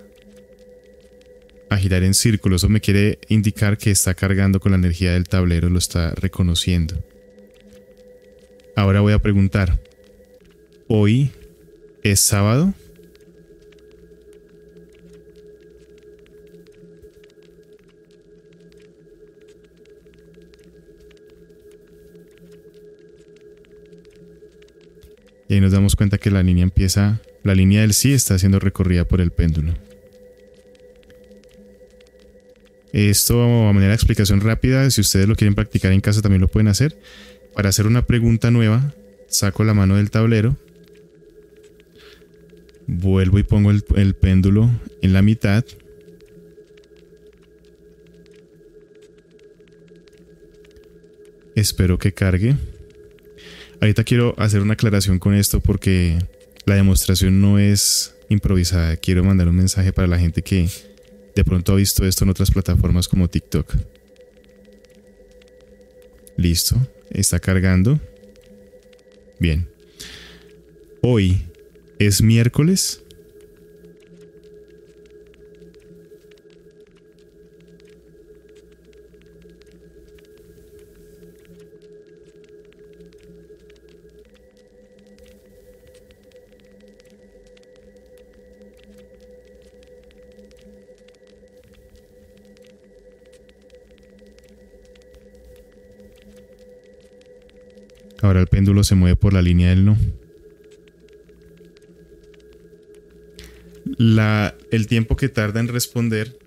a girar en círculo. Eso me quiere indicar que está cargando con la energía del tablero, lo está reconociendo. Ahora voy a preguntar, ¿hoy es sábado? Y ahí nos damos cuenta que la línea empieza, la línea del sí está siendo recorrida por el péndulo. Esto a manera de explicación rápida, si ustedes lo quieren practicar en casa también lo pueden hacer. Para hacer una pregunta nueva, saco la mano del tablero, vuelvo y pongo el, el péndulo en la mitad. Espero que cargue. Ahorita quiero hacer una aclaración con esto porque la demostración no es improvisada. Quiero mandar un mensaje para la gente que de pronto ha visto esto en otras plataformas como TikTok. Listo, está cargando. Bien. Hoy es miércoles. Ahora el péndulo se mueve por la línea del no. El tiempo que tarda en responder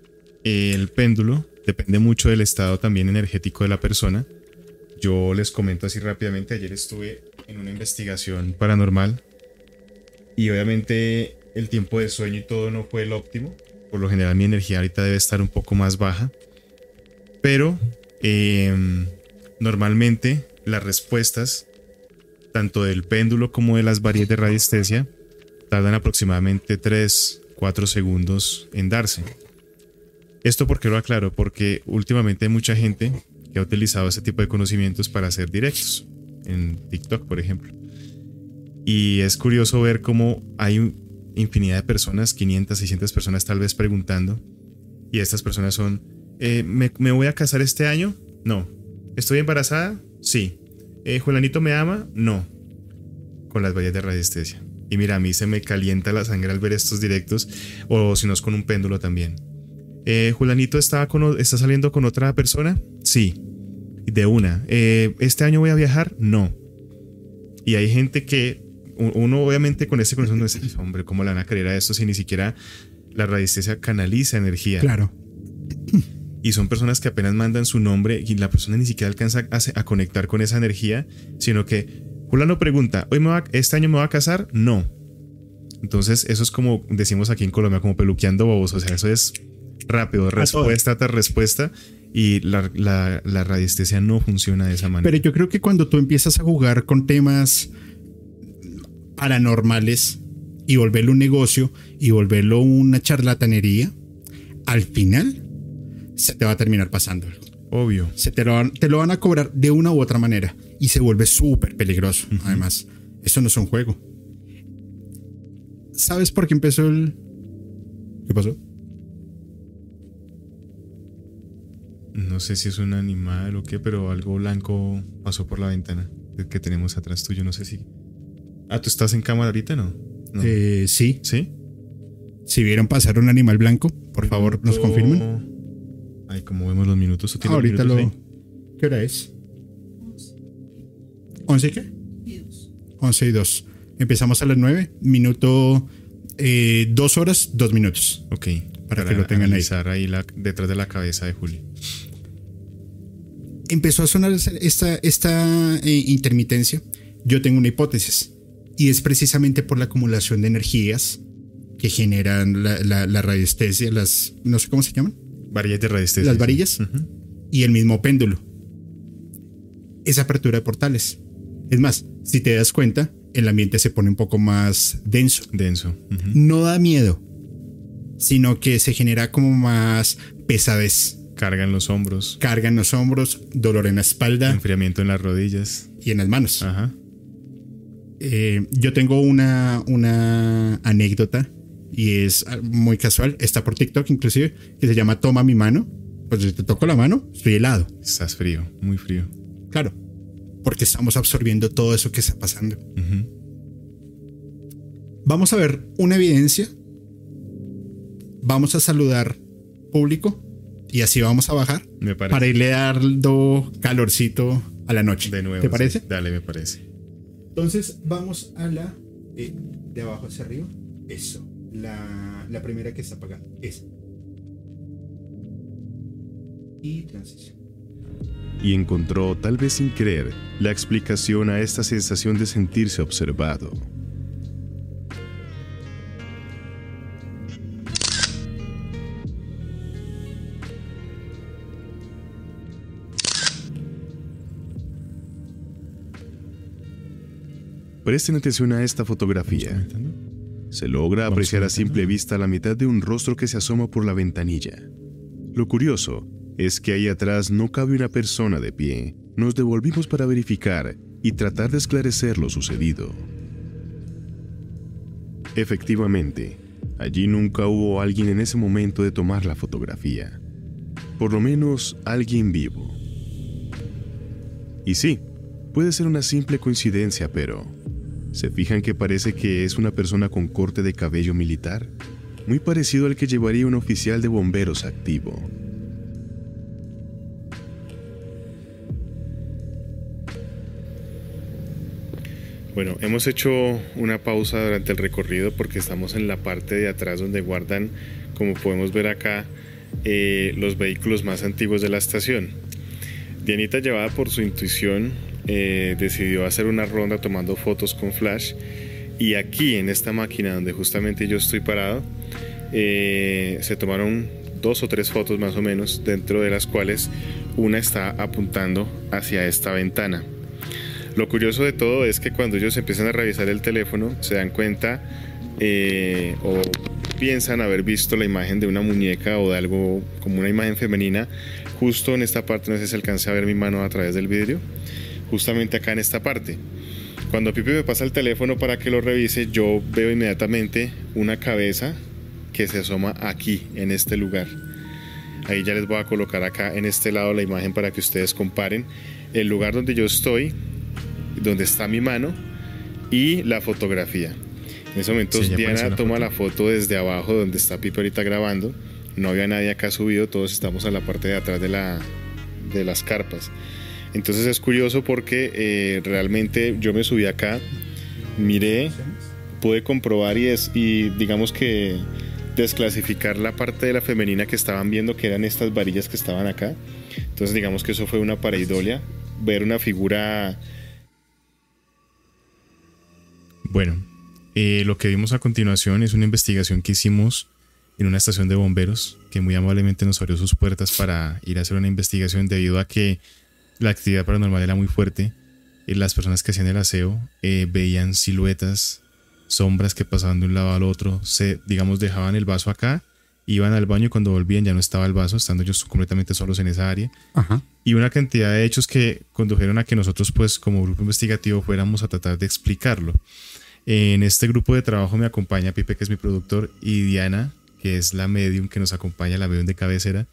el péndulo depende mucho del estado también energético de la persona. Yo les comento así rápidamente, ayer estuve en una investigación paranormal y obviamente el tiempo de sueño y todo no fue el óptimo. Por lo general mi energía ahorita debe estar un poco más baja. Pero em, normalmente las respuestas, tanto del péndulo como de las variedades de radiestesia, tardan aproximadamente 3, 4 segundos en darse. Esto porque lo aclaro, porque últimamente hay mucha gente que ha utilizado ese tipo de conocimientos para hacer directos, en TikTok por ejemplo. Y es curioso ver cómo hay infinidad de personas, 500, 600 personas tal vez preguntando, y estas personas son, eh, ¿me, voy a casar este año? No. ¿Estoy embarazada? Sí. Eh, ¿Julanito me ama? No. Con las vallas de radiestesia. Y mira, a mí se me calienta la sangre al ver estos directos, o si no es con un péndulo también. Eh, ¿Julanito está, está saliendo con otra persona? Sí. De una. Eh, ¿Este año voy a viajar? No. Y hay gente que uno obviamente con ese corazón no dice, hombre, ¿cómo le van a creer a esto si ni siquiera la radiestesia canaliza energía? Claro. Y son personas que apenas mandan su nombre y la persona ni siquiera alcanza a, conectar con esa energía, sino que Julano pregunta, ¿hoy me va, ¿este año me va a casar? No. Entonces eso es como decimos aquí en Colombia, como peluqueando bobos, o sea, eso es rápido, respuesta tras respuesta. Y la, la, radiestesia no funciona de esa manera. Pero yo creo que cuando tú empiezas a jugar con temas paranormales y volverlo un negocio y volverlo una charlatanería, al final se te va a terminar pasando Obvio. Se te lo, van, te lo van a cobrar de una u otra manera y se vuelve súper peligroso. Además, eso no es un juego. ¿Sabes por qué empezó el... ¿Qué pasó? No sé si es un animal o qué, pero algo blanco pasó por la ventana que tenemos atrás tuyo. No sé si. Ah, ¿tú estás en cámara ahorita, no? Eh, sí. ¿Sí? Si vieron pasar un animal blanco, por favor, nos confirmen. Ay, como vemos los minutos. ¿tú ahorita lo. ¿Qué hora es? ¿11 qué? 11 y 2. Empezamos a las 9. Minuto. Eh, dos horas, dos minutos. Ok. Para, que lo tengan ahí. ahí detrás de la cabeza de Julio empezó a sonar esta, esta eh, intermitencia, yo tengo una hipótesis. Y es precisamente por la acumulación de energías que generan la, radiestesia, las. no sé cómo se llaman. Varillas de radiestesia. Las varillas. Y el mismo péndulo. Esa apertura de portales. Es más, si te das cuenta, el ambiente se pone un poco más denso. Denso. No da miedo, sino que se genera como más pesadez. Carga en los hombros. Carga en los hombros, dolor en la espalda. Enfriamiento en las rodillas. Y en las manos. Ajá. Eh, yo tengo una, una anécdota y es muy casual. Está por TikTok inclusive, que se llama Toma mi mano. Pues si te toco la mano, estoy helado. Estás frío, muy frío. Claro, porque estamos absorbiendo todo eso que está pasando. Vamos a ver una evidencia. Vamos a saludar público y así vamos a bajar para irle dando calorcito a la noche. De nuevo. ¿Te parece? Dale, me parece. Entonces vamos a la eh, de abajo hacia arriba. Eso. La, la primera que está apagada. Esa. Y transición. Y encontró, tal vez sin creer, la explicación a esta sensación de sentirse observado. Presten atención a esta fotografía. Se logra apreciar a simple vista la mitad de un rostro que se asoma por la ventanilla. Lo curioso es que ahí atrás no cabe una persona de pie. Nos devolvimos para verificar y tratar de esclarecer lo sucedido. Efectivamente, allí nunca hubo alguien en ese momento de tomar la fotografía. Por lo menos alguien vivo. Y sí, puede ser una simple coincidencia, pero ¿Se fijan que parece que es una persona con corte de cabello militar? Muy parecido al que llevaría un oficial de bomberos activo. Bueno, hemos hecho una pausa durante el recorrido porque estamos en la parte de atrás donde guardan, como podemos ver acá, eh, los vehículos más antiguos de la estación. Dianita, llevada por su intuición, eh, decidió hacer una ronda tomando fotos con flash. Y aquí en esta máquina donde justamente yo estoy parado, eh, se tomaron dos o tres fotos más o menos, dentro de las cuales una está apuntando hacia esta ventana. Lo curioso de todo es que cuando ellos empiezan a revisar el teléfono se dan cuenta eh, o piensan haber visto la imagen de una muñeca o de algo como una imagen femenina. Justo en esta parte, no sé si alcancé a ver mi mano a través del vidrio, justamente acá en esta parte. Cuando Pipe me pasa el teléfono para que lo revise, yo veo inmediatamente una cabeza que se asoma aquí, en este lugar. Ahí ya les voy a colocar acá en este lado la imagen para que ustedes comparen el lugar donde yo estoy donde está mi mano y la fotografía. En ese momento Diana toma la foto desde abajo donde está Pipe ahorita grabando. No había nadie acá subido, todos estamos a la parte de atrás de, la, de las carpas. Entonces es curioso porque eh, realmente yo me subí acá, miré, pude comprobar y, es, y digamos que desclasificar la parte de la femenina que estaban viendo, que eran estas varillas que estaban acá. Entonces digamos que eso fue una pareidolia, ver una figura bueno, eh, lo que vimos a continuación es una investigación que hicimos en una estación de bomberos que muy amablemente nos abrió sus puertas para ir a hacer una investigación debido a que la actividad paranormal era muy fuerte. y las personas que hacían el aseo eh, veían siluetas, sombras que pasaban de un lado al otro, se, digamos, dejaban el vaso acá, iban al baño y cuando volvían ya no estaba el vaso, estando ellos completamente solos en esa área. Y una cantidad de hechos que condujeron a que nosotros, pues, como grupo investigativo, fuéramos a tratar de explicarlo. En este grupo de trabajo me acompaña Pipe, que es mi productor, y Diana, que es la medium que nos acompaña, la medium de cabecera.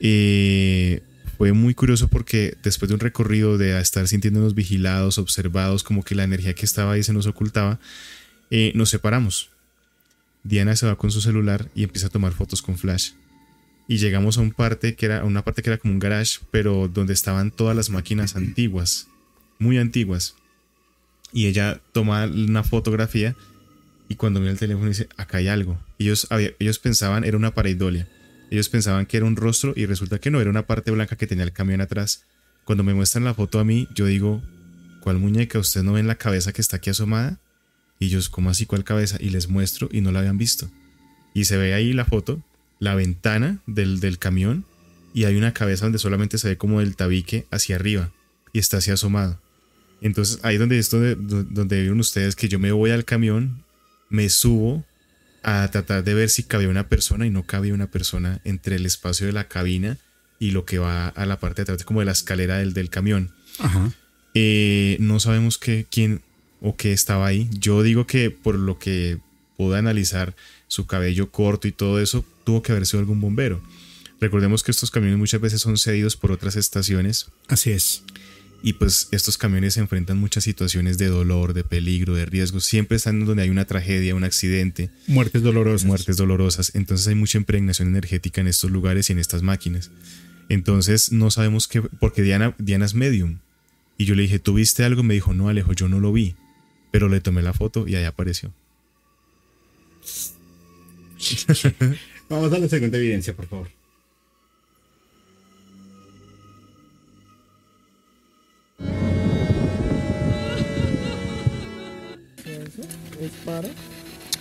Eh, fue muy curioso porque después de un recorrido de estar sintiéndonos vigilados, observados, como que la energía que estaba ahí se nos ocultaba, eh, nos separamos. Diana se va con su celular y empieza a tomar fotos con flash. Y llegamos a un parte que era, una parte que era como un garage, pero donde estaban todas las máquinas antiguas, muy antiguas y ella toma una fotografía y cuando mira el teléfono dice, acá hay algo. Ellos, ellos pensaban, era una pareidolia. Ellos pensaban que era un rostro y resulta que no, era una parte blanca que tenía el camión atrás. Cuando me muestran la foto a mí, yo digo, ¿cuál muñeca? ¿Ustedes no ven la cabeza que está aquí asomada? Y ellos, ¿cómo así cuál cabeza? Y les muestro y no la habían visto. Y se ve ahí la foto, la ventana del, del camión y hay una cabeza donde solamente se ve como el tabique hacia arriba y está así asomado. Entonces ahí donde es donde vieron ustedes que yo me voy al camión, me subo a tratar de ver si cabía una persona y no cabía una persona entre el espacio de la cabina y lo que va a la parte de atrás, como de la escalera del, del camión. Eh, no sabemos quién o qué estaba ahí. Yo digo que por lo que pude analizar, su cabello corto y todo eso, tuvo que haber sido algún bombero. Recordemos que estos camiones muchas veces son cedidos por otras estaciones. Así es. Y pues estos camiones se enfrentan muchas situaciones de dolor, de peligro, de riesgo. Siempre están donde hay una tragedia, un accidente. Muertes dolorosas. Muertes dolorosas. Entonces hay mucha impregnación energética en estos lugares y en estas máquinas. Entonces no sabemos qué, porque Diana, Diana es medium. Y yo le dije, ¿tú viste algo? Me dijo, no, Alejo, yo no lo vi. Pero le tomé la foto y ahí apareció. Vamos a la segunda evidencia, por favor.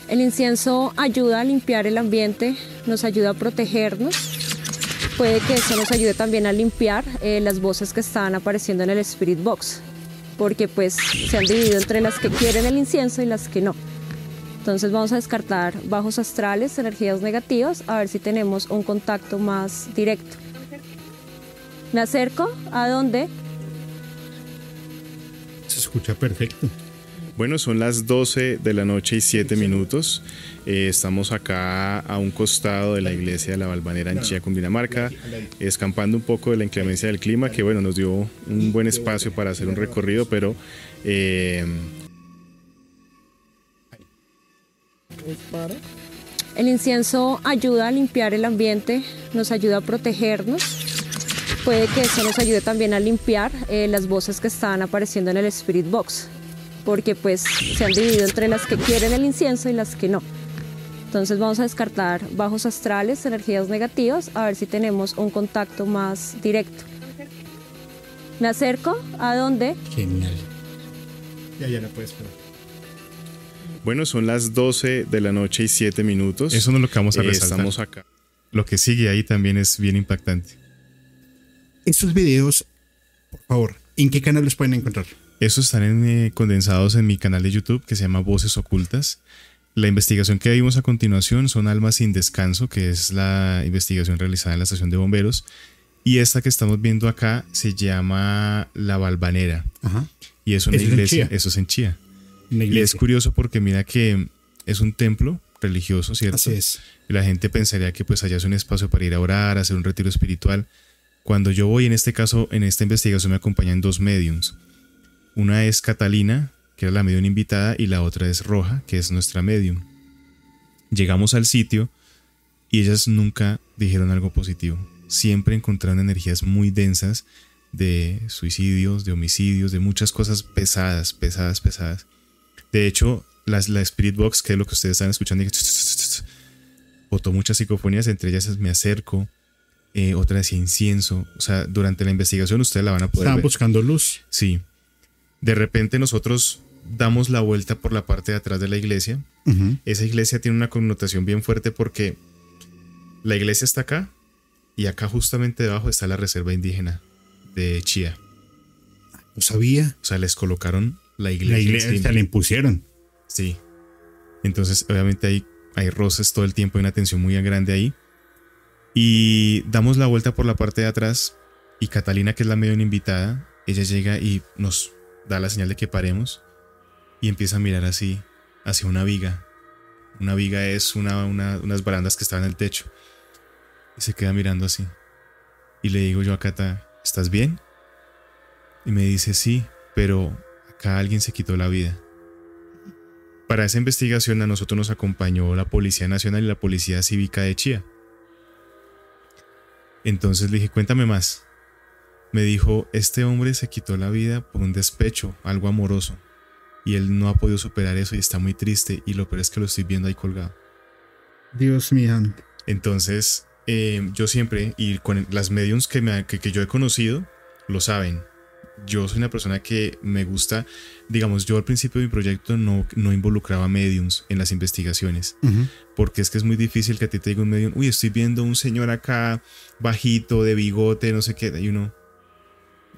El incienso ayuda a limpiar el ambiente, nos ayuda a protegernos. Puede que eso nos ayude también a limpiar eh, las voces que están apareciendo en el Spirit Box, porque pues se han dividido entre las que quieren el incienso y las que no. Entonces vamos a descartar bajos astrales, energías negativas, a ver si tenemos un contacto más directo. Me acerco a dónde. Se escucha perfecto. Bueno, son las 12 de la noche y 7 minutos. Eh, estamos acá a un costado de la iglesia de la Valvanera en Chía, Cundinamarca, escampando un poco de la inclemencia del clima, que bueno, nos dio un buen espacio para hacer un recorrido, pero... Eh, el incienso ayuda a limpiar el ambiente, nos ayuda a protegernos. Puede que eso nos ayude también a limpiar eh, las voces que están apareciendo en el Spirit Box porque pues se han dividido entre las que quieren el incienso y las que no. Entonces vamos a descartar bajos astrales, energías negativas, a ver si tenemos un contacto más directo. Me acerco a dónde. Genial. Ya, ya no puedes probar. Bueno, son las 12 de la noche y 7 minutos. Eso no es lo que vamos a Eh, resaltar. Estamos acá. Lo que sigue ahí también es bien impactante. Estos videos, por favor, ¿en qué canal los pueden encontrar? Esos están en, eh, condensados en mi canal de YouTube que se llama Voces Ocultas. La investigación que vimos a continuación son Almas sin Descanso, que es la investigación realizada en la estación de bomberos. Y esta que estamos viendo acá se llama La Balvanera. Ajá. Y es una Eso es iglesia. Chía. Eso es en Chía. Y es curioso porque mira que es un templo religioso, ¿cierto? Así es. Y la gente pensaría que pues allá es un espacio para ir a orar, hacer un retiro espiritual. Cuando yo voy, en este caso, en esta investigación me acompañan dos mediums. Una es Catalina, que era la medium invitada, y la otra es Roja, que es nuestra medium. Llegamos al sitio y ellas nunca dijeron algo positivo. Siempre encontraron energías muy densas de suicidios, de homicidios, de muchas cosas pesadas, pesadas, pesadas. De hecho, las, la Spirit Box, que es lo que ustedes están escuchando, botó muchas psicofonías, entre ellas Me Acerco, eh, otra decía Incienso. O sea, durante la investigación ustedes la van a poder Estaban ver. buscando luz. Sí. De repente nosotros damos la vuelta por la parte de atrás de la iglesia. Esa iglesia tiene una connotación bien fuerte porque la iglesia está acá y acá justamente debajo está la reserva indígena de Chía. No sabía. O sea, les colocaron la iglesia. La iglesia encima. se la impusieron. Sí. Entonces, obviamente hay, hay roces todo el tiempo, hay una tensión muy grande ahí. Y damos la vuelta por la parte de atrás y Catalina, que es la medio invitada, ella llega y nos da la señal de que paremos y empieza a mirar así hacia una viga. Una viga es una, una- unas barandas que estaban en el techo. Y se queda mirando así. Y le digo yo a Cata, ¿estás bien? Y me dice, sí, pero acá alguien se quitó la vida. Para esa investigación a nosotros nos acompañó la Policía Nacional y la Policía Cívica de Chía. Entonces le dije, cuéntame más. Me dijo, este hombre se quitó la vida por un despecho, algo amoroso. Y él no ha podido superar eso y está muy triste y lo peor es que lo estoy viendo ahí colgado. Dios mío. Entonces, eh, yo siempre, y con las mediums que, me, que, que yo he conocido, lo saben. Yo soy una persona que me gusta, digamos, yo al principio de mi proyecto no, no involucraba mediums en las investigaciones, porque es que es muy difícil que a ti te diga un medium, uy, estoy viendo un señor acá bajito, de bigote, no sé qué, y uno,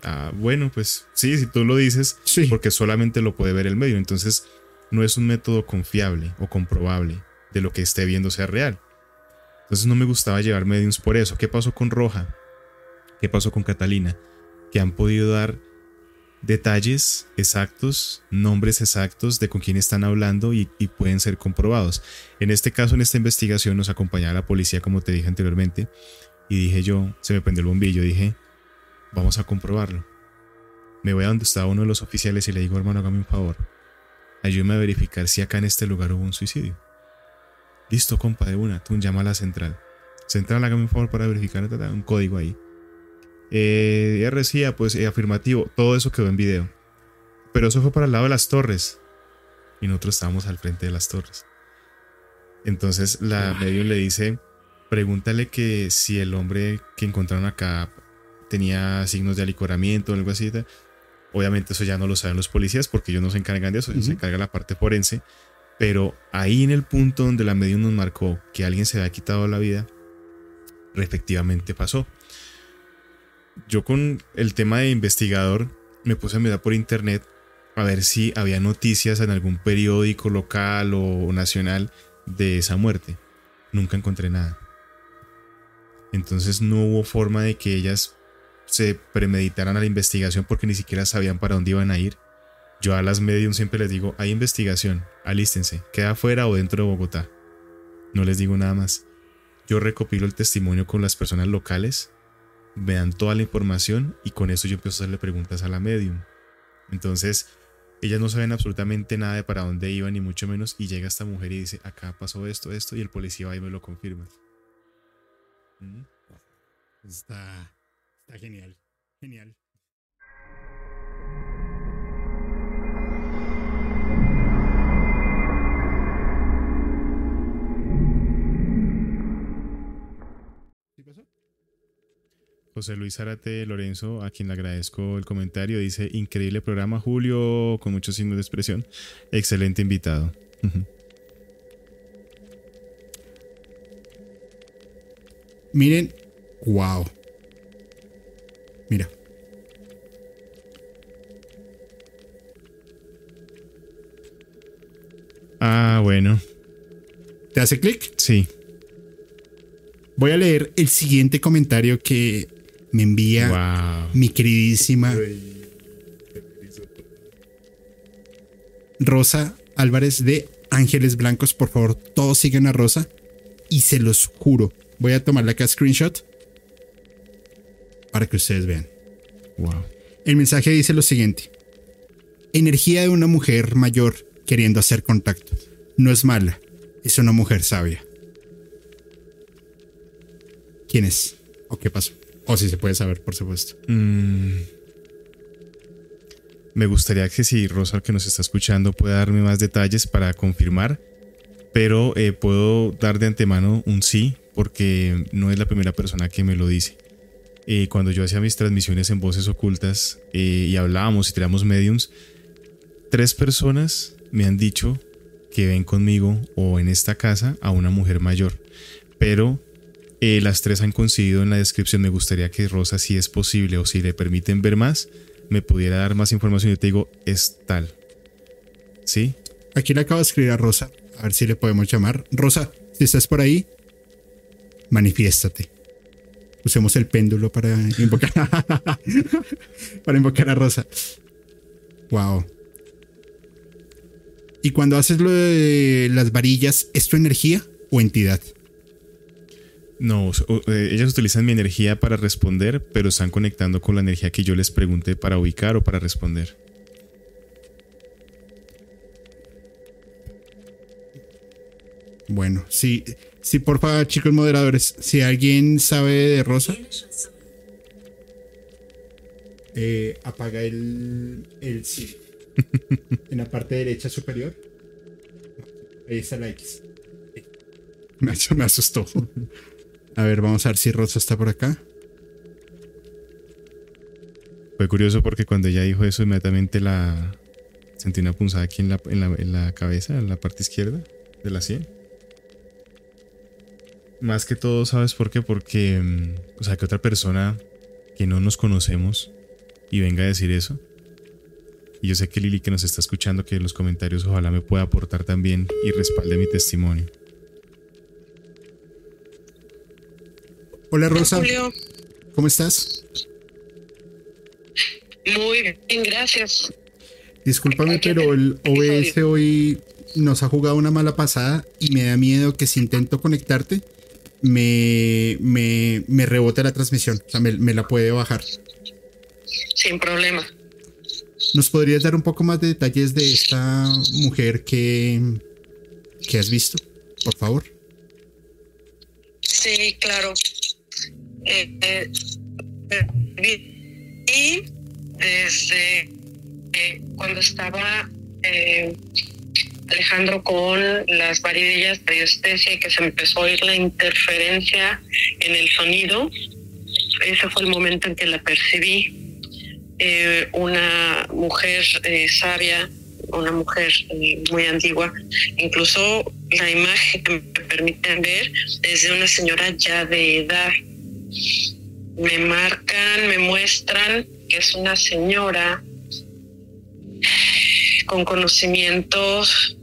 ah, bueno, pues sí, si tú lo dices, Sí. porque solamente lo puede ver el medio. Entonces, no es un método confiable o comprobable de lo que esté viendo sea real. Entonces, no me gustaba llevar mediums por eso. ¿Qué pasó con Roja? ¿Qué pasó con Catalina? Que han podido dar detalles exactos, nombres exactos de con quién están hablando y, y pueden ser comprobados. En este caso, en esta investigación, nos acompañaba la policía, como te dije anteriormente, y dije yo, se me prendió el bombillo, dije, vamos a comprobarlo me voy a donde estaba uno de los oficiales y le digo, hermano, hágame un favor. Ayúdeme a verificar si acá en este lugar hubo un suicidio. Listo, compa, de una. Tú llama a la central. Central, hágame un favor para verificar un código ahí. Eh, RCA, pues eh, afirmativo. Todo eso quedó en video. Pero eso fue para el lado de las torres. Y nosotros estábamos al frente de las torres. Entonces la medium le dice, pregúntale que si el hombre que encontraron acá tenía signos de alicoramiento o algo así. Obviamente eso ya no lo saben los policías porque ellos no se encargan de eso, ellos se encarga la parte forense. Pero ahí en el punto donde la medium nos marcó que alguien se había quitado la vida, efectivamente pasó. Yo con el tema de investigador me puse a mirar por internet a ver si había noticias en algún periódico local o nacional de esa muerte. Nunca encontré nada. Entonces no hubo forma de que ellas se premeditaran a la investigación porque ni siquiera sabían para dónde iban a ir. Yo a las mediums siempre les digo, hay investigación, alístense, queda afuera o dentro de Bogotá. No les digo nada más. Yo recopilo el testimonio con las personas locales, me dan toda la información y con eso yo empiezo a hacerle preguntas a la medium. Entonces, ellas no saben absolutamente nada de para dónde iban, ni mucho menos, y llega esta mujer y dice, acá pasó esto, esto, y el policía va y me lo confirma. Está, Está genial, genial. ¿Qué pasó? José Luis Zárate Lorenzo, a quien le agradezco el comentario, dice, increíble programa Julio, con muchos signos de expresión, excelente invitado. Miren, wow. Mira. Ah, bueno. ¿Te hace clic? Sí. Voy a leer el siguiente comentario que me envía mi queridísima Rosa Álvarez de Ángeles Blancos. Por favor, todos sigan a Rosa. Y se los juro, voy a tomarle acá screenshot para que ustedes vean. Wow. El mensaje dice lo siguiente. Energía de una mujer mayor queriendo hacer contacto. No es mala, es una mujer sabia. ¿Quién es? ¿O qué pasó? O si se puede saber, por supuesto. Mm. Me gustaría que si Rosa, que nos está escuchando, pueda darme más detalles para confirmar, pero eh, puedo dar de antemano un sí, porque no es la primera persona que me lo dice. Eh, cuando yo hacía mis transmisiones en voces ocultas eh, y hablábamos y teníamos mediums, tres personas me han dicho que ven conmigo o en esta casa a una mujer mayor, pero eh, las tres han coincidido en la descripción. Me gustaría que Rosa, si es posible o si le permiten ver más, me pudiera dar más información. Yo te digo, es tal. ¿Sí? Aquí le acabo de escribir a Rosa, a ver si le podemos llamar. Rosa, si estás por ahí, manifiéstate. Usemos el péndulo para invocar, para invocar a Rosa. Wow. Y cuando haces lo de las varillas, ¿es tu energía o entidad? No, eh, ellas utilizan mi energía para responder, pero están conectando con la energía que yo les pregunté para ubicar o para responder. Bueno, sí, sí, por favor, chicos moderadores, si alguien sabe de Rosa, eh, apaga el, el sí. en la parte derecha superior. Ahí está la X. Me, me asustó. A ver, vamos a ver si Rosa está por acá. Fue curioso porque cuando ella dijo eso, inmediatamente la sentí una punzada aquí en la, en la, cabeza, en la parte izquierda de la sien. Más que todo, ¿sabes por qué? Porque, mm, o sea, que otra persona que no nos conocemos y venga a decir eso. Y yo sé que Lili que nos está escuchando, que en los comentarios ojalá me pueda aportar también y respalde mi testimonio. Hola Rosa. ¿Cómo estás? Muy bien, gracias. Discúlpame, pero el OBS hoy nos ha jugado una mala pasada y me da miedo que si intento conectarte me, me, me rebote la transmisión. O sea, me, la puede bajar. Sin problema. ¿Nos podrías dar un poco más de detalles de esta mujer que, que has visto? Por favor. Sí, claro. Eh, eh, y desde eh, cuando estaba Alejandro con las varillas de radiestesia y que se empezó a oír la interferencia en el sonido, ese fue el momento en que la percibí. una mujer sabia, una mujer muy antigua, incluso la imagen que me permiten ver es de una señora ya de edad me marcan, me muestran que es una señora con conocimientos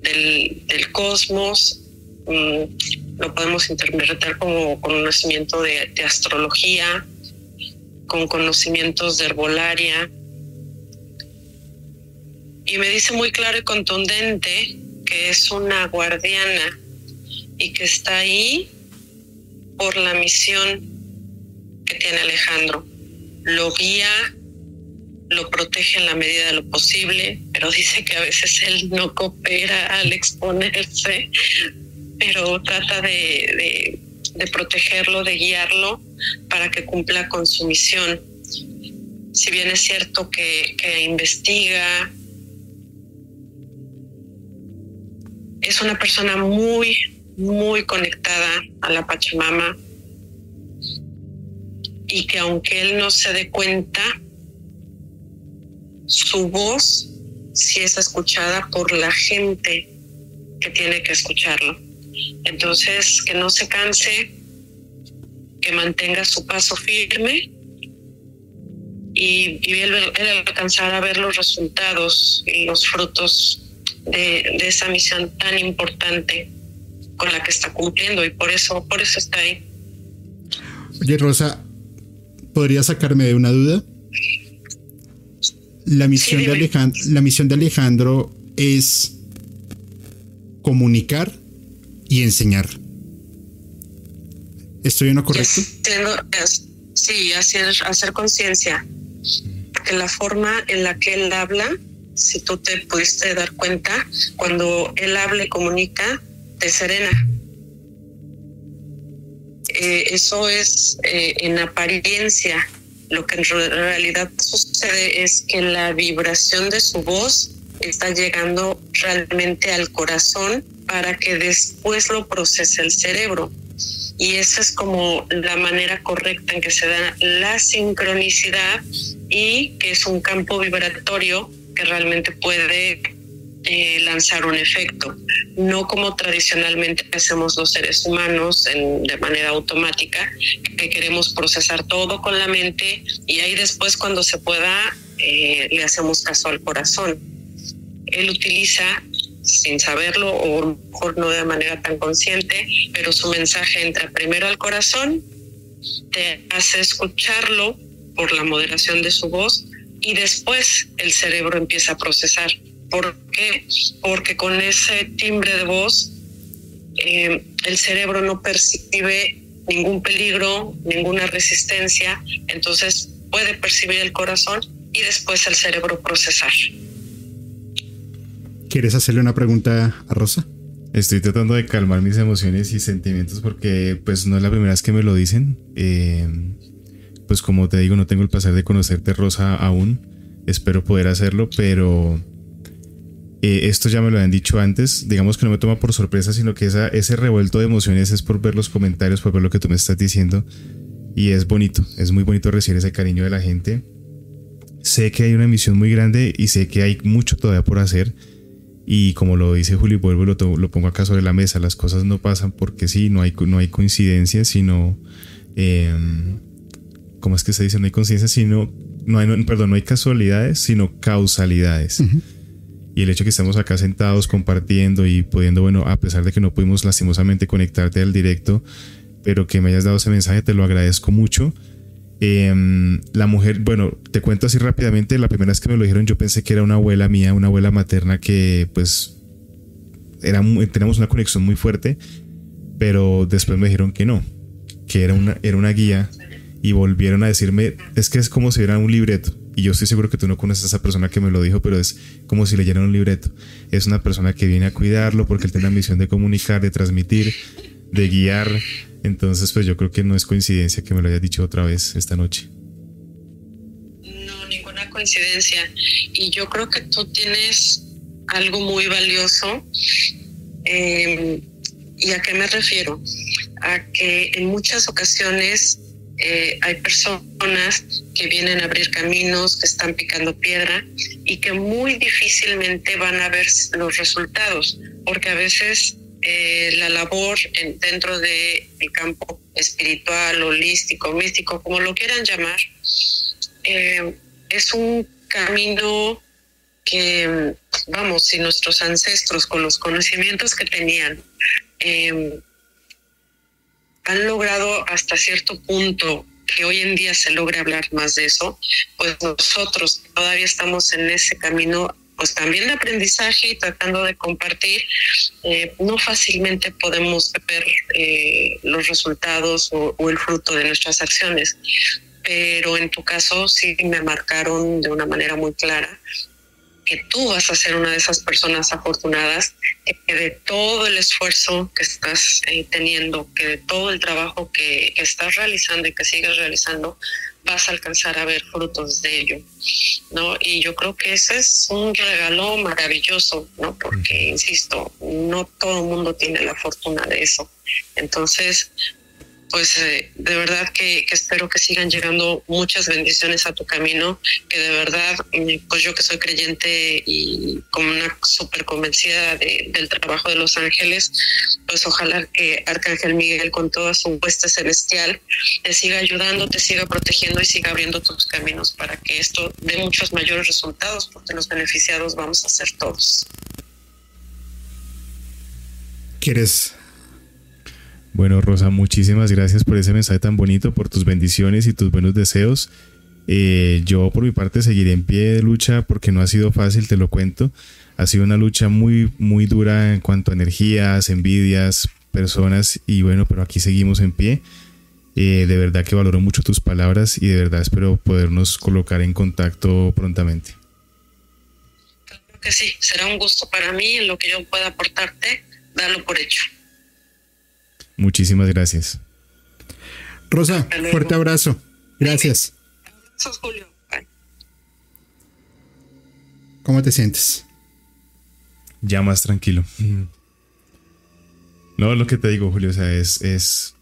del, cosmos, mm, lo podemos interpretar como conocimiento de, de astrología, con conocimientos de herbolaria. Y me dice muy claro y contundente que es una guardiana y que está ahí por la misión que tiene Alejandro. Lo guía, lo protege en la medida de lo posible, pero dice que a veces él no coopera al exponerse, pero trata de, protegerlo, de guiarlo para que cumpla con su misión. Si bien es cierto que, que investiga, es una persona muy, muy conectada a la Pachamama y que aunque él no se dé cuenta, su voz sí es escuchada por la gente que tiene que escucharlo. Entonces, que no se canse, que mantenga su paso firme y, él, alcanzar a ver los resultados y los frutos de, de, esa misión tan importante con la que está cumpliendo y por eso, por eso está ahí. Oye, Rosa, ¿podría sacarme de una duda? La misión, de Alejandro, la misión de Alejandro es comunicar y enseñar. ¿Estoy en lo correcto? sí, hacer, hacer conciencia. Porque la forma en la que él habla, si tú te pudiste dar cuenta, cuando él habla y comunica, te serena. Eh, eso es eh, en apariencia. Lo que en realidad sucede es que la vibración de su voz está llegando realmente al corazón para que después lo procese el cerebro. Y esa es como la manera correcta en que se da la sincronicidad y que es un campo vibratorio que realmente puede eh, lanzar un efecto, no como tradicionalmente hacemos los seres humanos de manera automática, que queremos procesar todo con la mente y ahí después cuando se pueda eh, le hacemos caso al corazón. Él utiliza sin saberlo o mejor no de manera tan consciente, pero su mensaje entra primero al corazón, te hace escucharlo por la moderación de su voz y después el cerebro empieza a procesar. ¿Por qué? Porque con ese timbre de voz eh, el cerebro no percibe ningún peligro, ninguna resistencia, entonces puede percibir el corazón y después el cerebro procesar. ¿Quieres hacerle una pregunta a Rosa? Estoy tratando de calmar mis emociones y sentimientos porque pues no es la primera vez que me lo dicen. Eh, pues como te digo, no tengo el placer de conocerte Rosa aún. Espero poder hacerlo, pero eh, esto ya me lo habían dicho antes, digamos que no me toma por sorpresa, sino que esa, ese revuelto de emociones es por ver los comentarios, por ver lo que tú me estás diciendo. Y es bonito, es muy bonito recibir ese cariño de la gente. Sé que hay una misión muy grande y sé que hay mucho todavía por hacer. Y como lo dice Julio, vuelvo lo, lo pongo acá sobre la mesa, las cosas no pasan porque sí, no hay, no hay coincidencias, sino... Em, ¿Cómo es que se dice? No hay coincidencias, sino... No hay, perdón, no hay casualidades, sino causalidades. Y el hecho que estamos acá sentados compartiendo y pudiendo, bueno, a pesar de que no pudimos lastimosamente conectarte al directo, pero que me hayas dado ese mensaje, te lo agradezco mucho. Em, la mujer, bueno, te cuento así rápidamente, la primera vez que me lo dijeron yo pensé que era una abuela mía, una abuela materna que pues era tenemos una conexión muy fuerte, pero después me dijeron que no, que era una, era una guía y volvieron a decirme, es que es como si era un libreto. Y yo estoy seguro que tú no conoces a esa persona que me lo dijo, pero es como si leyeran un libreto. Es una persona que viene a cuidarlo porque él tiene la misión de comunicar, de transmitir, de guiar. Entonces, pues yo creo que no es coincidencia que me lo hayas dicho otra vez esta noche. No, ninguna coincidencia. Y yo creo que tú tienes algo muy valioso. Em, ¿Y a qué me refiero? A que en muchas ocasiones eh, hay personas que vienen a abrir caminos, que están picando piedra y que muy difícilmente van a ver los resultados, porque a veces eh, la labor dentro del campo espiritual, holístico, místico, como lo quieran llamar, eh, es un camino que, vamos, si nuestros ancestros con los conocimientos que tenían, han logrado hasta cierto punto que hoy en día se logre hablar más de eso, pues nosotros todavía estamos en ese camino pues también de aprendizaje y tratando de compartir, eh, no fácilmente podemos ver eh, los resultados o, el fruto de nuestras acciones, pero en tu caso sí me marcaron de una manera muy clara que tú vas a ser una de esas personas afortunadas, que de todo el esfuerzo que estás eh, teniendo, que de todo el trabajo que, estás realizando y que sigues realizando, vas a alcanzar a ver frutos de ello, ¿no? Y yo creo que ese es un regalo maravilloso, ¿no? Porque, insisto, no todo el mundo tiene la fortuna de eso. Entonces, pues eh, de verdad que, espero que sigan llegando muchas bendiciones a tu camino, que de verdad, mm, pues yo que soy creyente y como una súper convencida del trabajo de los ángeles, pues ojalá que Arcángel Miguel con toda su hueste celestial te siga ayudando, te siga protegiendo y siga abriendo tus caminos para que esto dé muchos mayores resultados, porque los beneficiados vamos a ser todos. ¿Quieres bueno, Rosa, muchísimas gracias por ese mensaje tan bonito, por tus bendiciones y tus buenos deseos. Eh, yo por mi parte seguiré en pie de lucha porque no ha sido fácil, te lo cuento. Ha sido una lucha muy, muy dura en cuanto a energías, envidias, personas y bueno, pero aquí seguimos en pie. Eh, de verdad que valoro mucho tus palabras y de verdad espero podernos colocar en contacto prontamente. Claro que sí, será un gusto para mí en lo que yo pueda aportarte, darlo por hecho. Muchísimas gracias. Rosa, fuerte abrazo. Gracias. Julio. ¿Cómo te sientes? Ya más tranquilo. No, lo que te digo, Julio, o sea, es, es,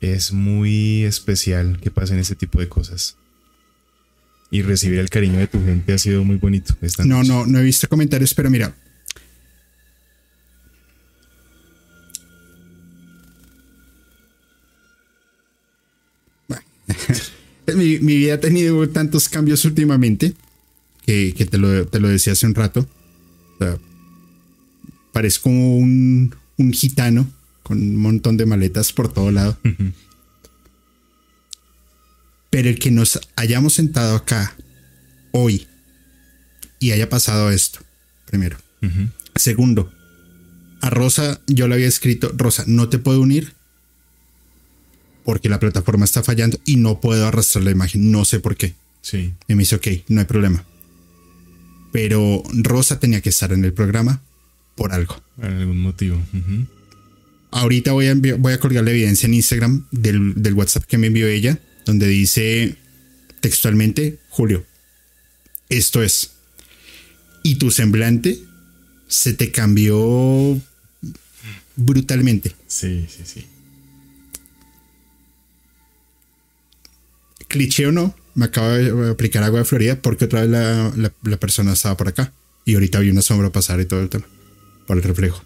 es muy especial que pasen ese tipo de cosas. Y recibir el cariño de tu gente ha sido muy bonito. no, no, no he visto comentarios, pero mira, mi, vida ha tenido tantos cambios últimamente que, te, lo, decía hace un rato. parezco un, un gitano con un montón de maletas por todo lado. Pero el que nos hayamos sentado acá hoy y haya pasado esto, primero. Segundo, a Rosa yo le había escrito, Rosa, no te puedo unir porque la plataforma está fallando y no puedo arrastrar la imagen. No sé por qué. Sí. Y me dice, ok, no hay problema. Pero Rosa tenía que estar en el programa por algo. Por algún motivo. Ahorita voy a, voy a colgar la evidencia en Instagram del, del WhatsApp que me envió ella, donde dice textualmente, Julio, esto es. Y tu semblante se te cambió brutalmente. Sí, sí, sí. Cliché o no, me acabo de aplicar agua de Florida porque otra vez la, persona estaba por acá. Y ahorita vi una sombra pasar y todo el tema. Por el reflejo.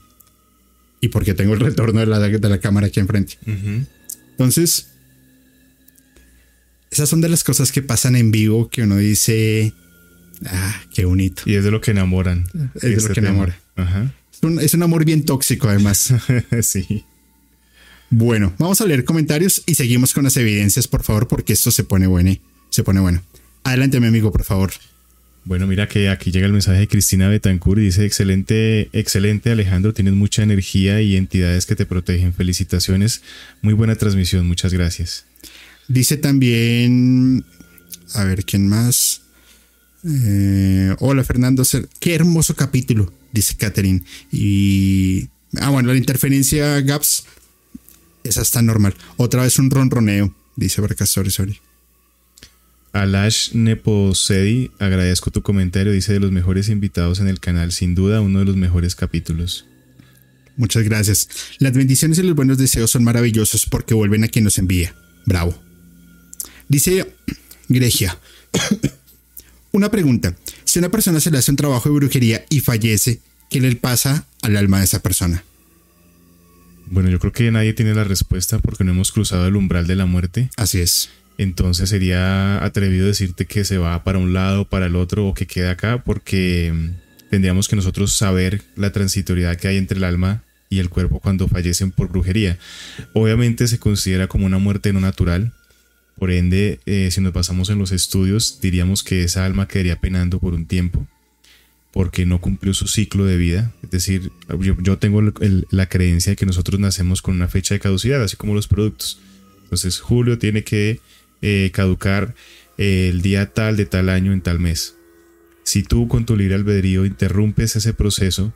Y porque tengo el retorno de la, de la cámara aquí enfrente. Entonces, esas son de las cosas que pasan en vivo que uno dice, ah, qué bonito. Y es de lo que enamoran. Es de lo este que enamora. Es, un, es un amor bien tóxico además. sí. Bueno, vamos a leer comentarios y seguimos con las evidencias, por favor, porque esto se pone bueno. Se pone bueno. Adelante, mi amigo, por favor. Bueno, mira que aquí llega el mensaje de Cristina Betancourt y dice, excelente, excelente Alejandro, tienes mucha energía y entidades que te protegen. Felicitaciones, muy buena transmisión, muchas gracias. Dice también, a ver, ¿quién más? Eh, hola Fernando, qué hermoso capítulo, dice Catherine. Y, ah, bueno, la interferencia Gaps esa está normal. Otra vez un ronroneo, dice Barca, sorry. Alash Neposedi, agradezco tu comentario, dice de los mejores invitados en el canal, sin duda uno de los mejores capítulos. Muchas gracias. Las bendiciones y los buenos deseos son maravillosos porque vuelven a quien los envía. Bravo. Dice Gregia. Una pregunta. Si una persona se le hace un trabajo de brujería y fallece, ¿qué le pasa al alma de esa persona? Bueno, yo creo que nadie tiene la respuesta porque no hemos cruzado el umbral de la muerte. Así es. Entonces sería atrevido decirte que se va para un lado, para el otro o que queda acá porque mm, tendríamos que nosotros saber la transitoriedad que hay entre el alma y el cuerpo cuando fallecen por brujería. Obviamente se considera como una muerte no natural. Por ende, eh, si nos basamos en los estudios, diríamos que esa alma quedaría penando por un tiempo porque no cumplió su ciclo de vida. Es decir, yo, tengo la creencia de que nosotros nacemos con una fecha de caducidad, así como los productos. Entonces, julio tiene que eh, caducar eh, el día tal de tal año en tal mes. Si tú con tu libre albedrío interrumpes ese proceso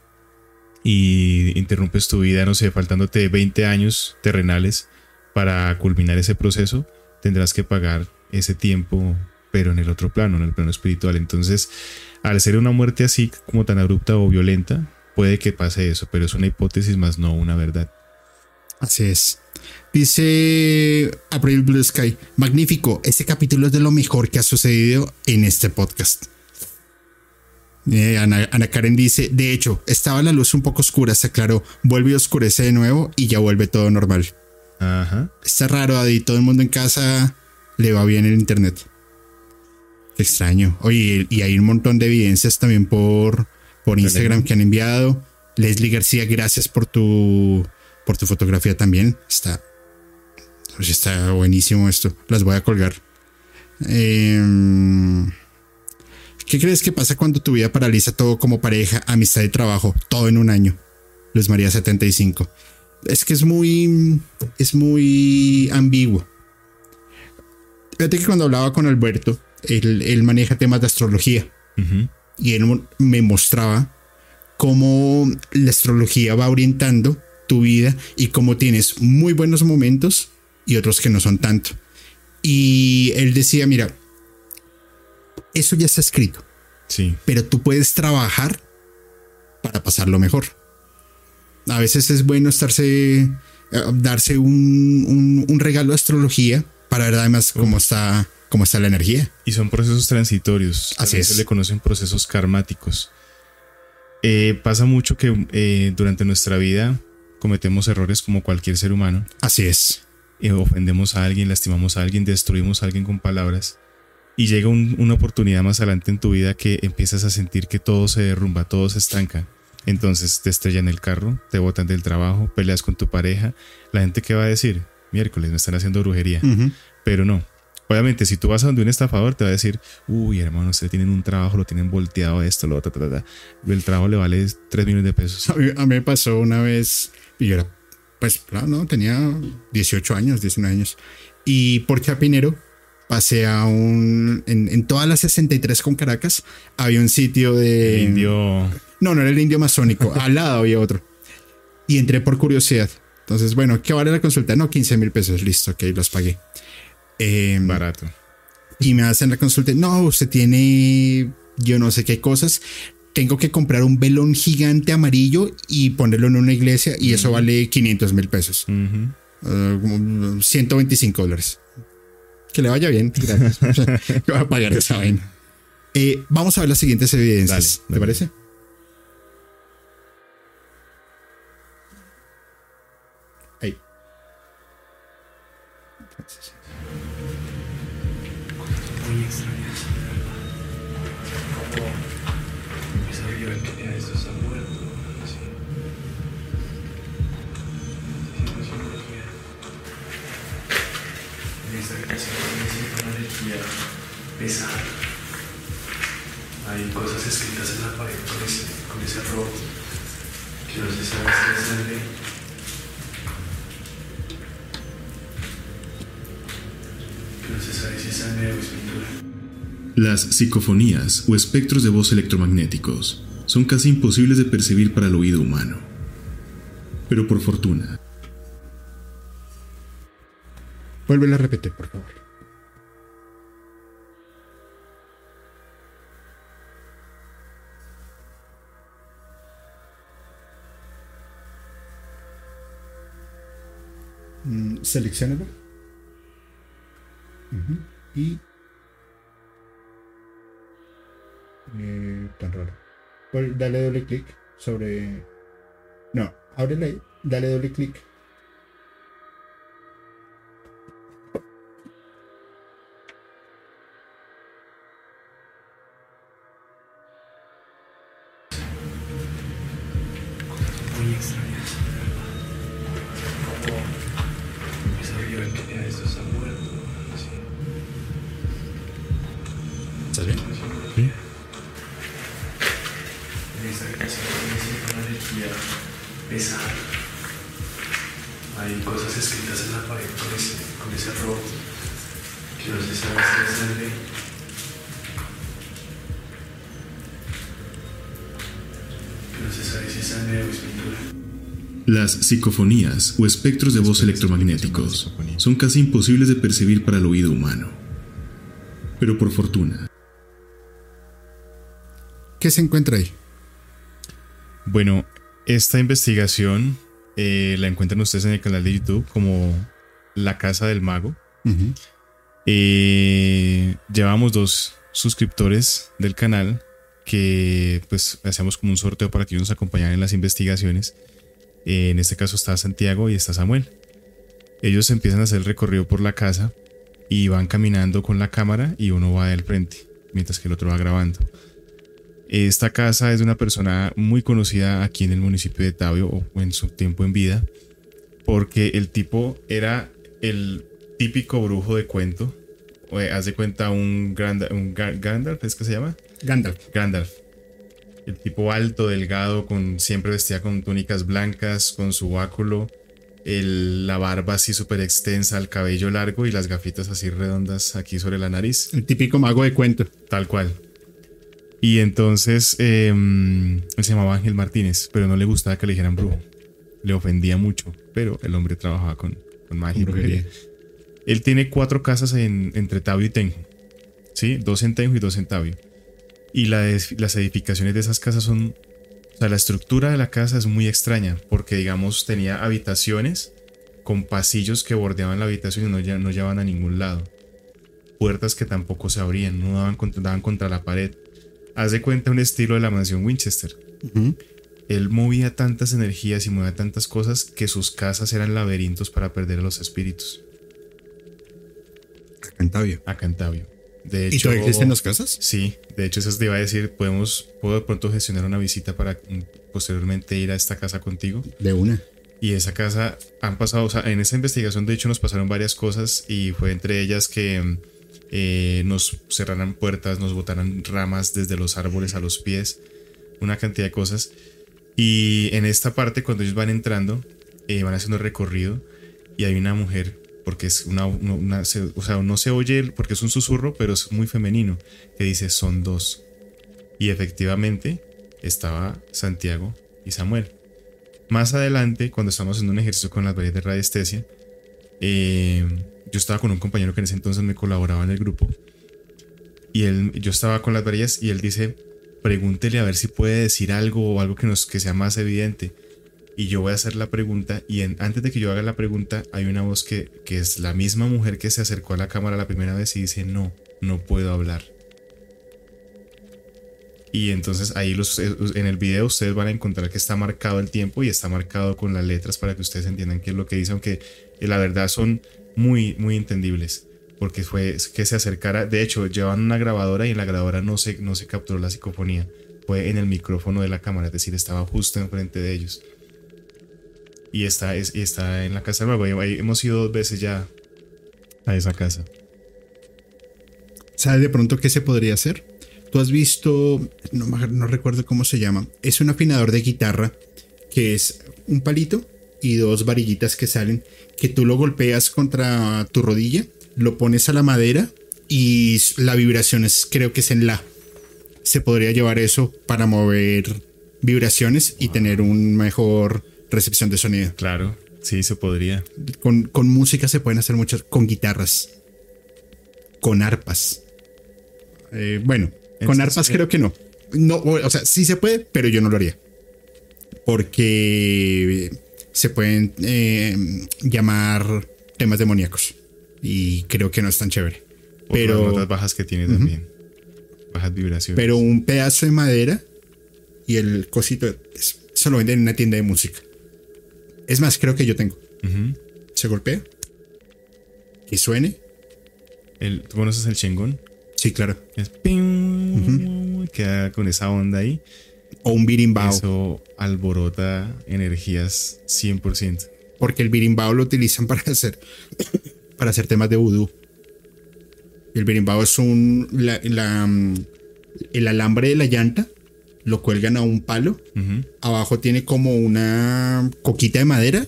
y interrumpes tu vida, no sé, faltándote 20 años terrenales para culminar ese proceso, tendrás que pagar ese tiempo, pero en el otro plano, en el plano espiritual. Entonces, al ser una muerte así como tan abrupta o violenta, puede que pase eso, pero es una hipótesis más no una verdad. Así es. Dice April Blue Sky, magnífico, este capítulo es de lo mejor que ha sucedido en este podcast. Eh, Ana, Ana Karen dice, de hecho, estaba la luz un poco oscura, se aclaró, vuelve y oscurece de nuevo y ya vuelve todo normal. Ajá. Está raro, Adi, todo el mundo en casa le va bien el internet. Qué extraño. Oye, y hay un montón de evidencias también por, por Instagram que han enviado. Leslie García, gracias por tu, por tu fotografía también. Está, está buenísimo esto. Las voy a colgar. Em, ¿Qué crees que pasa cuando tu vida paraliza todo como pareja, amistad y trabajo? Todo en un año. Luz María 75. Es que es muy, es muy ambiguo. Fíjate que cuando hablaba con Alberto, él, él maneja temas de astrología y él me mostraba cómo la astrología va orientando tu vida y cómo tienes muy buenos momentos y otros que no son tanto. Y él decía, mira, eso ya está escrito, Sí. pero tú puedes trabajar para pasarlo mejor. A veces es bueno estarse, eh, darse un, un- un regalo de astrología para ver además cómo está, cómo está la energía. Y son procesos transitorios. Así es. Se le conocen procesos karmáticos. Eh, pasa mucho que eh, durante nuestra vida cometemos errores como cualquier ser humano. Así es. Eh, ofendemos a alguien, lastimamos a alguien, destruimos a alguien con palabras. Y llega un- una oportunidad más adelante en tu vida que empiezas a sentir que todo se derrumba, todo se estanca. Entonces te estrellan el carro, te botan del trabajo, peleas con tu pareja. La gente que va a decir, miércoles me están haciendo brujería. Pero no. Obviamente, si tú vas a donde un estafador, te va a decir, uy, hermano, ustedes tienen un trabajo, lo tienen volteado esto, lo otro, ta, ta, ta". El trabajo le vale 3 millones de pesos. A mí, a mí me pasó una vez, y yo era, pues, claro, no, tenía 18 años, 19 años. Y por Chapinero pasé a un. En, en todas las 63 con Caracas había un sitio de. Indio. No, no era el indio masónico, al lado había otro. Y entré por curiosidad. Entonces, bueno, ¿qué vale la consulta? No, 15 mil pesos, listo, ok, los pagué. Em, Barato. y me hacen la consulta. No, usted tiene yo no sé qué cosas. Tengo que comprar un velón gigante amarillo y ponerlo en una iglesia y eso vale 500 mil pesos. Uh, como 125 dólares. Que le vaya bien. Gracias. Voy a pagar esa vaina. Eh, vamos a ver las siguientes evidencias. Dale, ¿Te dale. parece? Pesada. Hay cosas escritas en la pared con ese, con ese rojo que no se sabe si es sangre. Que no se sabe si es sangre o es pintura. Las psicofonías o espectros de voz electromagnéticos son casi imposibles de percibir para el oído humano. Pero por fortuna, Vuelve a repetir, por favor. Mm. Y. Eh, tan raro. Pues dale doble clic sobre. No, ábrela ahí. Dale doble clic. Psicofonías o espectros de voz electromagnéticos son casi imposibles de percibir para el oído humano. Pero por fortuna, ¿Qué se encuentra ahí? Bueno, esta investigación Eh, la encuentran ustedes en el canal de YouTube como La Casa del Mago. Eh, llevamos dos suscriptores del canal que pues hacemos como un sorteo para que ellos nos acompañaran en las investigaciones. Eh, en este caso está Santiago y está Samuel. Ellos empiezan a hacer el recorrido por la casa y van caminando con la cámara y uno va del frente, mientras que el otro va grabando. Esta casa es de una persona muy conocida aquí en el municipio de Tabio o en su tiempo en vida, porque el tipo era el típico brujo de cuento. O, haz de cuenta un, un Gandalf, ¿es que se llama? Gandalf. Gandalf. El tipo alto, delgado, con siempre vestía con túnicas blancas, con su báculo, la barba así súper extensa, el cabello largo y las gafitas así redondas aquí sobre la nariz. El típico mago de cuento. Tal cual. Y entonces em, él se llamaba Ángel Martínez, pero no le gustaba que le dijeran brujo. Le ofendía mucho, pero el hombre trabajaba con, con magia y brujería. Él tiene cuatro casas en, entre Tabio y Tenjo. ¿Sí? Dos en Tenjo y dos en Tabio. Y las edificaciones de esas casas son... O sea, la estructura de la casa es muy extraña porque, digamos, tenía habitaciones con pasillos que bordeaban la habitación y no, no llevaban a ningún lado. Puertas que tampoco se abrían, no daban contra, daban contra la pared. Haz de cuenta un estilo de la mansión Winchester. Él movía tantas energías y movía tantas cosas que sus casas eran laberintos para perder a los espíritus. A Cantabio. A Cantabio. De hecho, ¿Y todavía existen las casas? Sí, de hecho eso te iba a decir, podemos, puedo de pronto gestionar una visita para mm, posteriormente ir a esta casa contigo. De una. Y esa casa han pasado, o sea, en esa investigación de hecho nos pasaron varias cosas y fue entre ellas que mm, eh, nos cerraran puertas, nos botaran ramas desde los árboles a los pies, una cantidad de cosas. Y en esta parte, cuando ellos van entrando, eh, van haciendo recorrido y hay una mujer porque es una, o sea, no se oye porque es un susurro, pero es muy femenino, que dice son dos. Y efectivamente estaba Santiago y Samuel. Más adelante, cuando estamos haciendo un ejercicio con las variedades de radiestesia, eh, yo estaba con un compañero que en ese entonces me colaboraba en el grupo. Y él, yo estaba con las varillas y él dice, pregúntele a ver si puede decir algo o algo que, nos, que sea más evidente y yo voy a hacer la pregunta y antes de que yo haga la pregunta hay una voz que, que es la misma mujer que se acercó a la cámara la primera vez y dice no, no puedo hablar. Y entonces ahí los, eh, en el video ustedes van a encontrar que está marcado el tiempo y está marcado con las letras para que ustedes entiendan qué es lo que dice, aunque eh, la verdad son muy, muy entendibles. Porque fue que se acercara, de hecho, llevan una grabadora y en la grabadora no se, no se capturó la psicofonía. Fue en el micrófono de la cámara, es decir, estaba justo enfrente de ellos y está, es, está en la casa de nuevo. Hemos ido dos veces ya a esa casa. ¿Sabes de pronto qué se podría hacer? Tú has visto, no, no recuerdo cómo se llama, es un afinador de guitarra que es un palito y dos varillitas que salen, que tú lo golpeas contra tu rodilla, lo pones a la madera y la vibración es, creo que es en la. Se podría llevar eso para mover vibraciones y tener un mejor recepción de sonido. Claro, sí, se podría. Con, música se pueden hacer muchas, con guitarras, con arpas. Eh, bueno, con arpas creo que no. No, o sea, sí se puede, pero yo no lo haría. Porque se pueden eh, llamar temas demoníacos. Y creo que no es tan chévere. pero las notas bajas que tiene también. Bajas vibraciones. Pero un pedazo de madera y el cosito, eso lo venden en una tienda de música. Es más, creo que yo tengo. Se golpea. Que suene. El, ¿Tú conoces el chingón? Sí, claro. Es Queda con esa onda ahí. O un birimbao. Eso alborota energías 100%. Porque el birimbao lo utilizan para hacer, para hacer temas de vudú. El birimbao es un. el alambre de la llanta lo cuelgan a un palo. Abajo tiene como una coquita de madera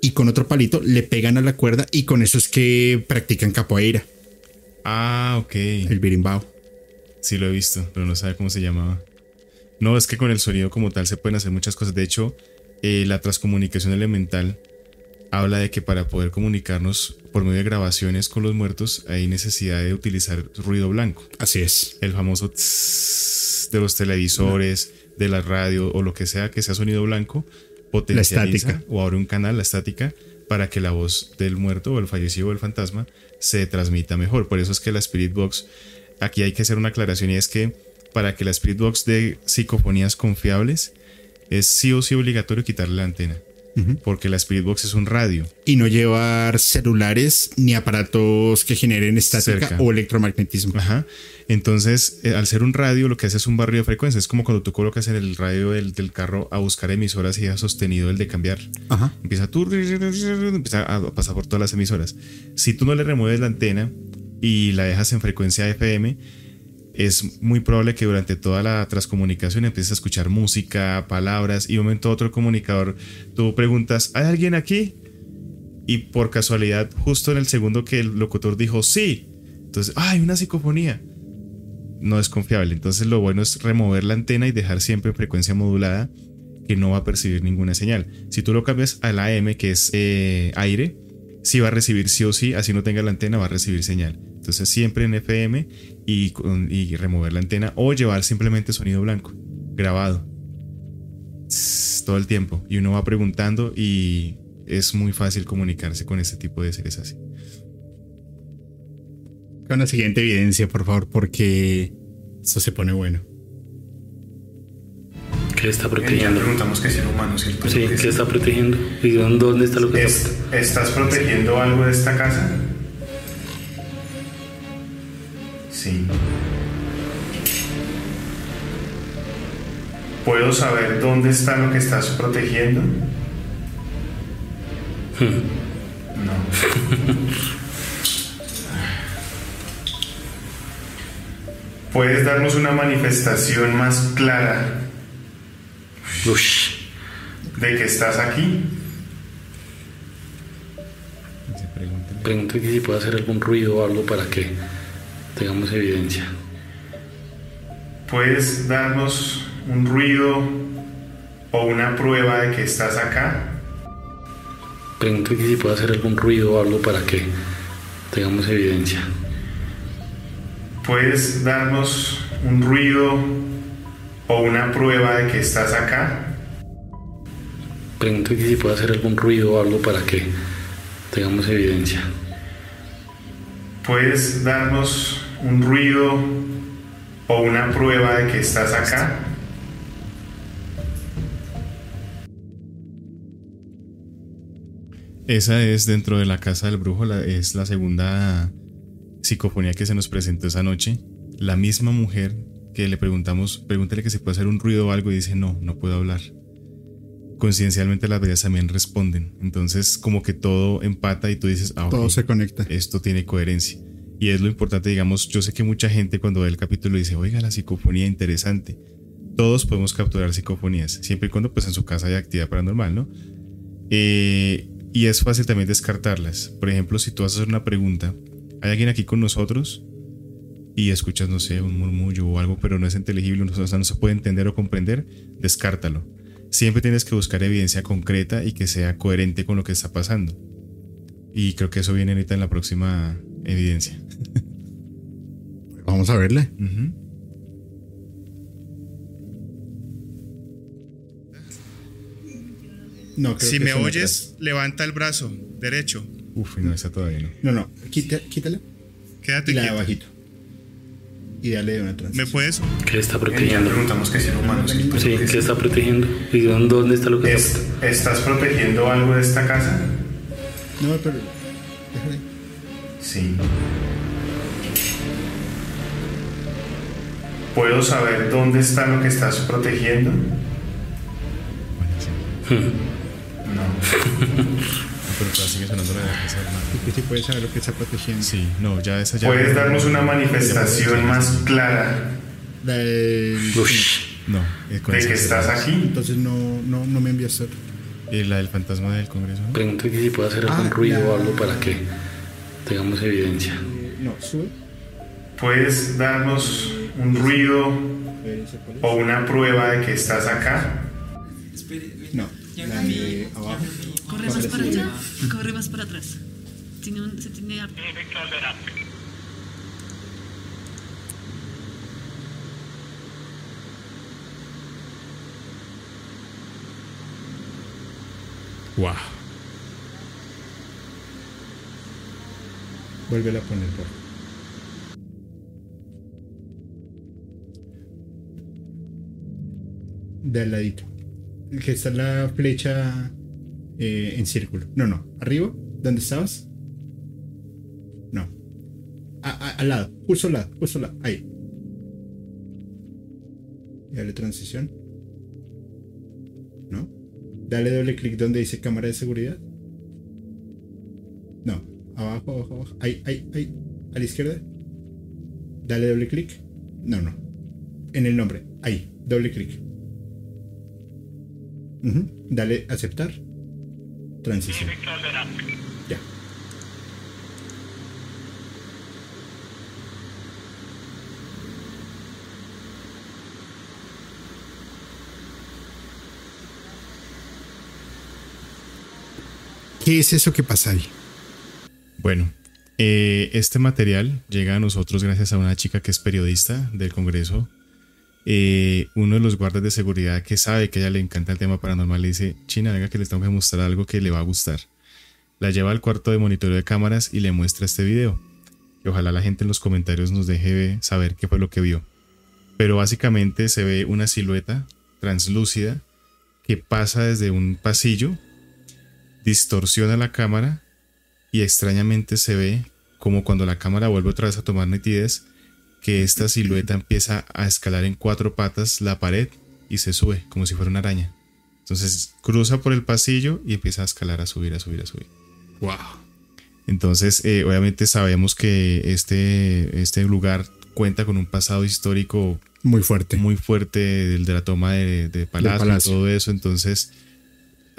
y con otro palito le pegan a la cuerda y con eso es que practican capoeira. Ah, ok. El birimbao. Sí, lo he visto, pero no sabe cómo se llamaba. No, es que con el sonido como tal se pueden hacer muchas cosas. De hecho, eh, la transcomunicación elemental habla de que para poder comunicarnos por medio de grabaciones con los muertos hay necesidad de utilizar ruido blanco. Así es. El famoso de los televisores, de la radio o lo que sea que sea sonido blanco, potencializa o abre un canal, la estática, para que la voz del muerto o el fallecido o el fantasma se transmita mejor. Por eso es que la Spirit Box, aquí hay que hacer una aclaración y es que para que la Spirit Box dé psicofonías confiables, es sí o sí obligatorio quitarle la antena. Porque la Spirit Box es un radio. Y no llevar celulares ni aparatos que generen estática o electromagnetismo. Ajá. Entonces, eh, al ser un radio, lo que hace es un barrio de frecuencia. Es como cuando tú colocas en el radio del, carro a buscar emisoras y ha sostenido el de cambiar. Ajá. Empieza, empieza a pasar por todas las emisoras. Si tú no le remueves la antena y la dejas en frecuencia FM, es muy probable que durante toda la transcomunicación empieces a escuchar música, palabras y un momento otro comunicador tú preguntas, ¿hay alguien aquí? Y por casualidad, justo en el segundo que el locutor dijo sí, entonces, ¡ay, una psicofonía! No es confiable. Entonces lo bueno es remover la antena y dejar siempre en frecuencia modulada que no va a percibir ninguna señal. Si tú lo cambias a la AM, que es eh, aire, sí va a recibir sí o sí, así no tenga la antena, va a recibir señal. Entonces siempre en FM y, remover la antena o llevar simplemente sonido blanco, grabado. todo el tiempo. Y uno va preguntando y es muy fácil comunicarse con este tipo de seres así. Con la siguiente evidencia, por favor, porque eso se pone bueno. ¿Qué está protegiendo? Preguntamos que es humano, ¿cierto? Sí, ¿qué está protegiendo? ¿Y dónde está lo que ¿Estás protegiendo algo de esta casa? Sí. ¿Puedo saber dónde está lo que estás protegiendo? No. ¿Puedes darnos una manifestación más clara de que estás aquí? Pregunto si puede hacer algún ruido o algo para que tengamos evidencia. ¿Puedes darnos un ruido o una prueba de que estás acá? Pregunto si puede hacer algún ruido o algo para que tengamos evidencia. ¿Puedes darnos un ruido o una prueba de que estás acá? Pregunto si puede hacer algún ruido o algo para que tengamos evidencia. ¿Puedes darnos un ruido o una prueba de que estás acá? Esa es dentro de la casa del brujo, es la segunda psicofonía que se nos presentó esa noche. La misma mujer que le preguntamos, pregúntale que si puede hacer un ruido o algo y dice no, no puedo hablar. Conciencialmente las veces también responden. Entonces como que todo empata y tú dices, ah, todo se conecta. Esto tiene coherencia. Y es lo importante, digamos, yo sé que mucha gente cuando ve el capítulo dice, oiga, la psicofonía interesante. Todos podemos capturar psicofonías, siempre y cuando pues en su casa haya actividad paranormal, ¿no? Eh, y es fácil también descartarlas. Por ejemplo, si tú vas a una pregunta, ¿hay alguien aquí con nosotros? Y escuchas, no sé, un murmullo o algo, pero no es inteligible, no, no se puede entender o comprender, descártalo. Siempre tienes que buscar evidencia concreta y que sea coherente con lo que está pasando. Y creo que eso viene ahorita en la próxima evidencia. Vamos a verle. No, si me oyes, levanta el brazo derecho. Uf, no, está todavía no. No, no, quítale. Quédate y la de abajito. Y dale de una transición. ¿Me puedes? ¿Qué está protegiendo? Preguntamos que si humano. Sí, ¿qué está protegiendo? ¿Y dónde está lo que está? ¿Estás protegiendo algo de esta casa? No, pero. Déjale. Sí. ¿Puedo saber dónde está lo que estás protegiendo? No. pero sigue sonando la de ¿Y qué puedes saber lo que está protegiendo? Sí, no, ya esa ya. ¿Puedes darnos una manifestación más clara? De... No, de que estás aquí. Entonces no, no, no me envías ¿Y la del fantasma del Congreso? Pregunto si puedo hacer algún ah, ruido o algo para que tengamos evidencia. No, sube. ¿Puedes darnos un ruido o una prueba de que estás acá? No, la de abajo. Corre más para allá, corre más para atrás. Tiene un, se tiene Wow. Vuelve a poner por. De al ladito. Que está la flecha eh, en círculo. No, no. Arriba, ¿dónde estabas? No. Al lado, justo al lado, justo al lado. Ahí. Dale transición. ¿No? Dale doble clic donde dice cámara de seguridad. No. Abajo, abajo, abajo. Ahí, ahí, ahí. A la izquierda. Dale doble clic. No, no. En el nombre. Ahí. Doble clic. Ujú. Dale aceptar. Transición. Ya. ¿Qué es eso que pasa ahí? Bueno, eh, este material llega a nosotros gracias a una chica que es periodista del Congreso. Eh, uno de los guardas de seguridad que sabe que a ella le encanta el tema paranormal le dice, China, venga que les tengo que mostrar algo que le va a gustar. La lleva al cuarto de monitoreo de cámaras y le muestra este video. Ojalá la gente en los comentarios nos deje saber qué fue lo que vio. Pero básicamente se ve una silueta translúcida que pasa desde un pasillo, distorsiona la cámara y extrañamente se ve como cuando la cámara vuelve otra vez a tomar nitidez que esta silueta empieza a escalar en cuatro patas la pared y se sube como si fuera una araña. Entonces cruza por el pasillo y empieza a escalar, a subir, a subir, a subir. Wow. Entonces, eh, obviamente sabemos que este, este lugar cuenta con un pasado histórico Muy fuerte. muy fuerte del de la toma de, de Palacio, Palacio. y todo eso. Entonces,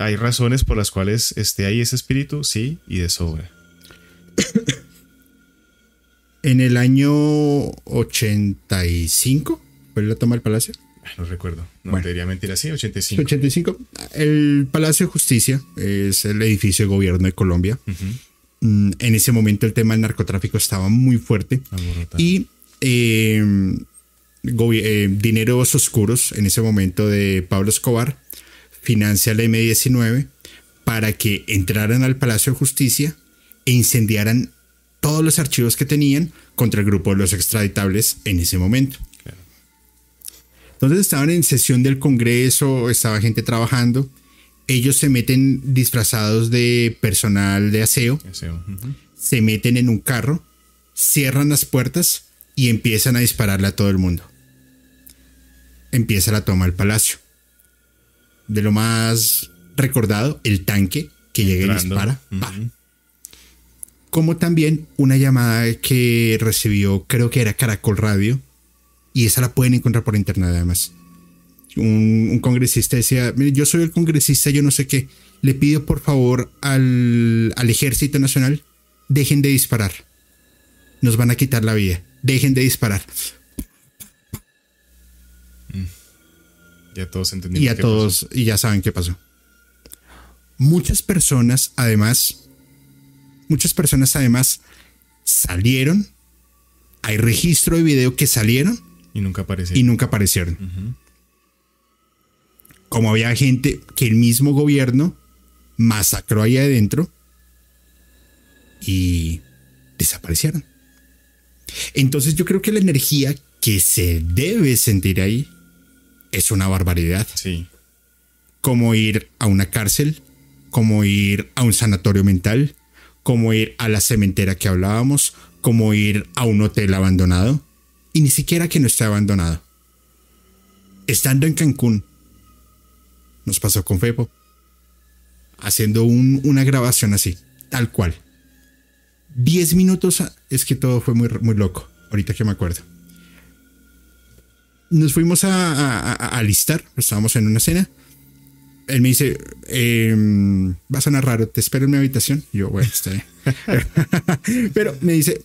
hay razones por las cuales esté ahí ese espíritu, sí, y de sobra. En el año 85 fue la toma del palacio. Ah, No recuerdo. No Bueno. te diría mentira, sí, 85. 85. El Palacio de Justicia es el edificio de gobierno de Colombia. Mm, En ese momento el tema del narcotráfico estaba muy fuerte. Y eh, eh, dineros oscuros en ese momento de Pablo Escobar financia la M19 para que entraran al Palacio de Justicia e incendiaran todos los archivos que tenían contra el grupo de los extraditables en ese momento. Claro. Entonces estaban en sesión del Congreso, estaba gente trabajando. Ellos se meten disfrazados de personal de aseo se meten en un carro, cierran las puertas y empiezan a dispararle a todo el mundo. Empieza la toma del palacio. De lo más recordado, el tanque que llega y dispara. Como también una llamada que recibió, creo que era Caracol Radio, y esa la pueden encontrar por internet además. Un, un congresista decía, "Mire, yo soy el congresista, yo no sé qué, le pido por favor al, al ejército nacional, dejen de disparar. Nos van a quitar la vida, dejen de disparar. Ya todos entendimos. Y a todos, y ya saben qué pasó. Muchas personas, además, muchas personas además salieron. Hay registro de video que salieron. Y nunca apareció. y nunca aparecieron. Como había gente que el mismo gobierno masacró ahí adentro y desaparecieron. Entonces yo creo que la energía que se debe sentir ahí es una barbaridad. Sí. Como ir a una cárcel, como ir a un sanatorio mental, como ir a la cementera que hablábamos, como ir a un hotel abandonado, y ni siquiera que no esté abandonado. Estando en Cancún, nos pasó con Fepo, haciendo un- una grabación así, tal cual. Diez minutos, es que todo fue muy, muy loco, ahorita que me acuerdo. Nos fuimos a, alistar, estábamos en una cena, él me dice, em, va a sonar raro, te espero en mi habitación. Yo, bueno, está bien. Pero me dice,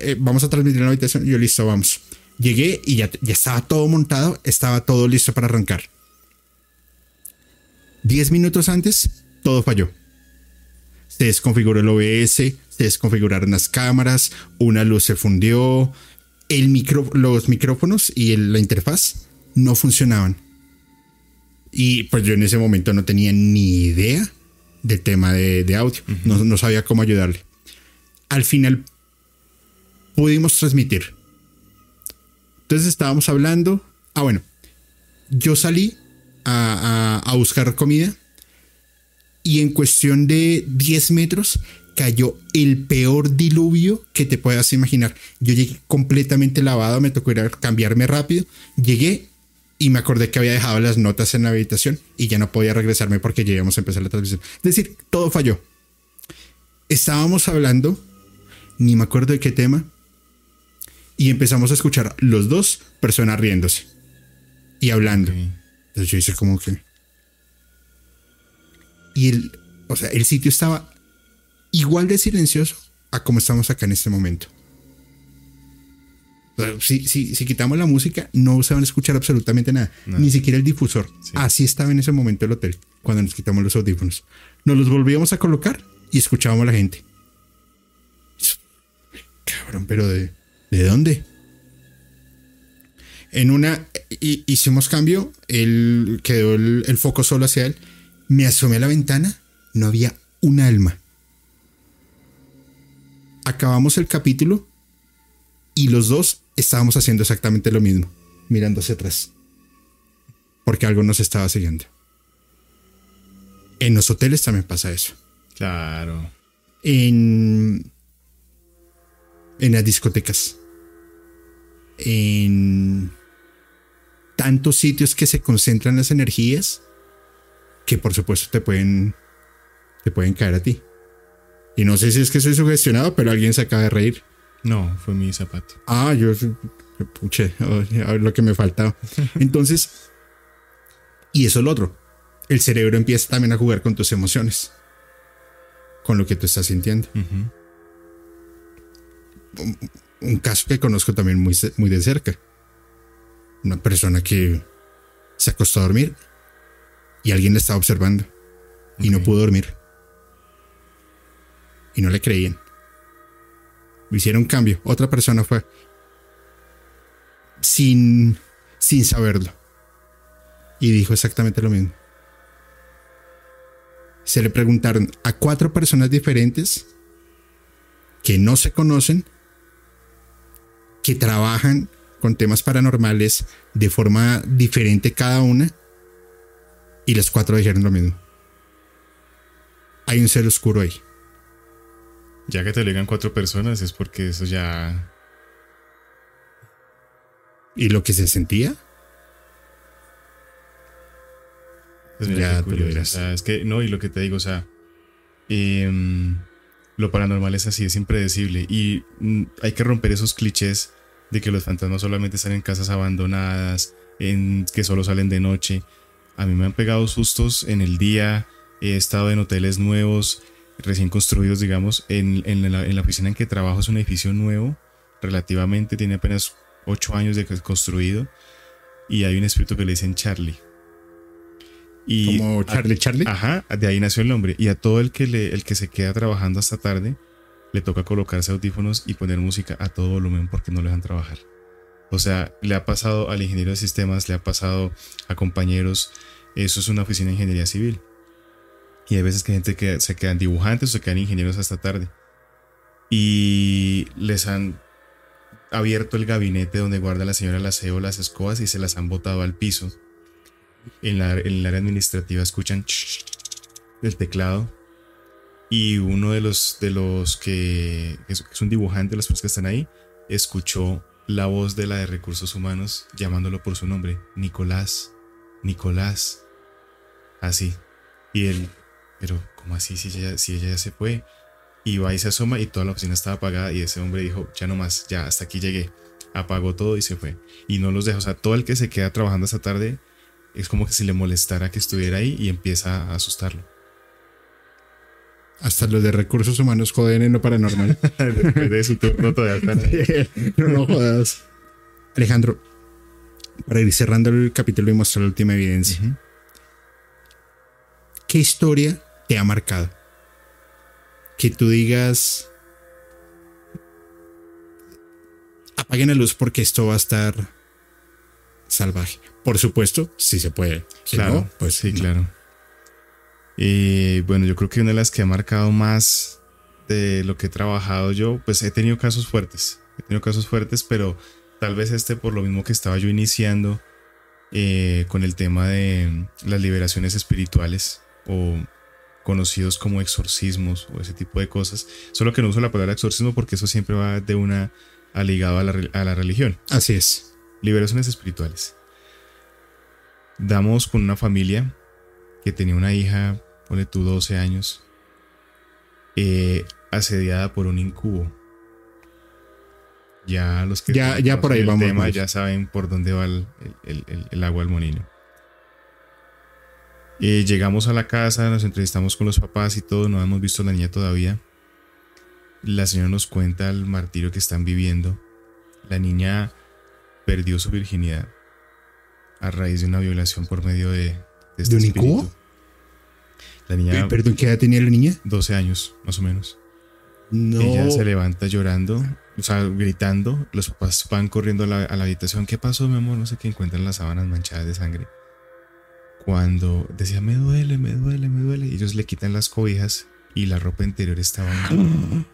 "Eh, vamos a transmitir en la habitación. Yo, listo, vamos. Llegué y ya, ya estaba todo montado, estaba todo listo para arrancar. Diez minutos antes, todo falló. Se desconfiguró el OBS, se desconfiguraron las cámaras, una luz se fundió, el micro, los micrófonos y el- la interfaz no funcionaban. Y pues yo en ese momento no tenía ni idea del tema de, de audio. no, no sabía cómo ayudarle. Al final pudimos transmitir. Entonces estábamos hablando. Ah, bueno. Yo salí a, a- a buscar comida y en cuestión de 10 metros cayó el peor diluvio que te puedas imaginar. Yo llegué completamente lavado, me tocó ir a cambiarme rápido. Llegué y me acordé que había dejado las notas en la habitación y ya no podía regresarme porque ya íbamos a empezar la transmisión. Es decir, todo falló. Estábamos hablando, ni me acuerdo de qué tema, y empezamos a escuchar los dos personas riéndose y hablando. Ok. Entonces yo hice como que. Y el, o sea, el sitio estaba igual de silencioso a como estamos acá en este momento. Si, si, si quitamos la música, no se van a escuchar absolutamente nada, ni siquiera el difusor. Sí. Así estaba en ese momento el hotel, cuando nos quitamos los audífonos. Nos los volvíamos a colocar y escuchábamos a la gente. Cabrón, pero ¿de, ¿de dónde? En una hi- hicimos cambio, él quedó el, el foco solo hacia él. Me asomé a la ventana, no había un alma. Acabamos el capítulo y los dos estábamos haciendo exactamente lo mismo, mirando hacia atrás. Porque algo nos estaba siguiendo. En los hoteles también pasa eso. Claro. En, en las discotecas. En tantos sitios que se concentran las energías que por supuesto te pueden te pueden caer a ti. Y no sé si es que soy sugestionado, pero alguien se acaba de reír. No, fue mi zapato. Ah, yo puche, lo que me faltaba. Entonces, y eso es lo otro. El cerebro empieza también a jugar con tus emociones, con lo que tú estás sintiendo. Un caso que conozco también muy, muy de cerca. Una persona que se acostó a dormir y alguien le estaba observando y no pudo dormir. Y no le creían. Hicieron cambio. Otra persona fue sin, sin saberlo. Y dijo exactamente lo mismo. Se le preguntaron a cuatro personas diferentes que no se conocen que trabajan con temas paranormales de forma diferente cada una y las cuatro dijeron lo mismo. Hay un ser oscuro ahí. Ya que te lo digan cuatro personas es porque eso ya. Y lo que se sentía, Pues mira Ya qué te lo curioso, dirás. o sea, es que no, y lo que te digo, o sea, em, lo paranormal es así, es impredecible. Y mm, hay que romper esos clichés de que los fantasmas solamente están en casas abandonadas, en que solo salen de noche. A mí me han pegado sustos en el día, he estado en hoteles nuevos, recién construidos, digamos. En, en la, en la oficina en que trabajo es un edificio nuevo, relativamente, tiene apenas ocho años de construido. Y hay un espíritu que le dicen Charlie. Y como a- Charlie Charlie. Ajá, de ahí nació el nombre. Y a todo el que, le, el que se queda trabajando hasta tarde, le toca colocarse audífonos y poner música a todo volumen porque no le dejan trabajar. O sea, le ha pasado al ingeniero de sistemas, le ha pasado a compañeros. Eso es una oficina de ingeniería civil. Y hay veces que gente que se quedan dibujantes o se quedan ingenieros hasta tarde. Y les han abierto el gabinete donde guarda la señora el aseo las escobas y se las han botado al piso. En, la, en el área administrativa escuchan el teclado. Y uno de los de los que es, es un dibujante de las personas que están ahí escuchó la voz de la de recursos humanos llamándolo por su nombre Nicolás Nicolás. Así. Y él pero cómo así si ella, si ella ya se fue y va y se asoma y toda la oficina estaba apagada y ese hombre dijo ya no más ya hasta aquí llegué apagó todo y se fue y no los deja o sea todo el que se queda trabajando hasta tarde es como que si le molestara que estuviera ahí y empieza a asustarlo. Hasta los de recursos humanos joden en lo paranormal. Después de su turno todavía están no, no jodas. Alejandro, para ir cerrando el capítulo y mostrar la última evidencia. ¿Qué historia te ha marcado? Que tú digas. Apaguen la luz porque esto va a estar salvaje. Por supuesto, si se puede. Si Claro, no, pues sí, no. claro. Y bueno, yo creo que una de las que ha marcado más de lo que he trabajado yo, pues he tenido casos fuertes. He tenido casos fuertes, pero tal vez este por lo mismo que estaba yo iniciando eh, con el tema de las liberaciones espirituales o conocidos como exorcismos o ese tipo de cosas. Solo que no uso la palabra exorcismo porque eso siempre va de una ligado a la, a la religión. Así es. Liberaciones espirituales. Damos con una familia que tenía una hija, pone tú 12 años, eh, asediada por un incubo. Ya los que ya, ya por ahí vamos. ya saben por dónde va el, el agua al molino. Eh, llegamos a la casa, nos entrevistamos con los papás y todo, no hemos visto a la niña todavía. La señora nos cuenta el martirio que están viviendo. La niña perdió su virginidad a raíz de una violación por medio de, este ¿De un La niña. ¿Perdón, qué edad tenía la niña? 12 años, más o menos. No. Ella se levanta llorando, o sea, gritando. Los papás van corriendo a la, a la habitación. ¿Qué pasó, mi amor? No sé qué encuentran las sábanas manchadas de sangre cuando decía me duele, me duele, me duele, ellos le quitan las cobijas y la ropa interior estaba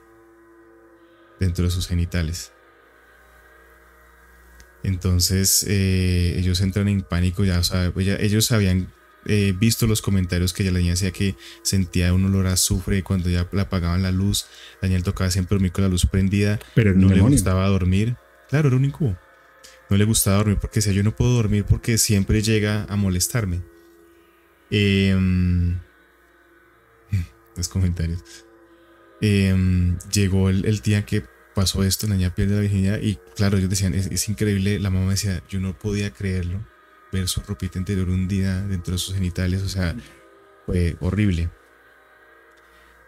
dentro de sus genitales. Entonces eh, ellos entran en pánico, ya, o sea, ellos habían eh, visto los comentarios que ella la niña decía que sentía un olor a azufre cuando ya le apagaban la luz. Daniel tocaba siempre dormir con la luz prendida, pero no le gustaba dormir. Claro, era un incubo. No le gustaba dormir porque decía yo no puedo dormir porque siempre llega a molestarme. Em, los comentarios. Em, llegó el, día que pasó esto, la niña pierde la virginidad y claro, ellos decían, es, increíble, la mamá decía, yo no podía creerlo, ver su ropita interior hundida dentro de sus genitales, o sea, fue horrible.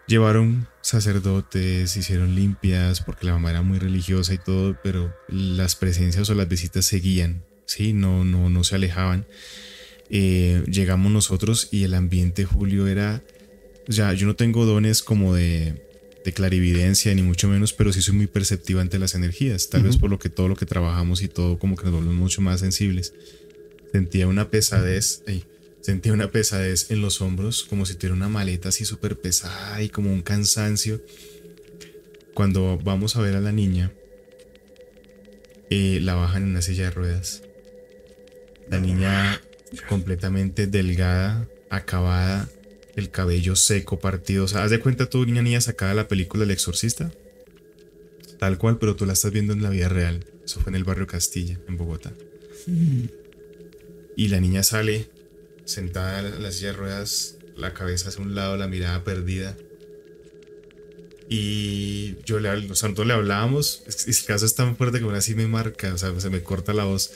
Llevaron sacerdotes, hicieron limpias, porque la mamá era muy religiosa y todo, pero las presencias o las visitas seguían, ¿sí? No, no, no se alejaban. Eh, llegamos nosotros y el ambiente, Julio, era... Ya, yo no tengo dones como de, clarividencia, ni mucho menos, pero sí soy muy perceptiva ante las energías. Tal vez por lo que todo lo que trabajamos y todo como que nos volvemos mucho más sensibles. Sentía una pesadez, sentía una pesadez en los hombros, como si tuviera una maleta así súper pesada y como un cansancio. Cuando vamos a ver a la niña, eh, la bajan en una silla de ruedas. La niña completamente delgada, acabada, el cabello seco, partido. O sea, haz de cuenta tú, niña niña sacada la película El Exorcista. Tal cual, pero tú la estás viendo en la vida real. Eso fue en el barrio Castilla, en Bogotá. Y la niña sale sentada en la silla ruedas, la cabeza hacia un lado, la mirada perdida. Y yo le, o nosotros le hablábamos. El caso es tan fuerte que aún así me marca, o sea, se me corta la voz.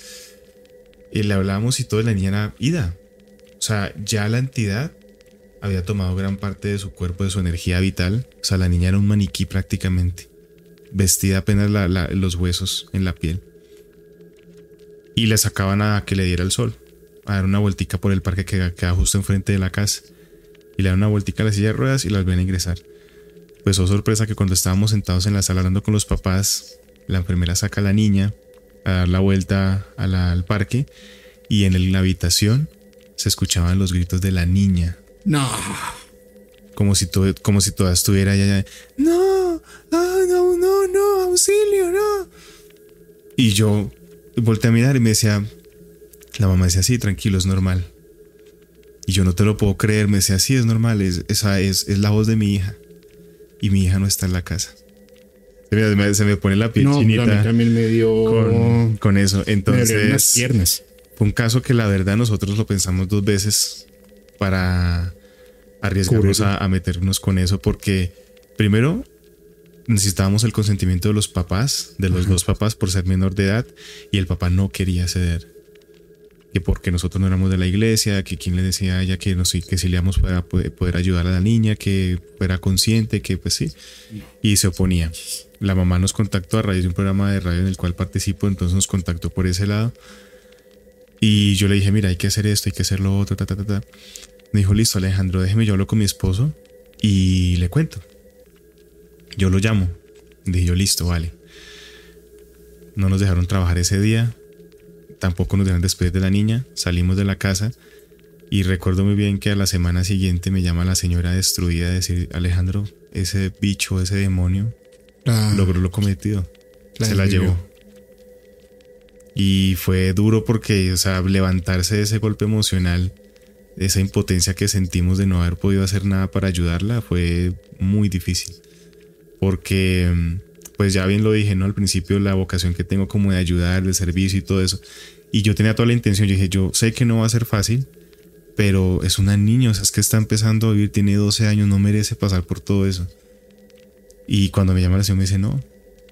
Y le hablamos y todo, la niña era ida. O sea, ya la entidad había tomado gran parte de su cuerpo, de su energía vital. O sea, la niña era un maniquí prácticamente. Vestida apenas los huesos en la piel. Y le sacaban a que le diera el sol. A dar una vueltica por el parque que queda justo enfrente de la casa. Y le dan una vueltica a la silla de ruedas y las ven a ingresar. Pues oh sorpresa que cuando estábamos sentados en la sala hablando con los papás, la enfermera saca a la niña, a dar la vuelta al parque y en la habitación se escuchaban los gritos de la niña. No. Como si, todo, como si toda estuviera allá. No, no, no, no, no, auxilio, no. Y yo volteé a mirar y me decía, la mamá decía, sí, tranquilo, es normal. Y yo no te lo puedo creer, me decía, sí, es normal, es, esa es, es la voz de mi hija. Y mi hija no está en la casa. Se me, pone la piel no, chinita. también me dio. Con, eso. Entonces. piernas. Fue un caso que la verdad nosotros lo pensamos dos veces para arriesgarnos a, meternos con eso, porque primero necesitábamos el consentimiento de los papás, de los dos papás, por ser menor de edad, y el papá no quería ceder que porque nosotros no éramos de la iglesia, que quien le decía a ella que, nos, que si le íbamos para poder, ayudar a la niña, que fuera consciente, que pues sí, y se oponía. La mamá nos contactó a raíz de un programa de radio en el cual participo, entonces nos contactó por ese lado. Y yo le dije, mira, hay que hacer esto, hay que hacer lo otro, ta, ta, ta, ta. Me dijo, listo, Alejandro, déjeme, yo hablo con mi esposo y le cuento. Yo lo llamo. Dije yo, listo, vale. No nos dejaron trabajar ese día tampoco nos dejan despedir de la niña, salimos de la casa Y recuerdo muy bien que a la semana siguiente me llama la señora destruida a decir, Alejandro, ese bicho, ese demonio, La- logró lo cometido. La se la llevó. Y fue duro porque, o sea, levantarse de ese golpe emocional, esa impotencia que sentimos de no haber podido hacer nada para ayudarla, fue muy difícil. Porque, mm, pues ya bien lo dije, ¿no? Al principio la vocación que tengo como de ayudar, de servicio y todo eso. Y yo tenía toda la intención, yo dije, yo sé que no va a ser fácil, pero es una niña, o sea, es que está empezando a vivir, tiene 12 años, no merece pasar por todo eso. Y cuando me llama la señora me dice, no,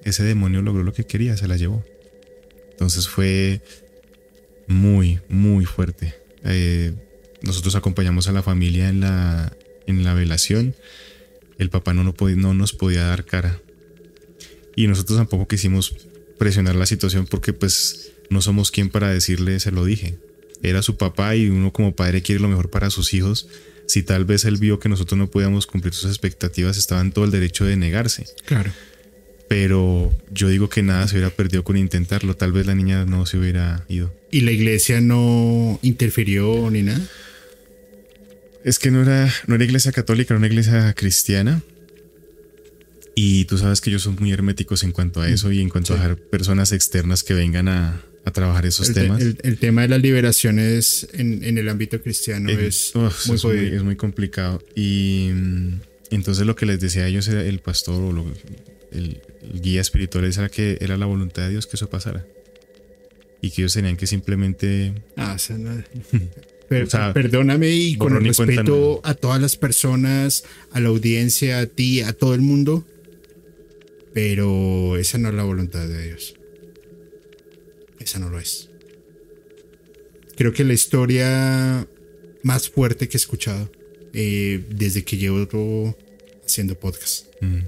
ese demonio logró lo que quería, se la llevó. Entonces fue muy, muy fuerte. Eh, nosotros acompañamos a la familia en la, en la velación. El papá no, no, no nos podía dar cara. Y nosotros tampoco quisimos presionar la situación porque pues no somos quien para decirle, se lo dije. Era su papá y uno como padre quiere lo mejor para sus hijos. Si tal vez él vio que nosotros no podíamos cumplir sus expectativas, estaba en todo el derecho de negarse Claro. pero yo digo que nada se hubiera perdido con intentarlo. Tal vez la niña no se hubiera ido. ¿Y la iglesia no interfirió ni nada? Es que no era, no era iglesia católica, era una iglesia cristiana. Y tú sabes que ellos son muy herméticos en cuanto a eso y en cuanto a dejar personas externas que vengan a, a trabajar esos El, temas. el- el tema de las liberaciones en, en el ámbito cristiano Eh, es muy es, muy, es muy complicado. Y mm, entonces lo que les decía a ellos era el pastor o lo- el, guía espiritual era que era la voluntad de Dios que eso pasara. Y que ellos tenían que simplemente Ah, o sea, no- Per- O sea, perdóname y con el respeto a todas las personas, a la audiencia, a ti, a todo el mundo, pero esa no es la voluntad de Dios. Esa no lo es. Creo que la historia más fuerte que he escuchado eh, desde que llevo haciendo podcast. mm,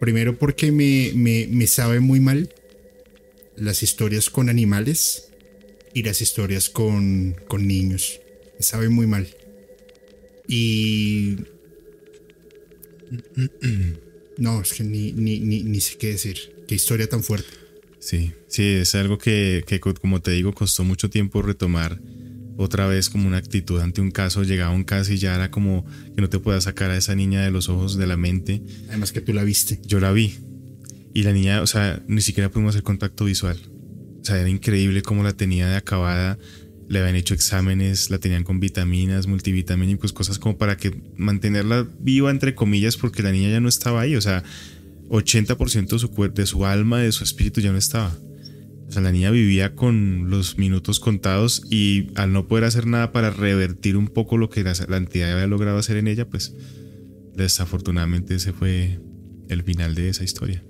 primero porque me, me, me sabe muy mal las historias con animales y las historias con, con niños. Me sabe muy mal. Y... No, es que ni, ni, ni, ni sé qué decir. Qué historia tan fuerte. Sí, sí, es algo que, que, co- como te digo, costó mucho tiempo retomar otra vez como una actitud ante un caso. Llegaba un caso y ya era como que no te podías sacar a esa niña de los ojos, de la mente. Además que tú la viste. Yo la vi. Y la niña, o sea, ni siquiera pudimos hacer contacto visual. O sea, era increíble cómo la tenía de acabada. Le habían hecho exámenes, la tenían con vitaminas, multivitamínicos, cosas como para que mantenerla viva, entre comillas, porque la niña ya no estaba ahí. O sea, 80% de su, de su alma, de su espíritu ya no estaba. O sea, la niña vivía con los minutos contados y al no poder hacer nada para revertir un poco lo que la, la entidad había logrado hacer en ella, pues desafortunadamente ese fue el final de esa historia.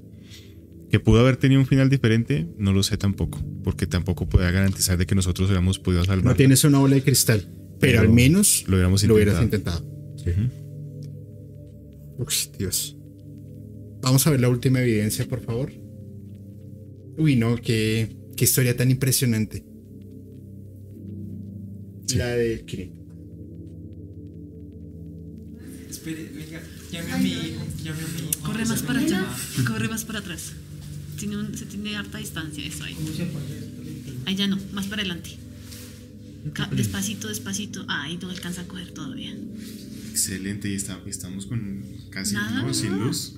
Que pudo haber tenido un final diferente, no lo sé tampoco, porque tampoco podía garantizar de que nosotros hubiéramos podido salvarla. No tienes una bola de cristal, pero, Pero al menos lo hubiéramos lo hubieras intentado. intentado. Uf, Dios. Vamos a ver la última evidencia, por favor. Uy, no, qué, qué historia tan impresionante. La de Kirin. Espere, venga, llame a mi hijo, llame a mi hijo. Corre más para allá, corre más para atrás. Tiene un- se tiene harta distancia eso ahí. Ahí ya no, más para adelante. Despacito, despacito. Ay, no alcanza a coger todavía. Excelente, y está- estamos con casi Nada, ¿no? sin luz.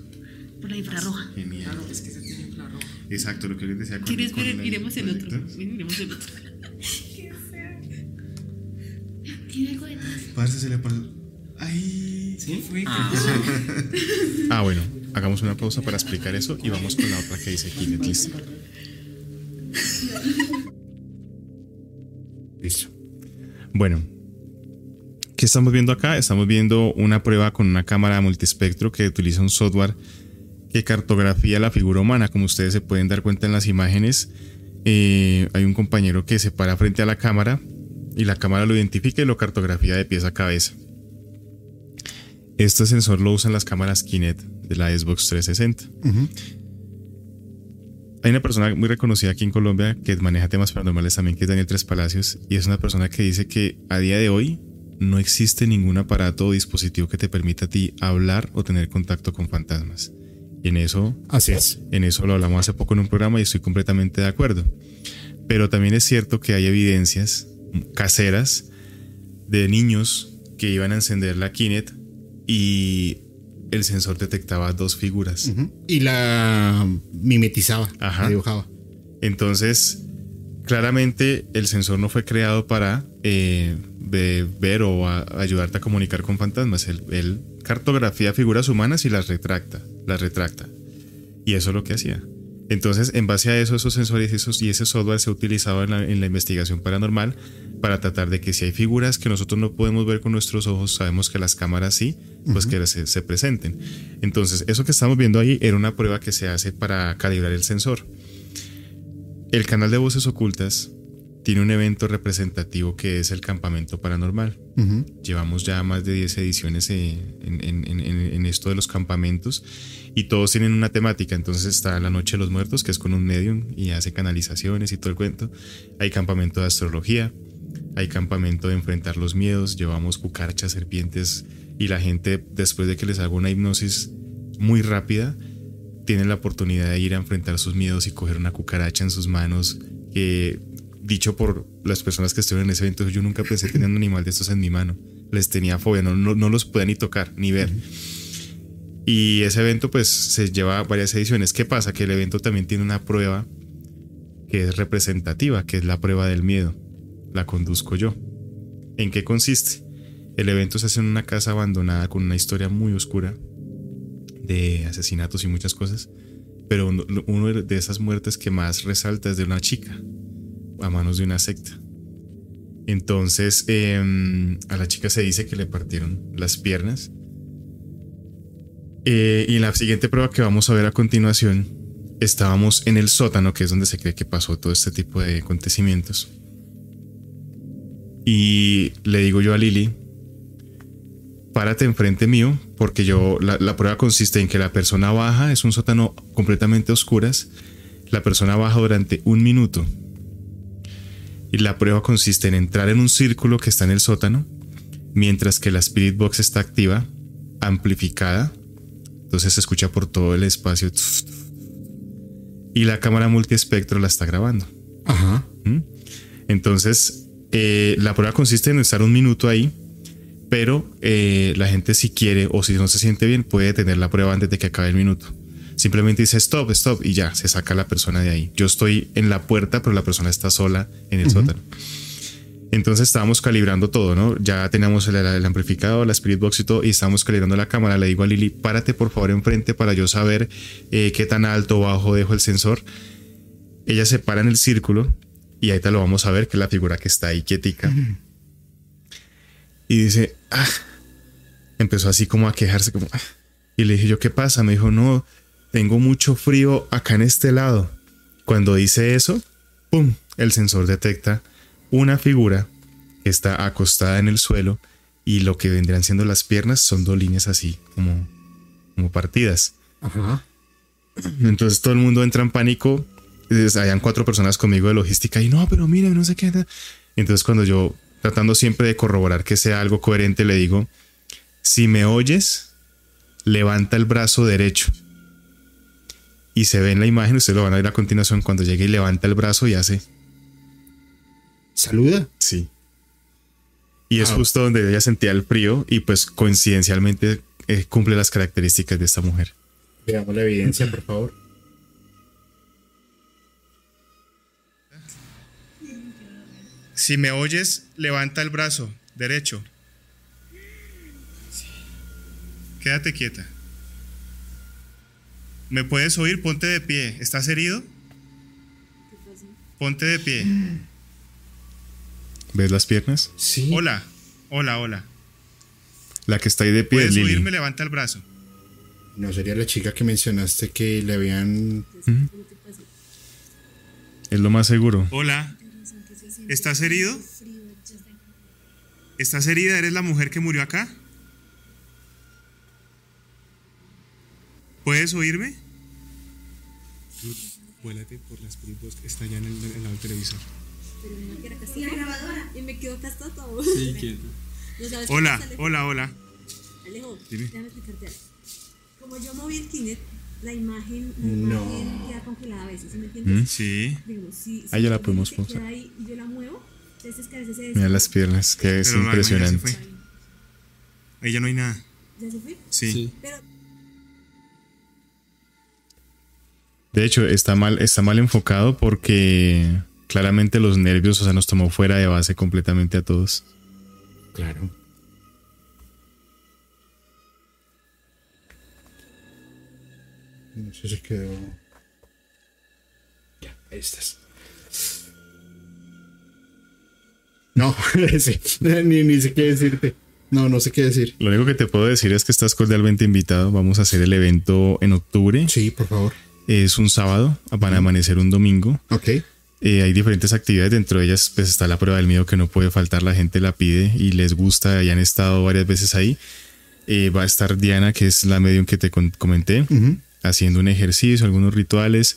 Por la infrarroja. Genial. Claro, es que se tiene infrarrojo. Exacto, lo que les decía con, ¿Quieres con ver? el Miremos el otro. Miremos el otro. Tiene algo detrás. Parce, se le pasó. Ay. ¿Sí? Fue Ah, bueno, hagamos una pausa para explicar eso y vamos con la otra que dice Kinect. Listo. Listo. Bueno, ¿qué estamos viendo acá? Estamos viendo una prueba con una cámara multiespectro que utiliza un software que cartografía la figura humana. Como ustedes se pueden dar cuenta en las imágenes, eh, hay un compañero que se para frente a la cámara y la cámara lo identifica y lo cartografía de pies a cabeza. Este sensor lo usan las cámaras Kinect de la Xbox 360. Hay una persona muy reconocida aquí en Colombia que maneja temas paranormales también, que es Daniel Tres Palacios, y es una persona que dice que a día de hoy no existe ningún aparato o dispositivo que te permita a ti hablar o tener contacto con fantasmas. Y en eso, Así es. en eso lo hablamos hace poco en un programa y estoy completamente de acuerdo. Pero también es cierto que hay evidencias caseras de niños que iban a encender la Kinect y el sensor detectaba dos figuras. Y la mimetizaba, Ajá. la dibujaba. Entonces, claramente el sensor no fue creado para eh, ve- ver o a- ayudarte a comunicar con fantasmas. Él, él cartografía figuras humanas y las retracta, las retracta. Y eso es lo que hacía. Entonces, en base a eso, esos sensores y, esos- y ese software se ha utilizado en la, en la investigación paranormal para tratar de que si hay figuras que nosotros no podemos ver con nuestros ojos, sabemos que las cámaras sí, pues que se, se presenten. Entonces, eso que estamos viendo ahí era una prueba que se hace para calibrar el sensor. El canal de voces ocultas tiene un evento representativo que es el campamento paranormal. Llevamos ya más de 10 ediciones eh, en, en- en- en- en esto de los campamentos y todos tienen una temática. Entonces está la Noche de los Muertos, que es con un medium y hace canalizaciones y todo el cuento. Hay campamento de astrología, hay campamento de enfrentar los miedos. Llevamos cucarachas, serpientes y la gente, después de que les hago una hipnosis muy rápida, tienen la oportunidad de ir a enfrentar sus miedos y coger una cucaracha en sus manos. Que, dicho por las personas que estuvieron en ese evento, yo nunca pensé tener un animal de estos en mi mano. Les tenía fobia, no, no, no los podía ni tocar ni ver. Y ese evento, pues, se lleva varias ediciones. ¿Qué pasa? Que el evento también tiene una prueba que es representativa, que es la prueba del miedo. La conduzco yo. ¿En qué consiste? El evento se hace en una casa abandonada con una historia muy oscura de asesinatos y muchas cosas. Pero uno uno de esas muertes que más resalta es de una chica a manos de una secta. Entonces em, a la chica se dice que le partieron las piernas. Eh, y en la siguiente prueba que vamos a ver a continuación, estábamos en el sótano, que es donde se cree que pasó todo este tipo de acontecimientos. Y le digo yo a Lili, párate enfrente mío, porque yo, la, la prueba consiste en que la persona baja, es un sótano completamente a oscuras, la persona baja durante un minuto. Y la prueba consiste en entrar en un círculo que está en el sótano, mientras que la Spirit Box está activa, amplificada, entonces se escucha por todo el espacio. Y la cámara multiespectro la está grabando. Ajá. ¿Mm? Entonces, eh, la prueba consiste en estar un minuto ahí, pero eh, la gente si quiere o si no se siente bien puede detener la prueba antes de que acabe el minuto. Simplemente dice stop, stop y ya, se saca la persona de ahí. Yo estoy en la puerta, pero la persona está sola en el sótano. Entonces estábamos calibrando todo, ¿no? Ya teníamos el, el amplificador, la Spirit Box y todo, y estábamos calibrando la cámara. Le digo a Lili, párate por favor enfrente para yo saber eh, qué tan alto o bajo dejo el sensor. Ella se para en el círculo y ahí te lo vamos a ver, que es la figura que está ahí quietica. Y dice, ah, empezó así como a quejarse, como, ah. Y le dije yo, ¿qué pasa? Me dijo, no, tengo mucho frío acá en este lado. Cuando dice eso, ¡pum! El sensor detecta una figura que está acostada en el suelo y lo que vendrían siendo las piernas son dos líneas así, como, como partidas. Ajá. Entonces todo el mundo entra en pánico. Habían cuatro personas conmigo de logística y no, pero mire, no sé qué. Entonces cuando yo, tratando siempre de corroborar que sea algo coherente, le digo, si me oyes, levanta el brazo derecho. Y se ve en la imagen, ustedes lo van a ver a continuación, cuando llegue y levanta el brazo y hace, Saluda. sí. Y es Ah. justo donde ella sentía el frío y pues coincidencialmente eh, cumple las características de esta mujer. Veamos la evidencia, por favor. Si me oyes, levanta el brazo derecho. Quédate quieta. ¿Me puedes oír? Ponte de pie. ¿Estás herido? Ponte de pie. ¿Ves las piernas? Sí. Hola, hola, hola. La que está ahí de pie es ¿Puedes Lili. oírme? Levanta el brazo. No sería la chica que mencionaste que le habían. Es lo más seguro. Hola. ¿Estás herido? ¿Estás herida? ¿Eres la mujer que murió acá? ¿Puedes oírme? Vuélate por las películas que está allá en el, en el lado del televisor. Sí, la grabadora. Y me quedo acá hasta todo. Sí, quieto. ¿No sabes Hola, hola, hola. Alejo, Dime. déjame explicarte algo. Como yo moví el Kinect, la imagen, la No. imagen queda congelada a veces, ¿sí me entiendes? ¿Mm? Sí. Digamos, si, si Ahí ya la podemos pausar. ahí y yo la muevo, Entonces, que a veces se Mira las piernas, que es Pero no, impresionante. Ahí ya no hay nada. ¿Ya se fue? Sí. Pero De hecho, está mal, está mal enfocado porque claramente los nervios, o sea, nos tomó fuera de base completamente a todos. Claro. No sé si quedó. Ya, ahí estás. No, sí, ni, ni sé qué decirte. No, no sé qué decir. Lo único que te puedo decir es que estás cordialmente invitado. Vamos a hacer el evento en octubre. Sí, por favor. Es un sábado, van a amanecer un domingo. Ok. Eh, hay diferentes actividades, dentro de ellas pues está la prueba del miedo que no puede faltar, la gente la pide y les gusta y han estado varias veces ahí. Eh, va a estar Diana, que es la medium que te comenté, haciendo un ejercicio, algunos rituales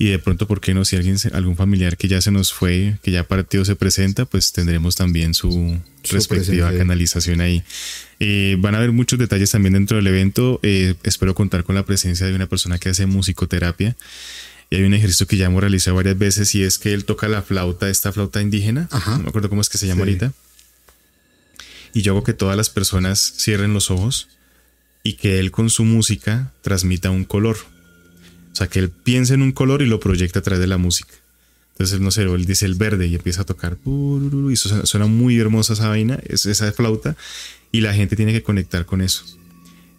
y de pronto, ¿por qué no? Si alguien, algún familiar que ya se nos fue, que ya partió, se presenta, pues tendremos también su, Su respectiva canalización ahí. Eh, van a haber muchos detalles también dentro del evento. Eh, espero contar con la presencia de una persona que hace musicoterapia. Y hay un ejercicio que ya hemos realizado varias veces y es que él toca la flauta, esta flauta indígena. No me acuerdo cómo es que se llama Sí. ahorita. Y yo hago que todas las personas cierren los ojos y que él con su música transmita un color. O sea, que él piense en un color y lo proyecta a través de la música. Entonces, no sé, él dice el verde y empieza a tocar. Y suena, suena muy hermosa esa vaina, es esa flauta. Y la gente tiene que conectar con eso.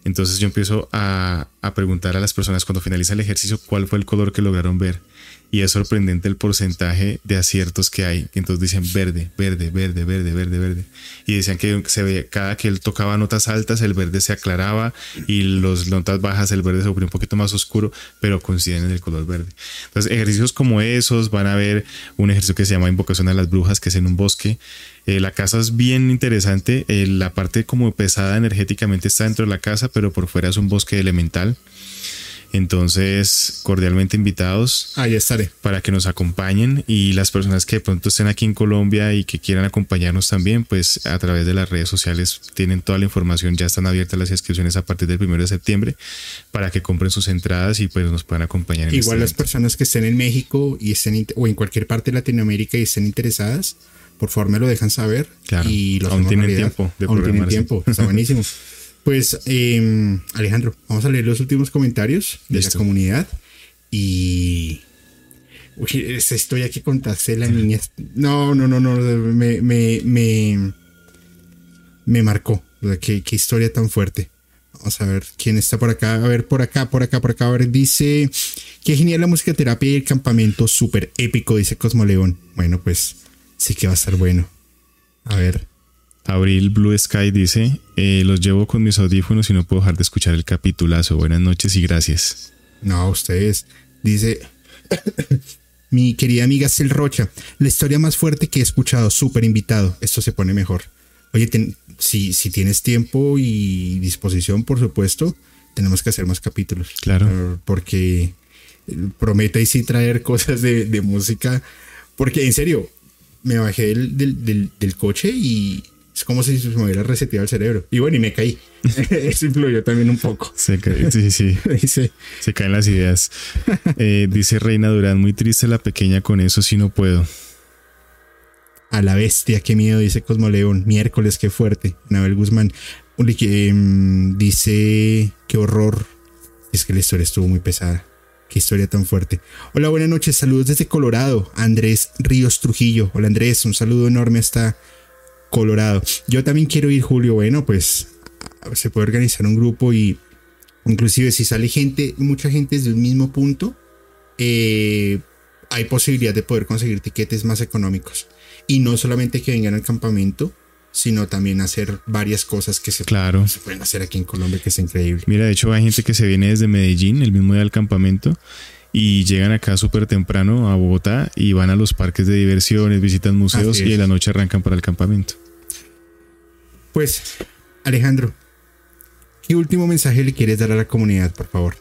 Entonces yo empiezo a, a preguntar a las personas cuando finaliza el ejercicio cuál fue el color que lograron ver. Y es sorprendente el porcentaje de aciertos que hay. Entonces dicen verde, verde, verde, verde, verde, verde. Y decían que se cada que él tocaba notas altas, el verde se aclaraba y las notas bajas, el verde se volvió un poquito más oscuro, pero coinciden en el color verde. Entonces ejercicios como esos van a ver un ejercicio que se llama Invocación a las Brujas, que es en un bosque. Eh, la casa es bien interesante. eh, la parte como pesada energéticamente está dentro de la casa, pero por fuera es un bosque elemental. Entonces, cordialmente invitados. Ahí estaré. Para que nos acompañen y las personas que de pronto estén aquí en Colombia y que quieran acompañarnos también, pues a través de las redes sociales tienen toda la información. Ya están abiertas las inscripciones a partir del 1 de septiembre para que compren sus entradas y pues nos puedan acompañar en Igual este las personas que estén en México y estén o en cualquier parte de Latinoamérica y estén interesadas, por favor me lo dejan saber. Claro. Y lo Aún tienen realidad. tiempo de Aún tienen tiempo. Está buenísimo. Pues, eh, Alejandro, vamos a leer los últimos comentarios de Listo. la comunidad. Y. Uy, esa historia que contaste, la niña. No, no, no, no. Me, me, me, me marcó. Qué, qué historia tan fuerte. Vamos a ver quién está por acá. A ver, por acá, por acá, por acá. A ver, dice. Qué genial la música terapia y el campamento súper épico, dice Cosmoleón. Bueno, pues sí que va a estar bueno. A ver. Abril Blue Sky dice, eh, los llevo con mis audífonos y no puedo dejar de escuchar el capitulazo. Buenas noches y gracias. No, ustedes. Dice mi querida amiga Cel Rocha, la historia más fuerte que he escuchado, súper invitado. Esto se pone mejor. Oye, ten- si, si tienes tiempo y disposición, por supuesto, tenemos que hacer más capítulos. Claro. Eh, Porque eh, promete y sí traer cosas de, de música. Porque en serio, me bajé del, del, del- del coche y es como si se me hubiera reseteado el cerebro. Y bueno, y me caí. Eso influyó también un poco. Se cae- sí, sí. Dice, Se caen las ideas. Eh, dice Reina Durán, muy triste la pequeña con eso, si no puedo. A la bestia, qué miedo, dice Cosmoleón. Miércoles, qué fuerte. Anabel Guzmán em, dice, qué horror. Es que la historia estuvo muy pesada. Qué historia tan fuerte. Hola, buenas noches. Saludos desde Colorado. Andrés Ríos Trujillo. Hola, Andrés. Un saludo enorme hasta Colorado. Yo también quiero ir, Julio. Bueno, pues se puede organizar un grupo y inclusive si sale gente, mucha gente desde un mismo punto, eh, hay posibilidad de poder conseguir tiquetes más económicos. Y no solamente que vengan al campamento, sino también hacer varias cosas que se, Claro. se pueden hacer aquí en Colombia, que es increíble. Mira, de hecho hay gente que se viene desde Medellín, el mismo día del campamento, y llegan acá súper temprano a Bogotá y van a los parques de diversiones, visitan museos y en la noche arrancan para el campamento. Pues, Alejandro, ¿qué último mensaje le quieres dar a la comunidad, por favor?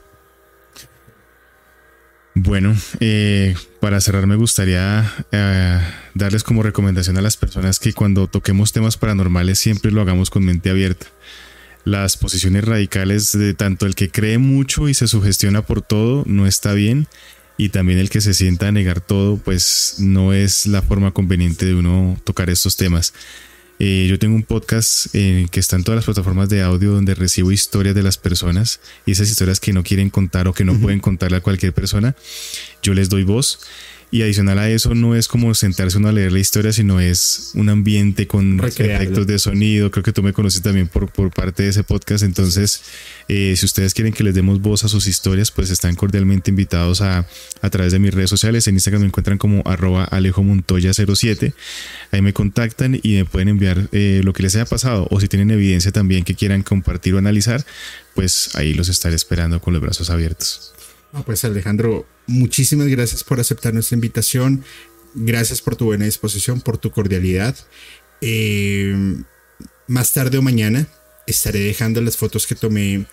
Bueno, eh, para cerrar me gustaría eh, darles como recomendación a las personas que cuando toquemos temas paranormales siempre lo hagamos con mente abierta. Las posiciones radicales de tanto el que cree mucho y se sugestiona por todo no está bien. Y también el que se sienta a negar todo, pues no es la forma conveniente de uno tocar estos temas. Eh, yo tengo un podcast eh, que está en todas las plataformas de audio donde recibo historias de las personas y esas historias que no quieren contar o que no pueden contarle a cualquier persona, yo les doy voz y adicional a eso, no es como sentarse uno a leer la historia, sino es un ambiente con efectos de sonido. Creo que tú me conoces también por, por parte de ese podcast. Entonces, eh, si ustedes quieren que les demos voz a sus historias, pues están cordialmente invitados a, a través de mis redes sociales. En Instagram me encuentran como arroba alejomontoya07. Ahí me contactan y me pueden enviar eh, lo que les haya pasado. O si tienen evidencia también que quieran compartir o analizar, pues ahí los estaré esperando con los brazos abiertos. Pues Alejandro, muchísimas gracias por aceptar nuestra invitación. Gracias por tu buena disposición, por tu cordialidad. Eh, más tarde o mañana estaré dejando las fotos que tomé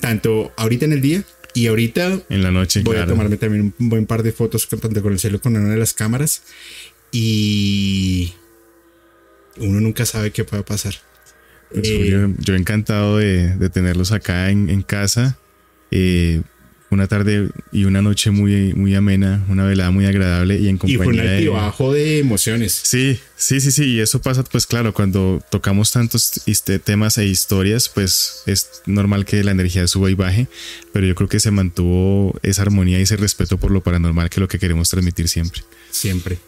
tanto ahorita en el día y ahorita en la noche. Voy a tomarme también un buen par de fotos tanto con el cielo con una de las cámaras y uno nunca sabe qué puede pasar. Pues, eh, yo, encantado de, tenerlos acá en, en casa. Eh, una tarde y una noche muy, muy amena, una velada muy agradable y en compañía. Y fue un altibajo de, de emociones. Sí, sí, sí, sí. Y eso pasa, pues claro, cuando tocamos tantos temas e historias, pues es normal que la energía suba y baje, pero yo creo que se mantuvo esa armonía y ese respeto por lo paranormal que es lo que queremos transmitir siempre. Siempre.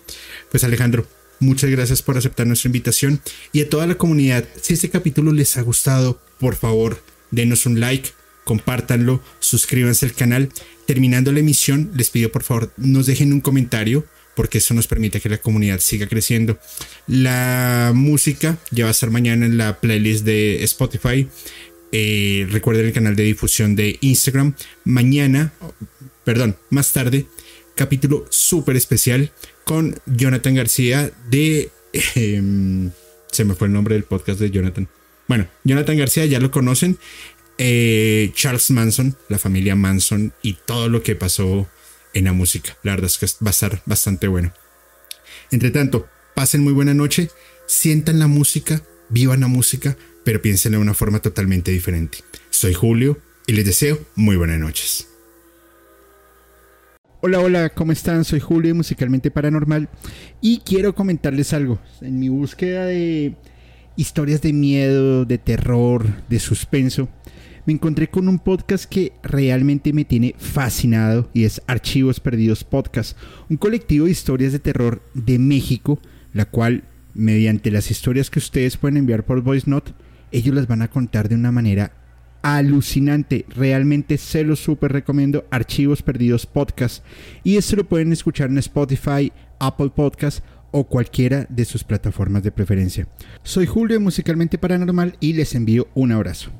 Pues Alejandro, muchas gracias por aceptar nuestra invitación y a toda la comunidad, si este capítulo les ha gustado, por favor, denos un like compártanlo, suscríbanse al canal. Terminando la emisión, les pido por favor nos dejen un comentario porque eso nos permite que la comunidad siga creciendo. La música ya va a estar mañana en la playlist de Spotify. Eh, recuerden el canal de difusión de Instagram. Mañana, perdón, más tarde, capítulo súper especial con Jonathan García de... Em, se me fue el nombre del podcast de Jonathan. Bueno, Jonathan García ya lo conocen. Eh, Charles Manson, la familia Manson y todo lo que pasó en la música. La verdad es que va a estar bastante bueno. Entre tanto, pasen muy buena noche, sientan la música, vivan la música, pero piensen de una forma totalmente diferente. Soy Julio y les deseo muy buenas noches. Hola, hola, ¿cómo están? Soy Julio, musicalmente paranormal, y quiero comentarles algo. En mi búsqueda de historias de miedo, de terror, de suspenso, me encontré con un podcast que realmente me tiene fascinado y es Archivos Perdidos Podcast, un colectivo de historias de terror de México, la cual, mediante las historias que ustedes pueden enviar por Voice Note, ellos las van a contar de una manera alucinante. Realmente se los súper recomiendo. Archivos Perdidos Podcast. Y esto lo pueden escuchar en Spotify, Apple Podcast o cualquiera de sus plataformas de preferencia. Soy Julio Musicalmente Paranormal y les envío un abrazo.